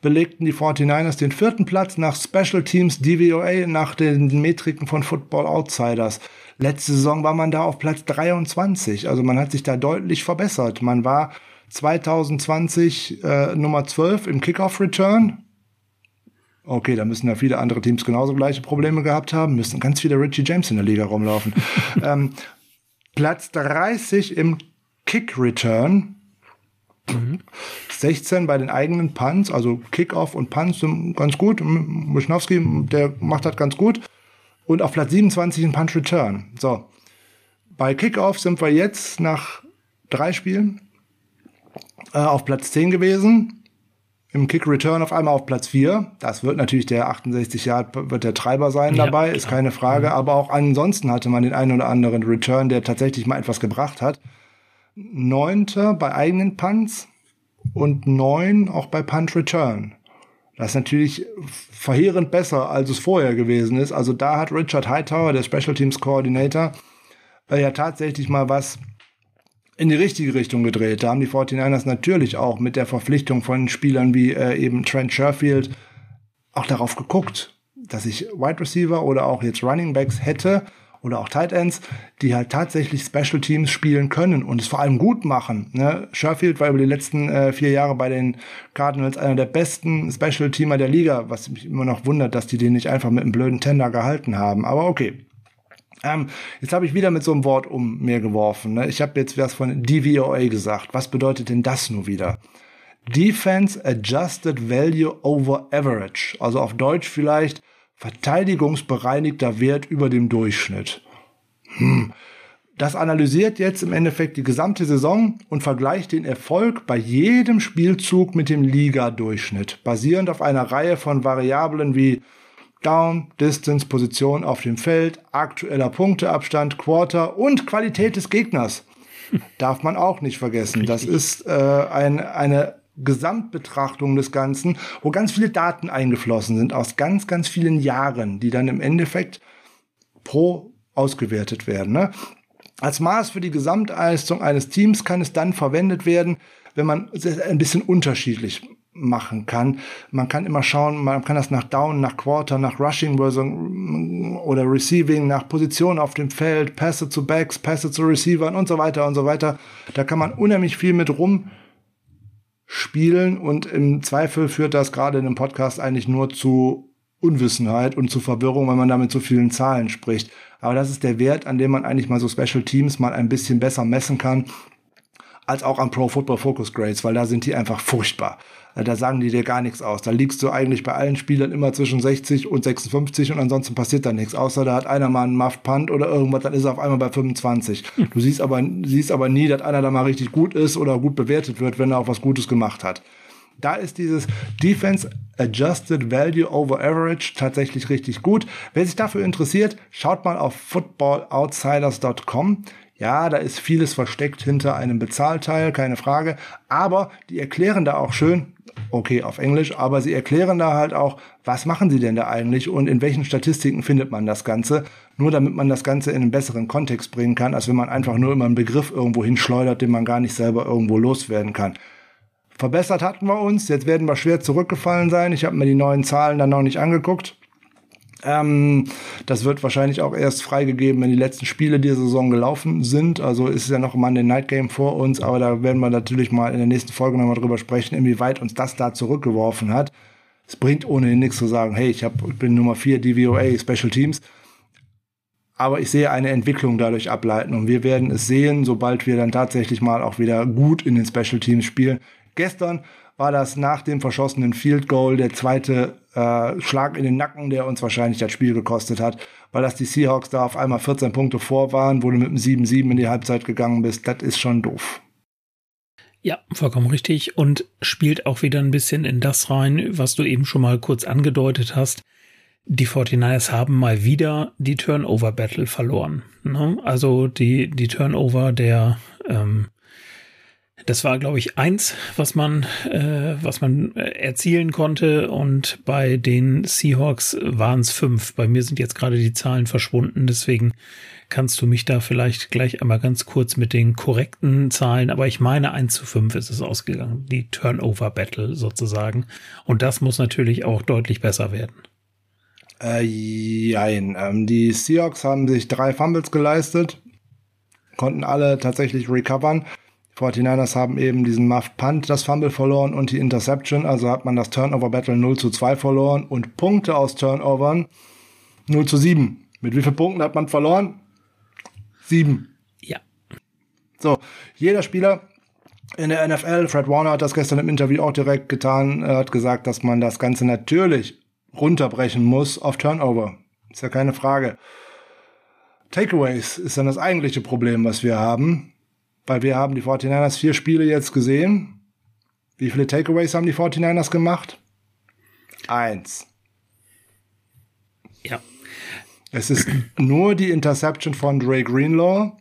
belegten die 49ers den vierten Platz nach Special Teams DVOA nach den Metriken von Football Outsiders. Letzte Saison war man da auf Platz 23, also man hat sich da deutlich verbessert. Man war 2020 äh, Nummer 12 im Kickoff Return. Okay, da müssen ja viele andere Teams genauso gleiche Probleme gehabt haben, müssen ganz viele Richie James in der Liga rumlaufen. ähm, Platz 30 im Kick Return. Mhm. 16 bei den eigenen Punts, also Kickoff und Punts sind ganz gut. Wischnowski, der macht das ganz gut. Und auf Platz 27 in Punch Return. So. Bei Kickoff sind wir jetzt nach drei Spielen äh, auf Platz 10 gewesen. Im Kick Return auf einmal auf Platz 4. Das wird natürlich der 68 Yard wird der Treiber sein ja, dabei, ist keine Frage. Mhm. Aber auch ansonsten hatte man den einen oder anderen Return, der tatsächlich mal etwas gebracht hat. Neunter bei eigenen Punts und neun auch bei Punt Return. Das ist natürlich verheerend besser, als es vorher gewesen ist. Also da hat Richard Hightower, der Special Teams Coordinator, äh, ja tatsächlich mal was in die richtige Richtung gedreht. Da haben die 49ers natürlich auch mit der Verpflichtung von Spielern wie äh, eben Trent Sherfield auch darauf geguckt, dass ich Wide Receiver oder auch jetzt Running Backs hätte, oder auch Tight Ends, die halt tatsächlich Special Teams spielen können und es vor allem gut machen. Ne? Sherfield war über die letzten äh, vier Jahre bei den Cardinals einer der besten Special Teamer der Liga, was mich immer noch wundert, dass die den nicht einfach mit einem blöden Tender gehalten haben. Aber okay. Ähm, jetzt habe ich wieder mit so einem Wort um mir geworfen. Ne? Ich habe jetzt was von DVOA gesagt. Was bedeutet denn das nur wieder? Defense Adjusted Value over Average. Also auf Deutsch vielleicht verteidigungsbereinigter Wert über dem Durchschnitt. Hm. Das analysiert jetzt im Endeffekt die gesamte Saison und vergleicht den Erfolg bei jedem Spielzug mit dem Liga-Durchschnitt, basierend auf einer Reihe von Variablen wie Down, Distance, Position auf dem Feld, aktueller Punkteabstand, Quarter und Qualität des Gegners. Darf man auch nicht vergessen. Das ist äh, ein, eine Gesamtbetrachtung des Ganzen, wo ganz viele Daten eingeflossen sind aus ganz, ganz vielen Jahren, die dann im Endeffekt pro ausgewertet werden. Ne? Als Maß für die Gesamtleistung eines Teams kann es dann verwendet werden, wenn man es ein bisschen unterschiedlich machen kann. Man kann immer schauen, man kann das nach Down, nach Quarter, nach Rushing oder Receiving, nach Position auf dem Feld, Pässe zu Backs, Pässe zu Receivern und so weiter und so weiter. Da kann man unheimlich viel mit rum spielen und im Zweifel führt das gerade in einem Podcast eigentlich nur zu Unwissenheit und zu Verwirrung, weil man damit so vielen Zahlen spricht. Aber das ist der Wert, an dem man eigentlich mal so Special Teams mal ein bisschen besser messen kann, als auch an Pro Football Focus Grades, weil da sind die einfach furchtbar. Äh, Da sagen die dir gar nichts aus. Da liegst du eigentlich bei allen Spielern immer zwischen 60 und 56 und ansonsten passiert da nichts. Außer da hat einer mal einen Muff Punt oder irgendwas, dann ist er auf einmal bei 25. Du siehst aber, siehst aber nie, dass einer da mal richtig gut ist oder gut bewertet wird, wenn er auch was Gutes gemacht hat. Da ist dieses Defense Adjusted Value over Average tatsächlich richtig gut. Wer sich dafür interessiert, schaut mal auf footballoutsiders.com. Ja, da ist vieles versteckt hinter einem Bezahlteil, keine Frage. Aber die erklären da auch schön, okay, auf Englisch, aber sie erklären da halt auch, was machen sie denn da eigentlich und in welchen Statistiken findet man das Ganze. Nur damit man das Ganze in einen besseren Kontext bringen kann, als wenn man einfach nur immer einen Begriff irgendwo hinschleudert, den man gar nicht selber irgendwo loswerden kann. Verbessert hatten wir uns, jetzt werden wir schwer zurückgefallen sein. Ich habe mir die neuen Zahlen dann noch nicht angeguckt. Ähm, das wird wahrscheinlich auch erst freigegeben, wenn die letzten Spiele dieser Saison gelaufen sind. Also ist ja noch ein Monday Night Game vor uns, aber da werden wir natürlich mal in der nächsten Folge nochmal drüber sprechen, inwieweit uns das da zurückgeworfen hat. Es bringt ohnehin nichts zu sagen, hey, ich, hab, ich bin Nummer 4 DVOA Special Teams. Aber ich sehe eine Entwicklung dadurch ableiten und wir werden es sehen, sobald wir dann tatsächlich mal auch wieder gut in den Special Teams spielen. Gestern war das nach dem verschossenen Field Goal der zweite äh, Schlag in den Nacken, der uns wahrscheinlich das Spiel gekostet hat, weil das die Seahawks da auf einmal 14 Punkte vor waren, wo du mit einem 7-7 in die Halbzeit gegangen bist. Das ist schon doof. Ja, vollkommen richtig und spielt auch wieder ein bisschen in das rein, was du eben schon mal kurz angedeutet hast. Die 49ers haben mal wieder die Turnover-Battle verloren. Ne? Also die, die Turnover der ähm, das war, glaube ich, eins, was man, äh, was man erzielen konnte. Und bei den Seahawks waren es fünf. Bei mir sind jetzt gerade die Zahlen verschwunden. Deswegen kannst du mich da vielleicht gleich einmal ganz kurz mit den korrekten Zahlen. Aber ich meine, eins zu fünf ist es ausgegangen. Die Turnover-Battle sozusagen. Und das muss natürlich auch deutlich besser werden. Äh, jein. Ähm, die Seahawks haben sich drei Fumbles geleistet, konnten alle tatsächlich recovern. 49ers haben eben diesen Muff Punt, das Fumble verloren und die Interception, also hat man das Turnover Battle 0 zu 2 verloren und Punkte aus Turnovern 0 zu 7. Mit wie vielen Punkten hat man verloren? Sieben. Ja. So, jeder Spieler in der NFL, Fred Warner hat das gestern im Interview auch direkt getan, er hat gesagt, dass man das Ganze natürlich runterbrechen muss auf Turnover. Ist ja keine Frage. Takeaways ist dann das eigentliche Problem, was wir haben. Weil wir haben die 49ers vier Spiele jetzt gesehen. Wie viele Takeaways haben die 49ers gemacht? Eins. Ja. Es ist nur die Interception von Dre Greenlaw,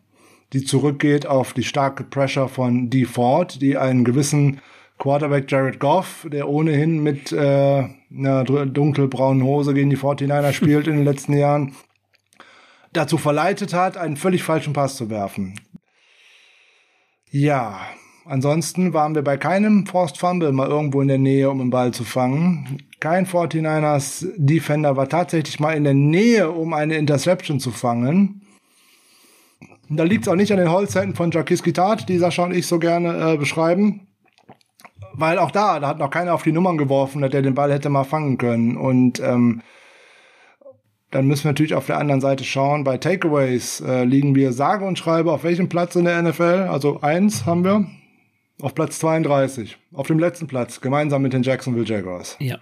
die zurückgeht auf die starke Pressure von Dee Ford, die einen gewissen Quarterback Jared Goff, der ohnehin mit äh, einer dunkelbraunen Hose gegen die 49er spielt in den letzten Jahren, dazu verleitet hat, einen völlig falschen Pass zu werfen. Ja, ansonsten waren wir bei keinem Forced Fumble mal irgendwo in der Nähe, um den Ball zu fangen. Kein 49ers Defender war tatsächlich mal in der Nähe, um eine Interception zu fangen. Da liegt es auch nicht an den Holzhänden von Jacques Gitat, die Sascha und ich so gerne äh, beschreiben. Weil auch da, da hat noch keiner auf die Nummern geworfen, dass der den Ball hätte mal fangen können. Und ähm, dann müssen wir natürlich auf der anderen Seite schauen. Bei Takeaways äh, liegen wir sage und schreibe auf welchem Platz in der NFL? Also eins haben wir. Auf Platz 32. Auf dem letzten Platz. Gemeinsam mit den Jacksonville Jaguars. Ja.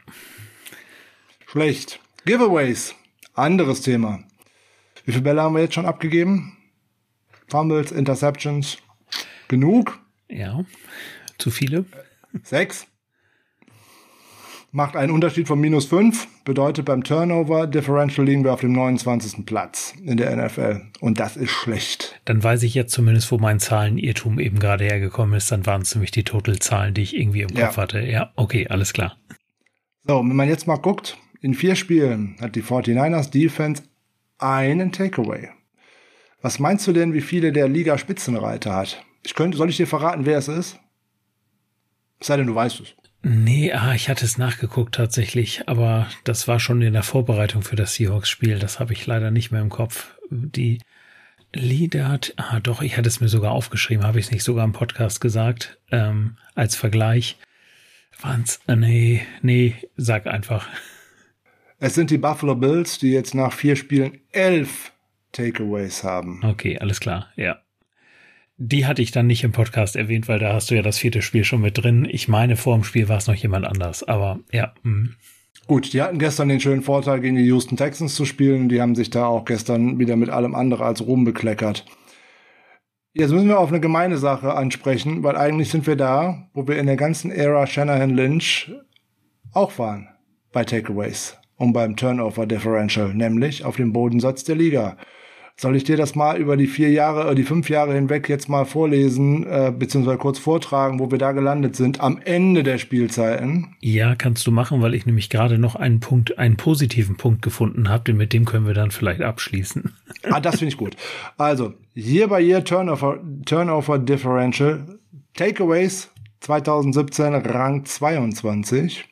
Schlecht. Giveaways. Anderes Thema. Wie viele Bälle haben wir jetzt schon abgegeben? Fumbles, Interceptions. Genug? Ja. Zu viele? Sechs. Macht einen Unterschied von minus fünf. Bedeutet beim Turnover Differential liegen wir auf dem 29. Platz in der NFL. Und das ist schlecht. Dann weiß ich jetzt zumindest, wo mein Zahlenirrtum eben gerade hergekommen ist. Dann waren es nämlich die Totalzahlen, die ich irgendwie im Ja. Kopf hatte. Ja, okay, alles klar. So, wenn man jetzt mal guckt, in vier Spielen hat die 49ers Defense einen Takeaway. Was meinst du denn, wie viele der Liga Spitzenreiter hat? Ich könnte, soll ich dir verraten, wer es ist? Es sei denn, du weißt es. Nee, ah, ich hatte es nachgeguckt tatsächlich, aber das war schon in der Vorbereitung für das Seahawks-Spiel. Das habe ich leider nicht mehr im Kopf. Die Lieder ah doch, ich hatte es mir sogar aufgeschrieben, habe ich es nicht sogar im Podcast gesagt, ähm, als Vergleich. Waren's, äh, nee, nee, sag einfach. Es sind die Buffalo Bills, die jetzt nach vier Spielen elf Takeaways haben. Okay, alles klar, ja. Die hatte ich dann nicht im Podcast erwähnt, weil da hast du ja das vierte Spiel schon mit drin. Ich meine, vor dem Spiel war es noch jemand anders, aber ja. Mh. Gut, die hatten gestern den schönen Vorteil, gegen die Houston Texans zu spielen. Die haben sich da auch gestern wieder mit allem andere als Ruhm bekleckert. Jetzt müssen wir auf eine gemeine Sache ansprechen, weil eigentlich sind wir da, wo wir in der ganzen Ära Shanahan Lynch auch waren. Bei Takeaways und beim Turnover Differential, nämlich auf dem Bodensatz der Liga. Soll ich dir das mal über die vier Jahre, äh, die fünf Jahre hinweg jetzt mal vorlesen, äh, beziehungsweise kurz vortragen, wo wir da gelandet sind, am Ende der Spielzeiten? Ja, kannst du machen, weil ich nämlich gerade noch einen Punkt, einen positiven Punkt gefunden habe, den mit dem können wir dann vielleicht abschließen. Ah, das finde ich gut. Also, Year by Year Turnover, Turnover Differential, Takeaways 2017 Rang 22,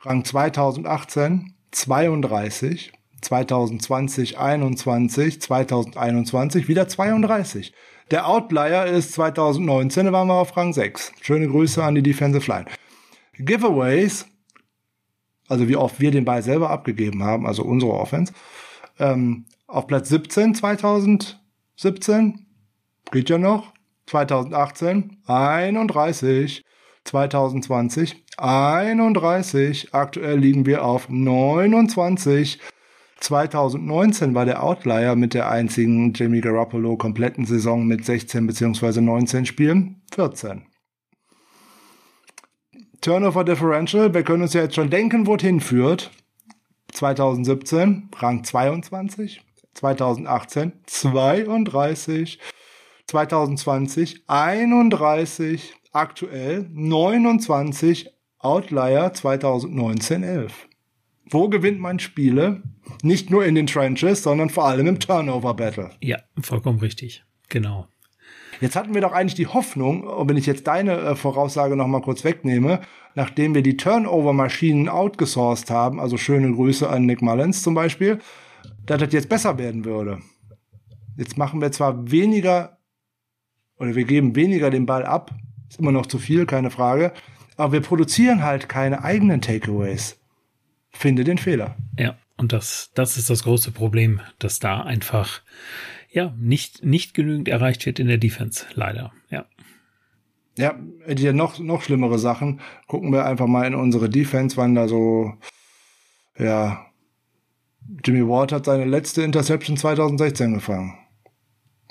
Rang 2018 32, 2020 21, 2021 wieder 32. Der Outlier ist 2019, da waren wir auf Rang 6. Schöne Grüße an die Defensive Line. Giveaways, also wie oft wir den Ball selber abgegeben haben, also unsere Offense, ähm, auf Platz 17 2017, geht ja noch, 2018 31, 2020 31, aktuell liegen wir auf 29, 2019 war der Outlier mit der einzigen Jimmy Garoppolo kompletten Saison mit 16 bzw. 19 Spielen 14. Turnover Differential, wir können uns ja jetzt schon denken, wo es hinführt. 2017 Rang 22, 2018 32, 2020 31, aktuell 29, Outlier 2019 11. Wo gewinnt man Spiele? Nicht nur in den Trenches, sondern vor allem im Turnover Battle. Ja, vollkommen richtig. Genau. Jetzt hatten wir doch eigentlich die Hoffnung, wenn ich jetzt deine äh, Voraussage noch mal kurz wegnehme, nachdem wir die Turnover-Maschinen outgesourced haben, also schöne Grüße an Nick Mullins zum Beispiel, dass das jetzt besser werden würde. Jetzt machen wir zwar weniger oder wir geben weniger den Ball ab, ist immer noch zu viel, keine Frage, aber wir produzieren halt keine eigenen Takeaways. Finde den Fehler. Ja, und das, das ist das große Problem, dass da einfach ja nicht, nicht genügend erreicht wird in der Defense, leider. Ja. Ja, die noch, noch schlimmere Sachen. Gucken wir einfach mal in unsere Defense, wann da so, ja, Jimmy Ward hat seine letzte Interception 2016 gefangen.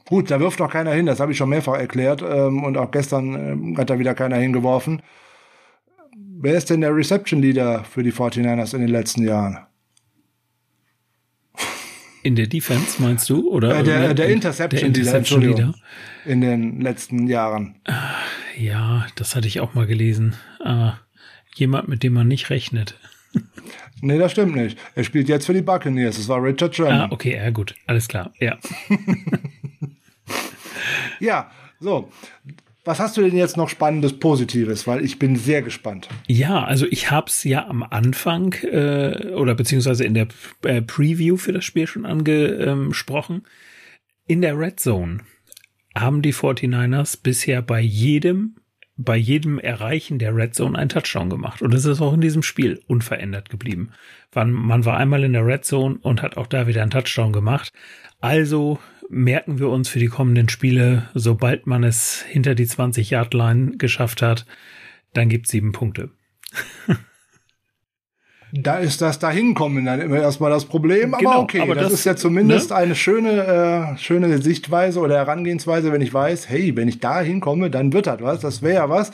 Gut, da wirft doch keiner hin, das habe ich schon mehrfach erklärt ähm, und auch gestern ähm, hat da wieder keiner hingeworfen. Wer ist denn der Reception Leader für die 49ers in den letzten Jahren? In der Defense meinst du? Oder Äh, der, der in- Interception, der Leader, Interception. Leader. In den letzten Jahren. Ja, das hatte ich auch mal gelesen. Ah, jemand, mit dem man nicht rechnet. Nee, das stimmt nicht. Er spielt jetzt für die Buccaneers. Es war Richard Sherman. Ah, okay, ja, gut. Alles klar. Ja. Ja, so. Was hast du denn jetzt noch Spannendes, Positives? Weil ich bin sehr gespannt. Ja, also ich hab's ja am Anfang äh, oder beziehungsweise in der äh, Preview für das Spiel schon angesprochen. In der Red Zone haben die 49ers bisher bei jedem bei jedem Erreichen der Red Zone einen Touchdown gemacht. Und das ist auch in diesem Spiel unverändert geblieben. Man war einmal in der Red Zone und hat auch da wieder einen Touchdown gemacht. Also merken wir uns für die kommenden Spiele, sobald man es hinter die 20-Yard-Line geschafft hat, dann gibt's sieben Punkte. Da ist das Dahinkommen dann immer erstmal das Problem. Aber Genau, okay, aber das, das- ist ja zumindest ne? eine schöne, äh, schöne Sichtweise oder Herangehensweise, wenn ich weiß, hey, wenn ich da hinkomme, dann wird das was. Das wäre ja was.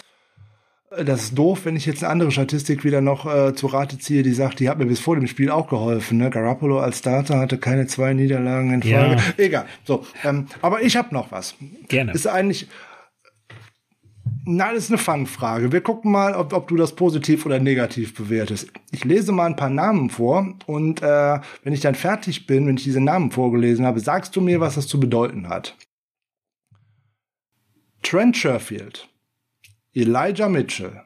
Das ist doof, wenn ich jetzt eine andere Statistik wieder noch äh, zu Rate ziehe, die sagt, die hat mir bis vor dem Spiel auch geholfen. Ne? Garoppolo als Starter hatte keine zwei Niederlagen in Ja. Folge. Egal. So, ähm, aber ich habe noch was. Gerne. Ist eigentlich, na, das ist eine Fangfrage. Wir gucken mal, ob, ob du das positiv oder negativ bewertest. Ich lese mal ein paar Namen vor und äh, wenn ich dann fertig bin, wenn ich diese Namen vorgelesen habe, sagst du mir, was das zu bedeuten hat. Trent Sherfield, Elijah Mitchell,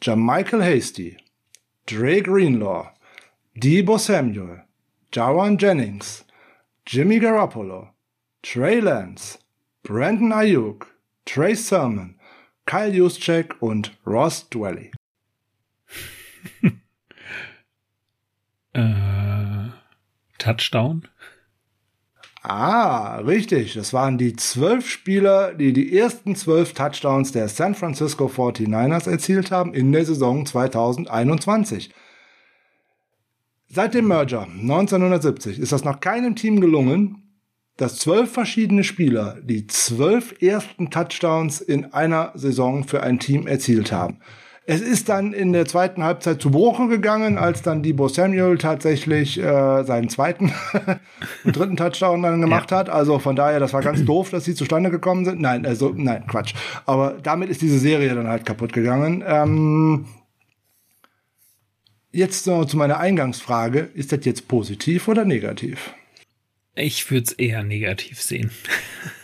Jermichael Hasty, Dre Greenlaw, Debo Samuel, Jawan Jennings, Jimmy Garoppolo, Trey Lance, Brandon Ayuk, Trey Sermon, Kyle Juszczyk und Ross Dwelly. Äh, Touchdown? Ah, richtig. Das waren die zwölf Spieler, die die ersten zwölf Touchdowns der San Francisco 49ers erzielt haben in der Saison 2021. Seit dem Merger 1970 ist das noch keinem Team gelungen, dass zwölf verschiedene Spieler die zwölf ersten Touchdowns in einer Saison für ein Team erzielt haben. Es ist dann in der zweiten Halbzeit zu Bruche gegangen, als dann Debo Samuel tatsächlich äh, seinen zweiten und dritten Touchdown dann gemacht ja. hat. Also von daher, das war ganz doof, dass sie zustande gekommen sind. Nein, also nein, Quatsch. Aber damit ist diese Serie dann halt kaputt gegangen. Ähm, jetzt noch zu meiner Eingangsfrage. Ist das jetzt positiv oder negativ? Ich würde es eher negativ sehen.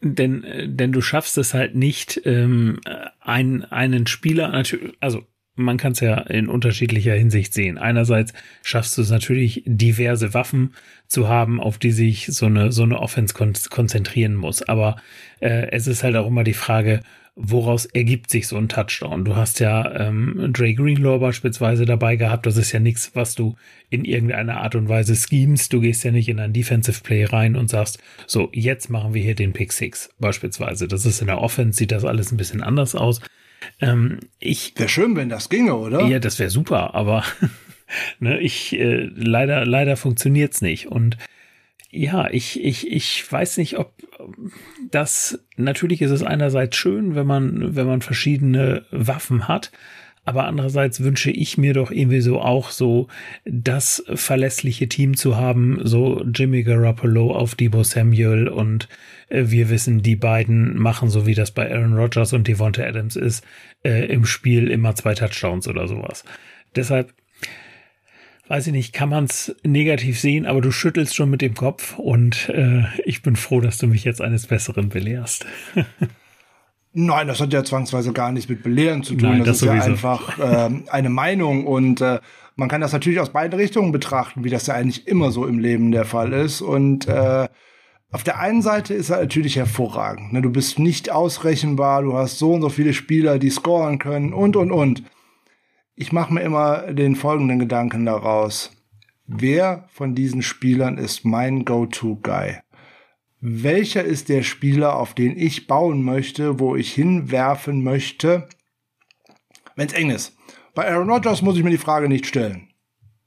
denn, denn du schaffst es halt nicht, ähm, einen, einen Spieler, natürlich, also man kann es ja in unterschiedlicher Hinsicht sehen. Einerseits schaffst du es natürlich, diverse Waffen zu haben, auf die sich so eine, so eine Offense kon konzentrieren muss. Aber äh, es ist halt auch immer die Frage, woraus ergibt sich so ein Touchdown? Du hast ja ähm, Dre Greenlaw beispielsweise dabei gehabt. Das ist ja nichts, was du in irgendeiner Art und Weise schemst. Du gehst ja nicht in ein Defensive Play rein und sagst, so, jetzt machen wir hier den Pick Six beispielsweise. Das ist in der Offense, sieht das alles ein bisschen anders aus. Ähm, ich wäre schön, wenn das ginge, oder? Ja, das wäre super, aber ne, ich äh, leider leider funktioniert's nicht und ja, ich, ich, ich weiß nicht, ob das, natürlich ist es einerseits schön, wenn man, wenn man verschiedene Waffen hat, aber andererseits wünsche ich mir doch irgendwie so auch so das verlässliche Team zu haben, so Jimmy Garoppolo auf Debo Samuel und äh, wir wissen, die beiden machen so wie das bei Aaron Rodgers und Devonta Adams ist, äh, im Spiel immer zwei Touchdowns oder sowas. Deshalb weiß ich nicht, kann man es negativ sehen, aber du schüttelst schon mit dem Kopf und äh, ich bin froh, dass du mich jetzt eines Besseren belehrst. Nein, das hat ja zwangsweise gar nichts mit Belehren zu tun. Nein, das, das, ist sowieso. ja einfach äh, eine Meinung und äh, man kann das natürlich aus beiden Richtungen betrachten, wie das ja eigentlich immer so im Leben der Fall ist. Und äh, auf der einen Seite ist er natürlich hervorragend. Ne? Du bist nicht ausrechenbar, du hast so und so viele Spieler, die scoren können und und und ich mache mir immer den folgenden Gedanken daraus. Wer von diesen Spielern ist mein Go-To-Guy? Welcher ist der Spieler, auf den ich bauen möchte, wo ich hinwerfen möchte, wenn es eng ist? Bei Aaron Rodgers muss ich mir die Frage nicht stellen.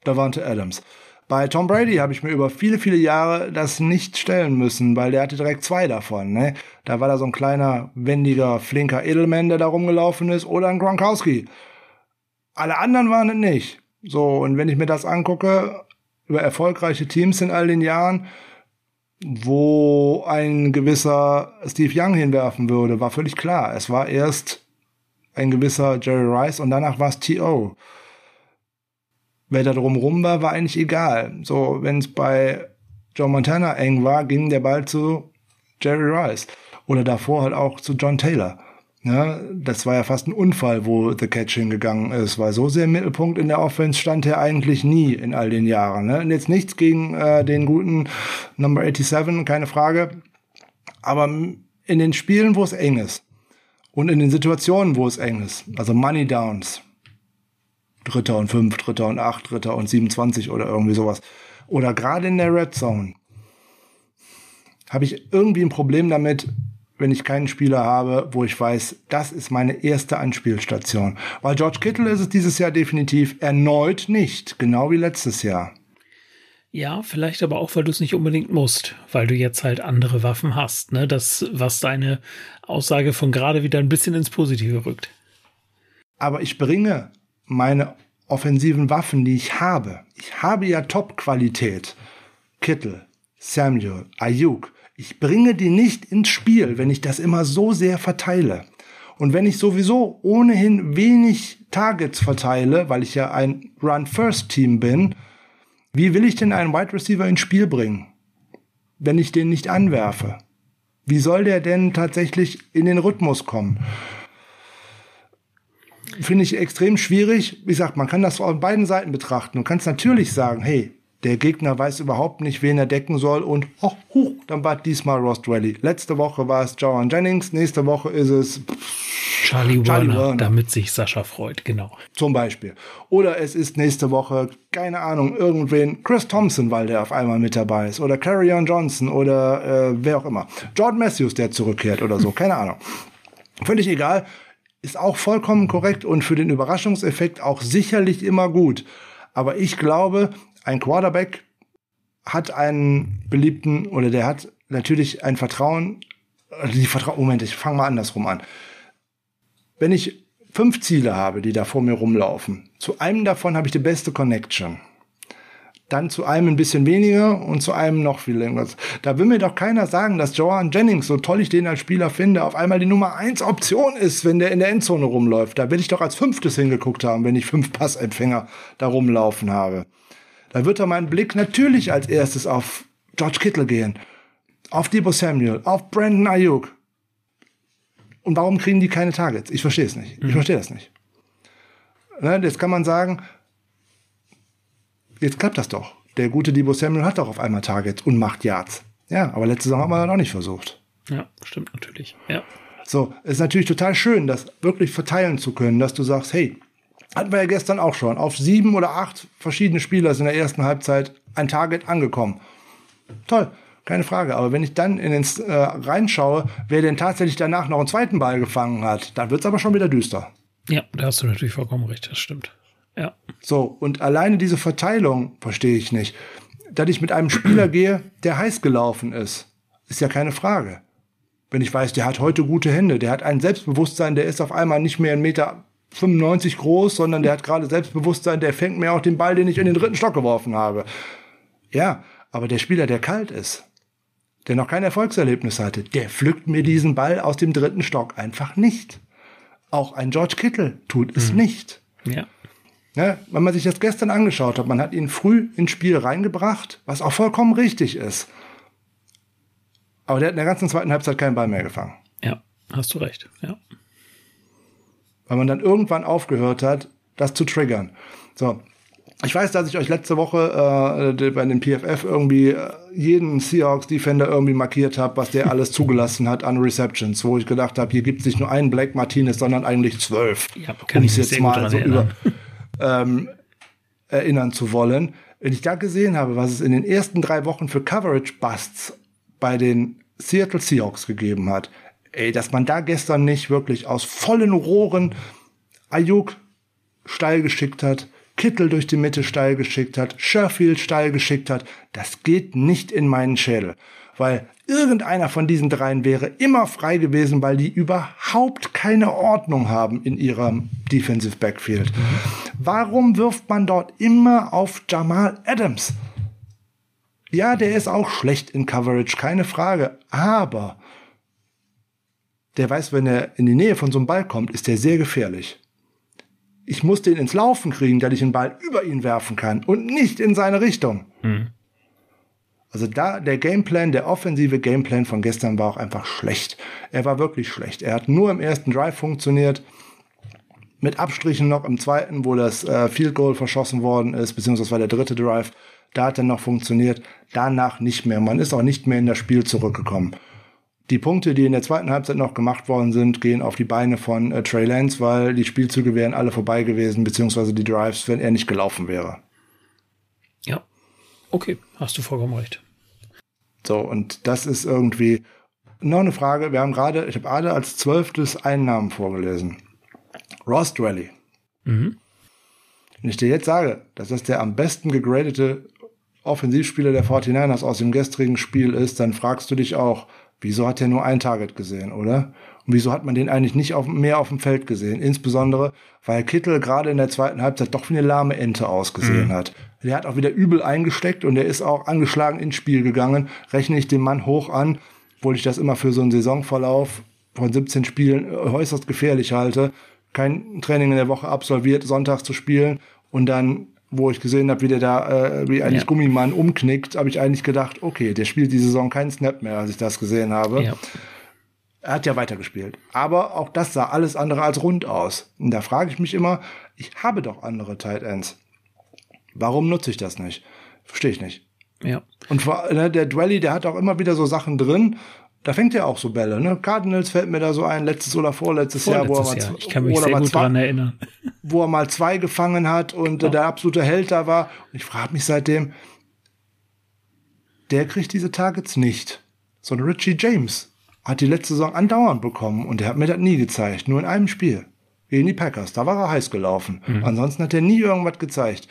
Davante Adams. Bei Tom Brady habe ich mir über viele, viele Jahre das nicht stellen müssen, weil der hatte direkt zwei davon. Ne? Da war da so ein kleiner, wendiger, flinker Edelman, der da rumgelaufen ist, oder ein Gronkowski. Alle anderen waren es nicht. So, und wenn ich mir das angucke, über erfolgreiche Teams in all den Jahren, wo ein gewisser Steve Young hinwerfen würde, war völlig klar. Es war erst ein gewisser Jerry Rice und danach war es T.O. Wer da drumrum war, war eigentlich egal. So, wenn es bei Joe Montana eng war, ging der Ball zu Jerry Rice. Oder davor halt auch zu John Taylor. Ja, das war ja fast ein Unfall, wo The Catch hingegangen ist, weil so sehr im Mittelpunkt in der Offense stand er eigentlich nie in all den Jahren. Ne? Und jetzt nichts gegen äh, den guten Number 87, keine Frage. Aber in den Spielen, wo es eng ist und in den Situationen, wo es eng ist, also Money Downs, Dritter und Fünf, Dritter und Acht, Dritter und 27 oder irgendwie sowas, oder gerade in der Red Zone, habe ich irgendwie ein Problem damit, wenn ich keinen Spieler habe, wo ich weiß, das ist meine erste Anspielstation. Weil George Kittle ist es dieses Jahr definitiv erneut nicht, genau wie letztes Jahr. Ja, vielleicht aber auch, weil du es nicht unbedingt musst, weil du jetzt halt andere Waffen hast, ne? Das, was deine Aussage von gerade wieder ein bisschen ins Positive rückt. Aber ich bringe meine offensiven Waffen, die ich habe. Ich habe ja Top-Qualität. Kittle, Samuel, Ayuk. Ich bringe die nicht ins Spiel, wenn ich das immer so sehr verteile. Und wenn ich sowieso ohnehin wenig Targets verteile, weil ich ja ein Run-First-Team bin, wie will ich denn einen Wide Receiver ins Spiel bringen, wenn ich den nicht anwerfe? Wie soll der denn tatsächlich in den Rhythmus kommen? Finde ich extrem schwierig. Wie gesagt, man kann das auf beiden Seiten betrachten. Du kannst natürlich sagen, hey, der Gegner weiß überhaupt nicht, wen er decken soll und oh, huch, dann war diesmal Ross Rally. Letzte Woche war es Joan Jennings, nächste Woche ist es Charlie, Charlie Warner, Warner. damit sich Sascha freut, genau. Zum Beispiel. Oder es ist nächste Woche, keine Ahnung, irgendwen, Chris Thompson, weil der auf einmal mit dabei ist. Oder Carrion Johnson oder äh, wer auch immer. Jordan Matthews, der zurückkehrt oder so, keine Ahnung. Völlig egal. Ist auch vollkommen korrekt und für den Überraschungseffekt auch sicherlich immer gut. Aber ich glaube, ein Quarterback hat einen beliebten oder der hat natürlich ein Vertrauen. äh, Die Vertra Moment, ich fange mal andersrum an. Wenn ich fünf Ziele habe, die da vor mir rumlaufen, zu einem davon habe ich die beste Connection. Dann zu einem ein bisschen weniger und zu einem noch viel länger. Da will mir doch keiner sagen, dass Joan Jennings, so toll ich den als Spieler finde, auf einmal die Nummer eins Option ist, wenn der in der Endzone rumläuft. Da will ich doch als fünftes hingeguckt haben, wenn ich fünf Passempfänger da rumlaufen habe. Da wird doch mein Blick natürlich als erstes auf George Kittle gehen, auf Debo Samuel, auf Brandon Ayuk. Und warum kriegen die keine Targets? Ich verstehe es nicht. Ich verstehe das nicht. Ne, jetzt kann man sagen, jetzt klappt das doch. Der gute Debo Samuel hat doch auf einmal Targets und macht Yards. Ja, aber letzte Saison hat man das auch nicht versucht. Ja, stimmt natürlich. Ja. So, es ist natürlich total schön, das wirklich verteilen zu können, dass du sagst, hey, hatten wir ja gestern auch schon, auf sieben oder acht verschiedene Spieler ist in der ersten Halbzeit ein Target angekommen. Toll, keine Frage. Aber wenn ich dann in den äh, reinschaue, wer denn tatsächlich danach noch einen zweiten Ball gefangen hat, dann wird es aber schon wieder düster. Ja, da hast du natürlich vollkommen recht, das stimmt. Ja. So, und alleine diese Verteilung verstehe ich nicht. Dass ich mit einem Spieler gehe, der heiß gelaufen ist, ist ja keine Frage. Wenn ich weiß, der hat heute gute Hände, der hat ein Selbstbewusstsein, der ist auf einmal nicht mehr 1,95 Meter 95 groß, sondern der hat gerade Selbstbewusstsein, der fängt mir auch den Ball, den ich in den dritten Stock geworfen habe. Ja, aber der Spieler, der kalt ist, der noch kein Erfolgserlebnis hatte, der pflückt mir diesen Ball aus dem dritten Stock einfach nicht. Auch ein George Kittle tut es nicht. Ja. Ne, wenn man sich das gestern angeschaut hat, man hat ihn früh ins Spiel reingebracht, was auch vollkommen richtig ist. Aber der hat in der ganzen zweiten Halbzeit keinen Ball mehr gefangen. Ja, hast du recht. Ja. Weil man dann irgendwann aufgehört hat, das zu triggern. So. Ich weiß, dass ich euch letzte Woche äh, bei den PFF irgendwie äh, jeden Seahawks-Defender irgendwie markiert habe, was der alles zugelassen hat an Receptions, wo ich gedacht habe, hier gibt es nicht nur einen Black Martinez, sondern eigentlich zwölf. Ja, kann um ich jetzt mal so erinnern. über, ähm, erinnern zu wollen. Wenn ich da gesehen habe, was es in den ersten drei Wochen für Coverage-Busts bei den Seattle Seahawks gegeben hat, ey, dass man da gestern nicht wirklich aus vollen Rohren Ayuk steil geschickt hat, Kittel durch die Mitte steil geschickt hat, Sherfield steil geschickt hat, das geht nicht in meinen Schädel. Weil irgendeiner von diesen dreien wäre immer frei gewesen, weil die überhaupt keine Ordnung haben in ihrem Defensive Backfield. Warum wirft man dort immer auf Jamal Adams? Ja, der ist auch schlecht in Coverage, keine Frage. Aber der weiß, wenn er in die Nähe von so einem Ball kommt, ist der sehr gefährlich. Ich muss den ins Laufen kriegen, dass ich den Ball über ihn werfen kann und nicht in seine Richtung. Also da, der Gameplan, der offensive Gameplan von gestern war auch einfach schlecht. Er war wirklich schlecht. Er hat nur im ersten Drive funktioniert. Mit Abstrichen noch im zweiten, wo das äh, Field Goal verschossen worden ist, beziehungsweise war der dritte Drive. Da hat er noch funktioniert. Danach nicht mehr. Man ist auch nicht mehr in das Spiel zurückgekommen. Die Punkte, die in der zweiten Halbzeit noch gemacht worden sind, gehen auf die Beine von äh, Trey Lance, weil die Spielzüge wären alle vorbei gewesen, beziehungsweise die Drives, wenn er nicht gelaufen wäre. Ja. Okay, hast du vollkommen recht. So, und das ist irgendwie noch eine Frage. Wir haben gerade, ich habe gerade als zwölftes einen Namen vorgelesen. Ross Drelly. Wenn ich dir jetzt sage, dass das der am besten gegradete Offensivspieler der 49ers aus dem gestrigen Spiel ist, dann fragst du dich auch, wieso hat er nur ein Target gesehen, oder? Und wieso hat man den eigentlich nicht auf, mehr auf dem Feld gesehen? Insbesondere, weil Kittel gerade in der zweiten Halbzeit doch wie eine lahme Ente ausgesehen hat. Der hat auch wieder übel eingesteckt und der ist auch angeschlagen ins Spiel gegangen. Rechne ich den Mann hoch an, obwohl ich das immer für so einen Saisonverlauf von 17 Spielen äußerst gefährlich halte. Kein Training in der Woche absolviert, Sonntag zu spielen und dann wo ich gesehen habe, wie der da äh, wie eigentlich Ja. Gummimann umknickt, habe ich eigentlich gedacht, okay, der spielt die Saison keinen Snap mehr, als ich das gesehen habe. Ja. Er hat ja weitergespielt. Aber auch das sah alles andere als rund aus. Und da frage ich mich immer, ich habe doch andere Tight Ends. Warum nutze ich das nicht? Verstehe ich nicht. Ja. Und vor, ne, der Dwelly, der hat auch immer wieder so Sachen drin. Da fängt er auch so Bälle. Ne? Cardinals fällt mir da so ein, letztes oder vorletztes, Jahr, wo er mal, Jahr. Wo er mal gut zwei, wo er mal zwei gefangen hat und äh, der absolute Held da war. Und ich frage mich seitdem, der kriegt diese Targets nicht. So ein Richie James hat die letzte Saison andauernd bekommen und der hat mir das nie gezeigt, nur in einem Spiel. Gegen die Packers, da war er heiß gelaufen. Ansonsten hat er nie irgendwas gezeigt.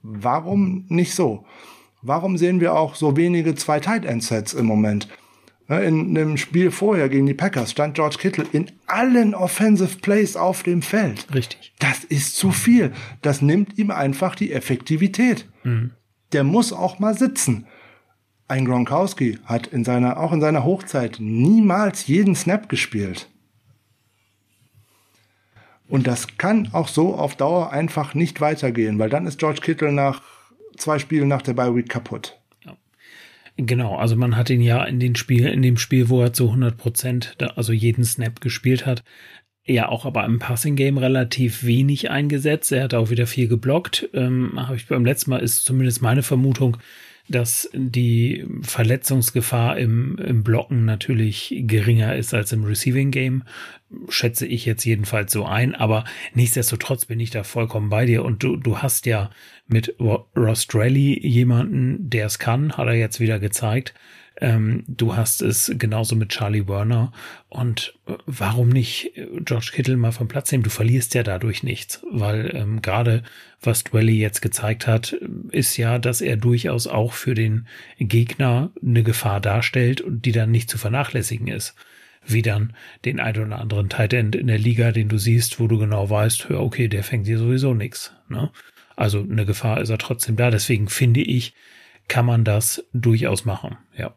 Warum nicht so? Warum sehen wir auch so wenige zwei Tight End Sets im Moment? Ne, In dem Spiel vorher gegen die Packers stand George Kittle in allen Offensive Plays auf dem Feld. Richtig. Das ist zu viel. Das nimmt ihm einfach die Effektivität. Der muss auch mal sitzen. Ein Gronkowski hat in seiner, auch in seiner Hochzeit niemals jeden Snap gespielt. Und das kann auch so auf Dauer einfach nicht weitergehen, weil dann ist George Kittle nach zwei Spielen nach der Bye Week kaputt. Genau, also man hat ihn ja in den Spiel, in dem Spiel, wo er zu 100 Prozent, also jeden Snap gespielt hat, ja auch aber im Passing Game relativ wenig eingesetzt. Er hat auch wieder viel geblockt. Ähm, Habe ich beim letzten Mal ist zumindest meine Vermutung, dass die Verletzungsgefahr im, im Blocken natürlich geringer ist als im Receiving Game. Schätze ich jetzt jedenfalls so ein, aber nichtsdestotrotz bin ich da vollkommen bei dir und du, du hast ja mit Ross Drelly jemanden, der es kann, hat er jetzt wieder gezeigt. Ähm, du hast es genauso mit Charlie Werner. Und äh, warum nicht äh, George Kittle mal vom Platz nehmen? Du verlierst ja dadurch nichts, weil ähm, gerade was Dwelly jetzt gezeigt hat, ist ja, dass er durchaus auch für den Gegner eine Gefahr darstellt und die dann nicht zu vernachlässigen ist. Wie dann den ein oder anderen Tight End in der Liga, den du siehst, wo du genau weißt, ja, okay, der fängt dir sowieso nichts. Ne? Also eine Gefahr ist er trotzdem da. Deswegen finde ich, kann man das durchaus machen. Ja.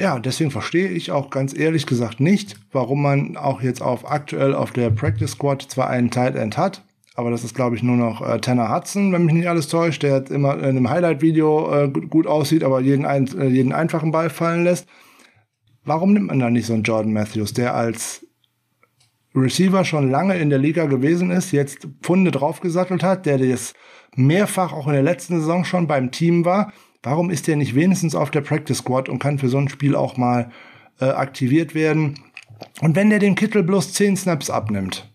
Ja, deswegen verstehe ich auch ganz ehrlich gesagt nicht, warum man auch jetzt auf aktuell auf der Practice Squad zwar einen Tight End hat, aber das ist glaube ich nur noch äh, Tanner Hudson, wenn mich nicht alles täuscht, der jetzt immer in einem Highlight-Video äh, gut, gut aussieht, aber jeden, ein, äh, jeden einfachen Ball fallen lässt. Warum nimmt man dann nicht so einen Jordan Matthews, der als Receiver schon lange in der Liga gewesen ist, jetzt Pfunde draufgesattelt hat, der das mehrfach auch in der letzten Saison schon beim Team war. Warum ist der nicht wenigstens auf der Practice Squad und kann für so ein Spiel auch mal äh, aktiviert werden? Und wenn der dem Kittel bloß 10 Snaps abnimmt.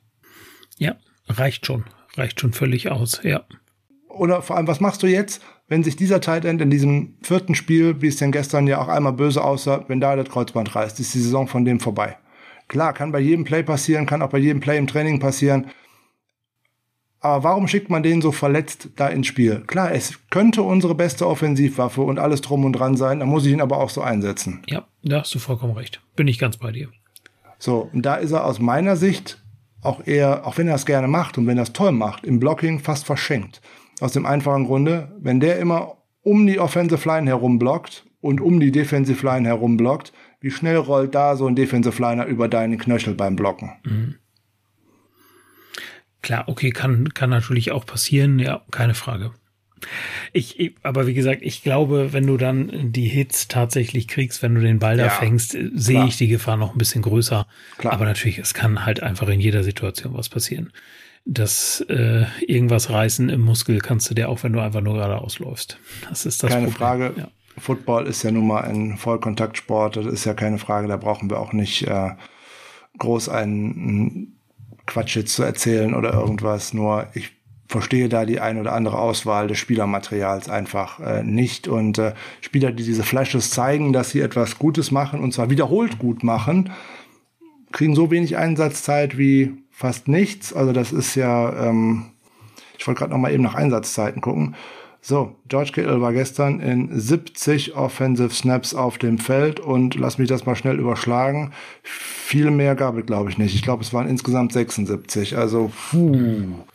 Ja, reicht schon. Reicht schon völlig aus, ja. Oder vor allem, was machst du jetzt, wenn sich dieser Tight End in diesem vierten Spiel, wie es denn gestern ja auch einmal böse aussah, wenn da das Kreuzband reißt, ist die Saison von dem vorbei. Klar, kann bei jedem Play passieren, kann auch bei jedem Play im Training passieren. Aber warum schickt man den so verletzt da ins Spiel? Klar, es könnte unsere beste Offensivwaffe und alles drum und dran sein, da muss ich ihn aber auch so einsetzen. Ja, da hast du vollkommen recht. Bin ich ganz bei dir. So, und da ist er aus meiner Sicht auch eher, auch wenn er es gerne macht und wenn er es toll macht, im Blocking fast verschenkt. Aus dem einfachen Grunde, wenn der immer um die Offensive Line herum blockt und um die Defensive Line herum blockt, wie schnell rollt da so ein Defensive Liner über deinen Knöchel beim Blocken? Mhm. Klar, okay, kann, kann natürlich auch passieren, ja, keine Frage. Ich, aber wie gesagt, ich glaube, wenn du dann die Hits tatsächlich kriegst, wenn du den Ball da Ja, fängst, äh, sehe ich die Gefahr noch ein bisschen größer. Klar. Aber natürlich, es kann halt einfach in jeder Situation was passieren. Das äh, irgendwas reißen im Muskel kannst du dir auch, wenn du einfach nur geradeaus läufst. Das ist das keine Problem. Frage. Ja. Football ist ja nun mal ein Vollkontaktsport, das ist ja keine Frage, da brauchen wir auch nicht äh, groß einen Quatsch jetzt zu erzählen oder irgendwas. Nur ich verstehe da die ein oder andere Auswahl des Spielermaterials einfach äh, nicht. Und äh, Spieler, die diese Flashes zeigen, dass sie etwas Gutes machen und zwar wiederholt gut machen, kriegen so wenig Einsatzzeit wie fast nichts. Also das ist ja, ähm, ich wollte gerade noch mal eben nach Einsatzzeiten gucken. So, George Kittle war gestern in 70 Offensive Snaps auf dem Feld und lass mich das mal schnell überschlagen. Viel mehr gab es, glaube ich, nicht. Ich glaube, es waren insgesamt 76. Also, puh.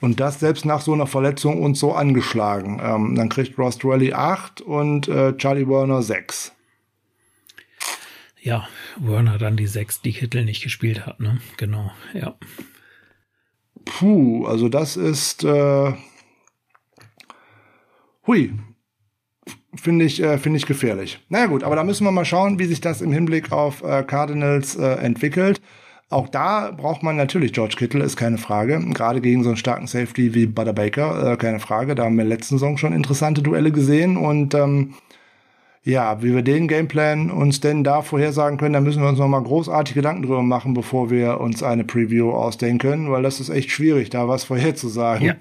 Und das selbst nach so einer Verletzung und so angeschlagen. Ähm, dann kriegt Ross Dwelly 8 und äh, Charlie Warner 6. ja, Werner dann die sechs, die Kittel nicht gespielt hat, ne? Genau, ja. Puh, also das ist äh, hui. Finde ich, äh, finde ich gefährlich. Naja gut, aber da müssen wir mal schauen, wie sich das im Hinblick auf äh, Cardinals äh, entwickelt. Auch da braucht man natürlich George Kittle, ist keine Frage. Gerade gegen so einen starken Safety wie Butter Baker, äh, keine Frage. Da haben wir letzten Saison schon interessante Duelle gesehen und ähm, ja, wie wir den Gameplan uns denn da vorhersagen können, da müssen wir uns nochmal großartig Gedanken drüber machen, bevor wir uns eine Preview ausdenken, weil das ist echt schwierig, da was vorherzusagen. Ja.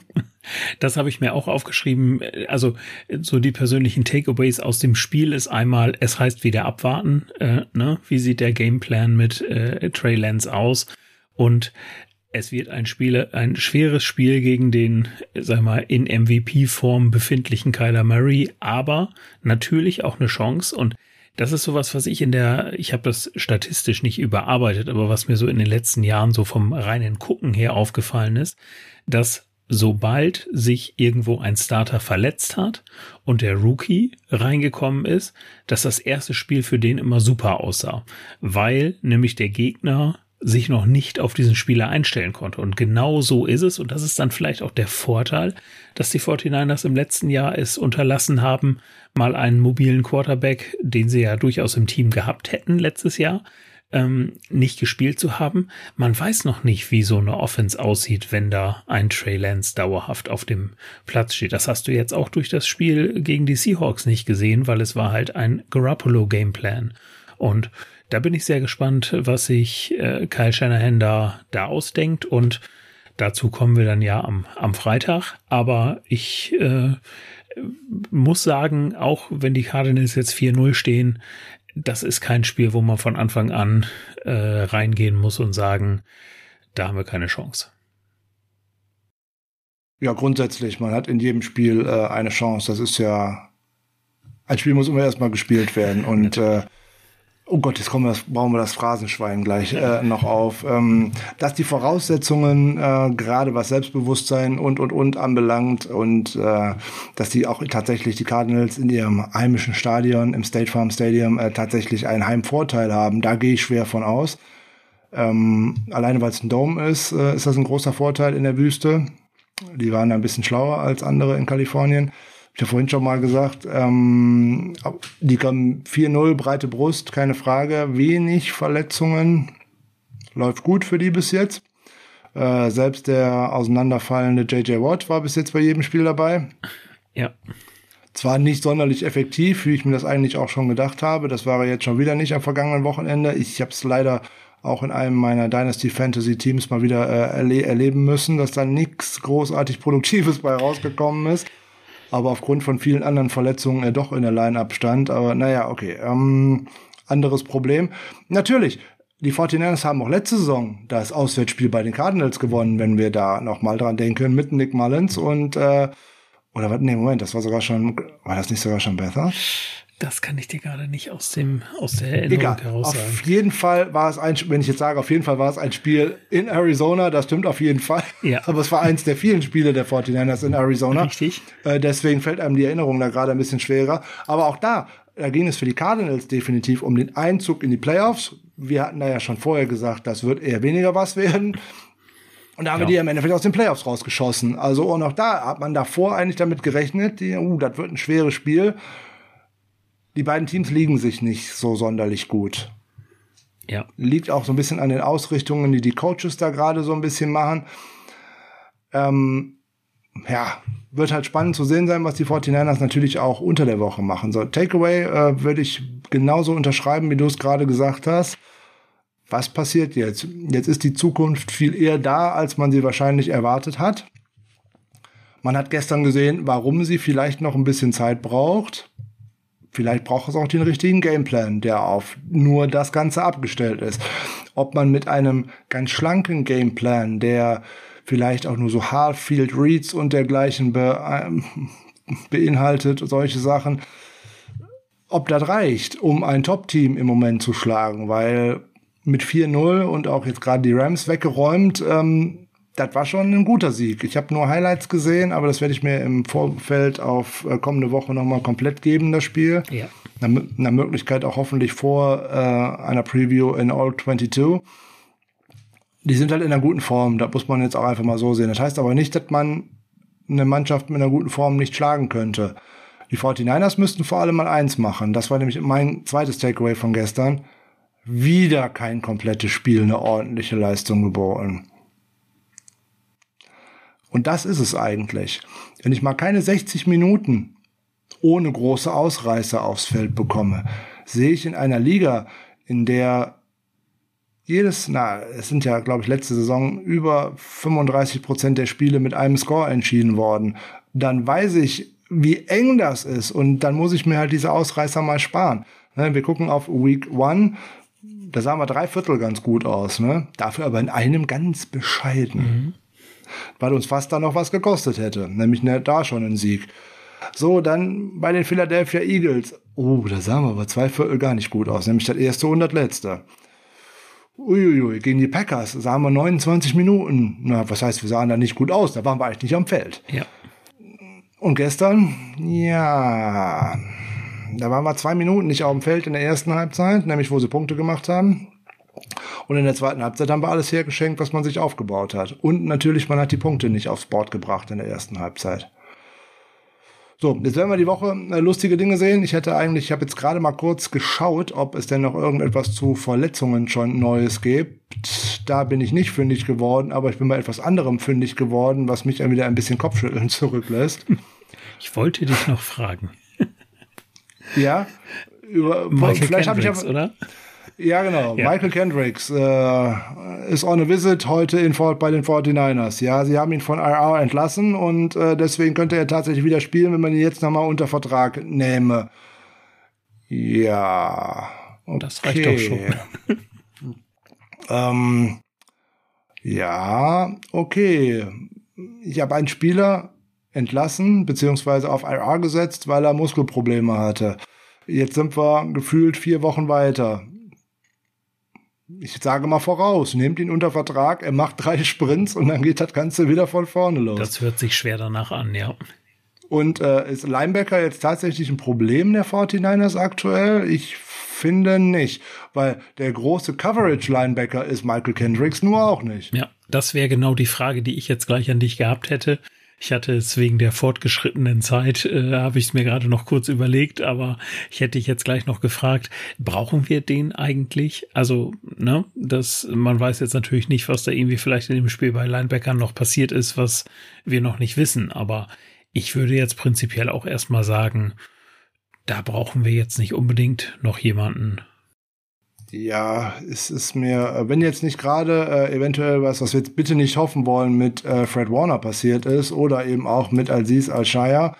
Das habe ich mir auch aufgeschrieben. Also so die persönlichen Takeaways aus dem Spiel ist einmal, es heißt wieder abwarten. Äh, ne? Wie sieht der Gameplan mit äh, Trey Lance aus? Und es wird ein Spiel, ein schweres Spiel gegen den, sag mal, in MVP-Form befindlichen Kyler Murray, aber natürlich auch eine Chance. Und das ist sowas, was ich in der, ich habe das statistisch nicht überarbeitet, aber was mir so in den letzten Jahren so vom reinen Gucken her aufgefallen ist, dass sobald sich irgendwo ein Starter verletzt hat und der Rookie reingekommen ist, dass das erste Spiel für den immer super aussah, weil nämlich der Gegner sich noch nicht auf diesen Spieler einstellen konnte. Und genau so ist es. Und das ist dann vielleicht auch der Vorteil, dass die 49ers im letzten Jahr es unterlassen haben, mal einen mobilen Quarterback, den sie ja durchaus im Team gehabt hätten letztes Jahr, ähm, nicht gespielt zu haben. Man weiß noch nicht, wie so eine Offense aussieht, wenn da ein Trey Lance dauerhaft auf dem Platz steht. Das hast du jetzt auch durch das Spiel gegen die Seahawks nicht gesehen, weil es war halt ein Garoppolo Gameplan. Und da bin ich sehr gespannt, was sich äh, Kyle Shanahan da, da ausdenkt und dazu kommen wir dann ja am, am Freitag. Aber ich äh, muss sagen, auch wenn die Cardinals jetzt 4-0 stehen, das ist kein Spiel, wo man von Anfang an äh, reingehen muss und sagen, da haben wir keine Chance. Ja, grundsätzlich, man hat in jedem Spiel äh, eine Chance. Das ist ja, ein Spiel muss immer erstmal gespielt werden und äh, Oh Gott, jetzt kommen wir, bauen wir das Phrasenschwein gleich äh, noch auf. Ähm, dass die Voraussetzungen, äh, gerade was Selbstbewusstsein und und und anbelangt und äh, dass die auch tatsächlich die Cardinals in ihrem heimischen Stadion, im State Farm Stadium, äh, tatsächlich einen Heimvorteil haben, da gehe ich schwer von aus. Ähm, alleine weil es ein Dome ist, äh, ist das ein großer Vorteil in der Wüste. Die waren ein bisschen schlauer als andere in Kalifornien. Ich habe vorhin schon mal gesagt, ähm, die kommen 4-0, breite Brust, keine Frage, wenig Verletzungen, läuft gut für die bis jetzt. Äh, selbst der auseinanderfallende JJ Watt war bis jetzt bei jedem Spiel dabei. Ja. Zwar nicht sonderlich effektiv, wie ich mir das eigentlich auch schon gedacht habe. Das war er jetzt schon wieder nicht am vergangenen Wochenende. Ich habe es leider auch in einem meiner Dynasty Fantasy Teams mal wieder äh, erle erleben müssen, dass da nichts großartig Produktives bei rausgekommen ist aber aufgrund von vielen anderen Verletzungen er doch in der Line-Up stand. Aber naja, okay. Ähm, anderes Problem. Natürlich, die 49ers haben auch letzte Saison das Auswärtsspiel bei den Cardinals gewonnen, wenn wir da nochmal dran denken, mit Nick Mullins und äh, oder was? Nee, Moment, das war sogar schon, war das nicht sogar schon besser? Das kann ich dir gerade nicht aus dem aus der Erinnerung Egal. heraus sagen. Auf jeden Fall war es ein, wenn ich jetzt sage, auf jeden Fall war es ein Spiel in Arizona. Das stimmt auf jeden Fall. Ja. Aber es war eins der vielen Spiele der 49ers in Arizona. Richtig. Äh, deswegen fällt einem die Erinnerung da gerade ein bisschen schwerer. Aber auch da, da ging es für die Cardinals definitiv um den Einzug in die Playoffs. Wir hatten da ja schon vorher gesagt, das wird eher weniger was werden. Und da haben Ja. wir die am Endeffekt aus den Playoffs rausgeschossen. Also und auch da hat man davor eigentlich damit gerechnet, die, uh, das wird ein schweres Spiel. Die beiden Teams liegen sich nicht so sonderlich gut. Ja. Liegt auch so ein bisschen an den Ausrichtungen, die die Coaches da gerade so ein bisschen machen. Ähm, ja, wird halt spannend zu sehen sein, was die 49ers natürlich auch unter der Woche machen. So, Takeaway äh, würde ich genauso unterschreiben, wie du es gerade gesagt hast. Was passiert jetzt? Jetzt ist die Zukunft viel eher da, als man sie wahrscheinlich erwartet hat. Man hat gestern gesehen, warum sie vielleicht noch ein bisschen Zeit braucht. Vielleicht braucht es auch den richtigen Gameplan, der auf nur das Ganze abgestellt ist. Ob man mit einem ganz schlanken Gameplan, der vielleicht auch nur so Half-Field Reads und dergleichen be, ähm, beinhaltet, solche Sachen, ob das reicht, um ein Top-Team im Moment zu schlagen, weil mit 4-0 und auch jetzt gerade die Rams weggeräumt, ähm, das war schon ein guter Sieg. Ich habe nur Highlights gesehen, aber das werde ich mir im Vorfeld auf äh, kommende Woche nochmal komplett geben, das Spiel. Ja. Nach, nach Möglichkeit auch hoffentlich vor äh, einer Preview in All 22. Die sind halt in einer guten Form, das muss man jetzt auch einfach mal so sehen. Das heißt aber nicht, dass man eine Mannschaft mit einer guten Form nicht schlagen könnte. Die 49ers müssten vor allem mal eins machen. Das war nämlich mein zweites Takeaway von gestern. Wieder kein komplettes Spiel, eine ordentliche Leistung geboten. Und das ist es eigentlich. Wenn ich mal keine 60 Minuten ohne große Ausreißer aufs Feld bekomme. Sehe ich in einer Liga, in der jedes, na, es sind ja, glaube ich, letzte Saison über 35 Prozent der Spiele mit einem Score entschieden worden, dann weiß ich, wie eng das ist und dann muss ich mir halt diese Ausreißer mal sparen. Ne, wir gucken auf Week One, da sahen wir drei Viertel ganz gut aus, ne? Dafür aber in einem ganz bescheiden. Mhm. Weil uns fast da noch was gekostet hätte, nämlich ne, da schon ein Sieg. So, dann bei den Philadelphia Eagles. Oh, da sahen wir aber zwei Viertel gar nicht gut aus, nämlich das erste und das letzte. Uiuiui, gegen die Packers sahen wir 29 Minuten. Na, was heißt, wir sahen da nicht gut aus, da waren wir eigentlich nicht am Feld. Ja. Und gestern, ja, da waren wir zwei Minuten nicht auf dem Feld in der ersten Halbzeit, nämlich wo sie Punkte gemacht haben. Und in der zweiten Halbzeit haben wir alles hergeschenkt, was man sich aufgebaut hat. Und natürlich, man hat die Punkte nicht aufs Board gebracht in der ersten Halbzeit. So, jetzt werden wir die Woche äh, lustige Dinge sehen. Ich hätte eigentlich, ich habe jetzt gerade mal kurz geschaut, ob es denn noch irgendetwas zu Verletzungen schon Neues gibt. Da bin ich nicht fündig geworden, aber ich bin bei etwas anderem fündig geworden, was mich dann wieder ein bisschen Kopfschütteln zurücklässt. Ich wollte dich noch fragen. Ja, über, Michael vielleicht habe ich aber, oder? Ja, genau. Ja. Michael Kendricks äh, ist on a visit heute in Fort bei den 49ers. Ja, sie haben ihn von IR entlassen und äh, deswegen könnte er tatsächlich wieder spielen, wenn man ihn jetzt nochmal unter Vertrag nähme. Ja. Okay. Das reicht doch schon. ähm, ja, okay. Ich habe einen Spieler entlassen, beziehungsweise auf IR gesetzt, weil er Muskelprobleme hatte. Jetzt sind wir gefühlt vier Wochen weiter. Ich sage mal voraus, nehmt ihn unter Vertrag, er macht drei Sprints und dann geht das Ganze wieder von vorne los. Das hört sich schwer danach an, ja. Und äh, ist Linebacker jetzt tatsächlich ein Problem der 49ers aktuell? Ich finde nicht, weil der große Coverage-Linebacker ist Michael Kendricks nur auch nicht. Ja, das wäre genau die Frage, die ich jetzt gleich an dich gehabt hätte. Ich hatte es wegen der fortgeschrittenen Zeit, äh, habe ich es mir gerade noch kurz überlegt, aber ich hätte dich jetzt gleich noch gefragt, brauchen wir den eigentlich? Also, ne, das, man weiß jetzt natürlich nicht, was da irgendwie vielleicht in dem Spiel bei Linebackern noch passiert ist, was wir noch nicht wissen, aber ich würde jetzt prinzipiell auch erstmal sagen, da brauchen wir jetzt nicht unbedingt noch jemanden. Ja, es ist mir, äh, wenn jetzt nicht gerade äh, eventuell was, was wir jetzt bitte nicht hoffen wollen, mit äh, Fred Warner passiert ist oder eben auch mit Aziz Al-Shaya,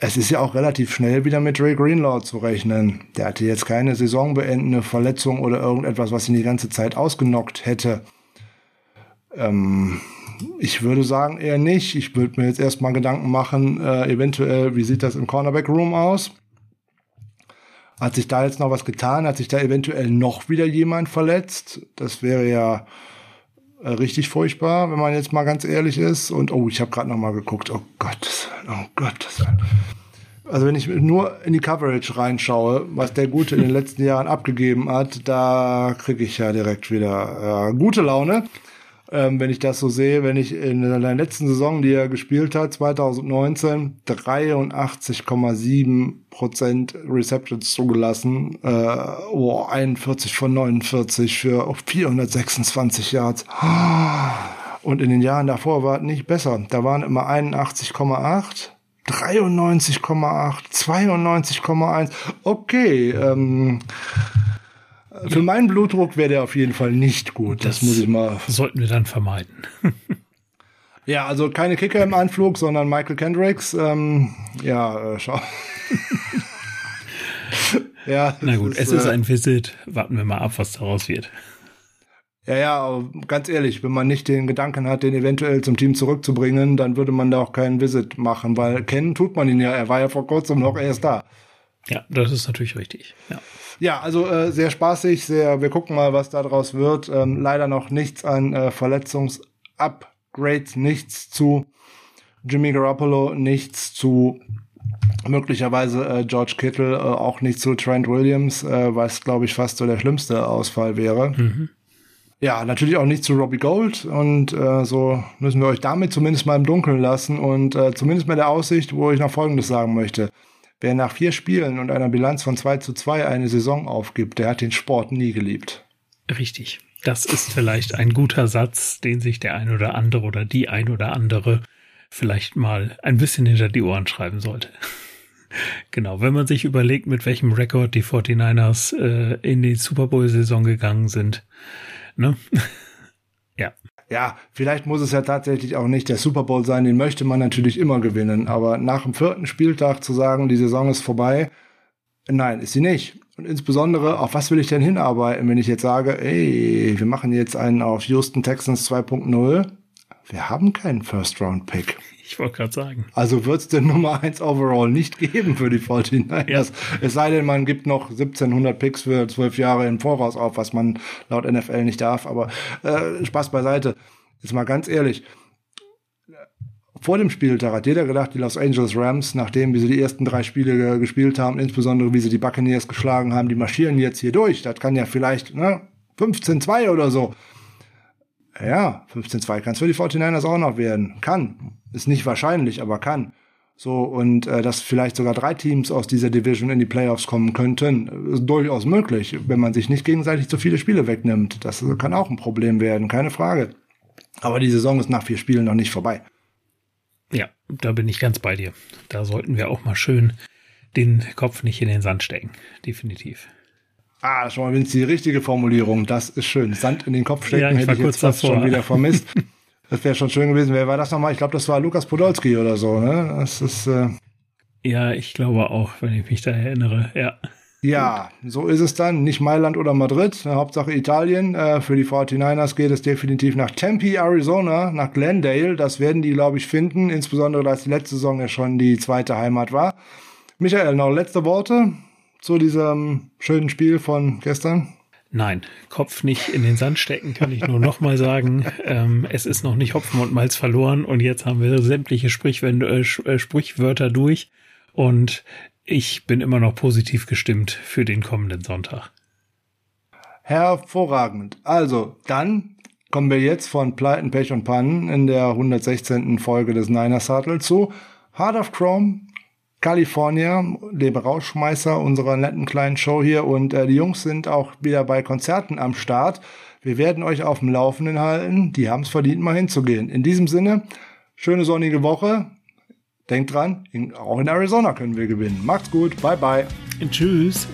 es ist ja auch relativ schnell wieder mit Ray Greenlaw zu rechnen. Der hatte jetzt keine saisonbeendende Verletzung oder irgendetwas, was ihn die ganze Zeit ausgenockt hätte. Ähm, ich würde sagen eher nicht. Ich würde mir jetzt erstmal Gedanken machen, äh, eventuell, wie sieht das im Cornerback Room aus? Hat sich da jetzt noch was getan? Hat sich da eventuell noch wieder jemand verletzt? Das wäre ja äh, richtig furchtbar, wenn man jetzt mal ganz ehrlich ist. Und oh, ich habe gerade noch mal geguckt. Oh Gott, oh Gott. Also wenn ich nur in die Coverage reinschaue, was der Gute in den letzten Jahren abgegeben hat, da kriege ich ja direkt wieder äh, gute Laune ähm, wenn ich das so sehe, wenn ich in der letzten Saison, die er gespielt hat, 2019, 83,7 Prozent Receptions zugelassen, äh, oh, 41 von 49 für 426 Yards. Und in den Jahren davor war es nicht besser. Da waren immer 81,8. 93,8, 92,1. Okay, ähm, für meinen Blutdruck wäre der auf jeden Fall nicht gut. Das, muss ich mal. Sollten wir dann vermeiden. Ja, also keine Kicker im Anflug, sondern Michael Kendricks. Ähm, ja, äh, schau. ja, Na gut, das es ist äh, ein Visit. Warten wir mal ab, was daraus wird. Ja, ja, aber ganz ehrlich, wenn man nicht den Gedanken hat, den eventuell zum Team zurückzubringen, dann würde man da auch keinen Visit machen, weil kennen tut man ihn ja. Er war ja vor kurzem noch erst da. Ja, das ist natürlich richtig. Ja. Ja, also äh, sehr spaßig, sehr, wir gucken mal, was da draus wird. Ähm, leider noch nichts an äh, Verletzungsupgrades, nichts zu Jimmy Garoppolo, nichts zu möglicherweise äh, George Kittle, äh, auch nicht zu Trent Williams, äh, was glaube ich fast so der schlimmste Ausfall wäre. Mhm. Ja, natürlich auch nicht zu Robbie Gold und äh, so müssen wir euch damit zumindest mal im Dunkeln lassen und äh, zumindest mit der Aussicht, wo ich noch Folgendes sagen möchte. Wer nach vier Spielen und einer Bilanz von 2 zu 2 eine Saison aufgibt, der hat den Sport nie geliebt. Richtig. Das ist vielleicht ein guter Satz, den sich der ein oder andere oder die ein oder andere vielleicht mal ein bisschen hinter die Ohren schreiben sollte. Genau, wenn man sich überlegt, mit welchem Rekord die 49ers äh, in die Super Bowl-Saison gegangen sind. Ne? Ja. Vielleicht muss es ja tatsächlich auch nicht der Super Bowl sein, den möchte man natürlich immer gewinnen. Aber nach dem vierten Spieltag zu sagen, die Saison ist vorbei, nein, ist sie nicht. Und insbesondere, auf was will ich denn hinarbeiten, wenn ich jetzt sage, ey, wir machen jetzt einen auf Houston Texans 2.0? Wir haben keinen First-Round-Pick. Ich wollte gerade sagen. Also wird es den Nummer 1 Overall nicht geben für die 49ers. Ja. Es sei denn, man gibt noch 1700 Picks für zwölf Jahre im Voraus auf, was man laut NFL nicht darf. Aber äh, Spaß beiseite. Jetzt mal ganz ehrlich. Vor dem Spieltag hat jeder gedacht, die Los Angeles Rams, nachdem wie sie die ersten drei Spiele gespielt haben, insbesondere wie sie die Buccaneers geschlagen haben, die marschieren jetzt hier durch. Das kann ja vielleicht ne, 15-2 oder so. Ja, 15-2 kann es für die 49ers auch noch werden. Kann. Ist nicht wahrscheinlich, aber kann. So, und äh, dass vielleicht sogar drei Teams aus dieser Division in die Playoffs kommen könnten, ist durchaus möglich, wenn man sich nicht gegenseitig zu viele Spiele wegnimmt. Das kann auch ein Problem werden, keine Frage. Aber die Saison ist nach vier Spielen noch nicht vorbei. Ja, da bin ich ganz bei dir. Da sollten wir auch mal schön den Kopf nicht in den Sand stecken. Definitiv. Ah, schon mal wenn es die richtige Formulierung. Das ist schön. Sand in den Kopf stecken ja, ich hätte ich jetzt fast davor. schon wieder vermisst. das wäre schon schön gewesen. Wer war das nochmal? Ich glaube, das war Lukas Podolski oder so. Ne? Das ist. Äh ja, ich glaube auch, wenn ich mich da erinnere. Ja. Ja, so ist es dann. Nicht Mailand oder Madrid, Hauptsache Italien. Äh, für die 49ers geht es definitiv nach Tempe, Arizona, nach Glendale. Das werden die, glaube ich, finden, insbesondere da es die letzte Saison ja schon die zweite Heimat war. Michael, noch letzte Worte zu diesem schönen Spiel von gestern? Nein, Kopf nicht in den Sand stecken, kann ich nur noch mal sagen. Ähm, es ist noch nicht Hopfen und Malz verloren und jetzt haben wir sämtliche Sprichwörter, äh, Sprichwörter durch und ich bin immer noch positiv gestimmt für den kommenden Sonntag. Hervorragend. Also, dann kommen wir jetzt von Pleiten, Pech und Pannen in der 116. Folge des Niners Sattel zu Heart of Chrome, California, dem Rauschmeißer unserer netten kleinen Show hier. Und äh, die Jungs sind auch wieder bei Konzerten am Start. Wir werden euch auf dem Laufenden halten. Die haben es verdient, mal hinzugehen. In diesem Sinne, schöne sonnige Woche. Denkt dran, in, auch in Arizona können wir gewinnen. Macht's gut. Bye, bye. Tschüss.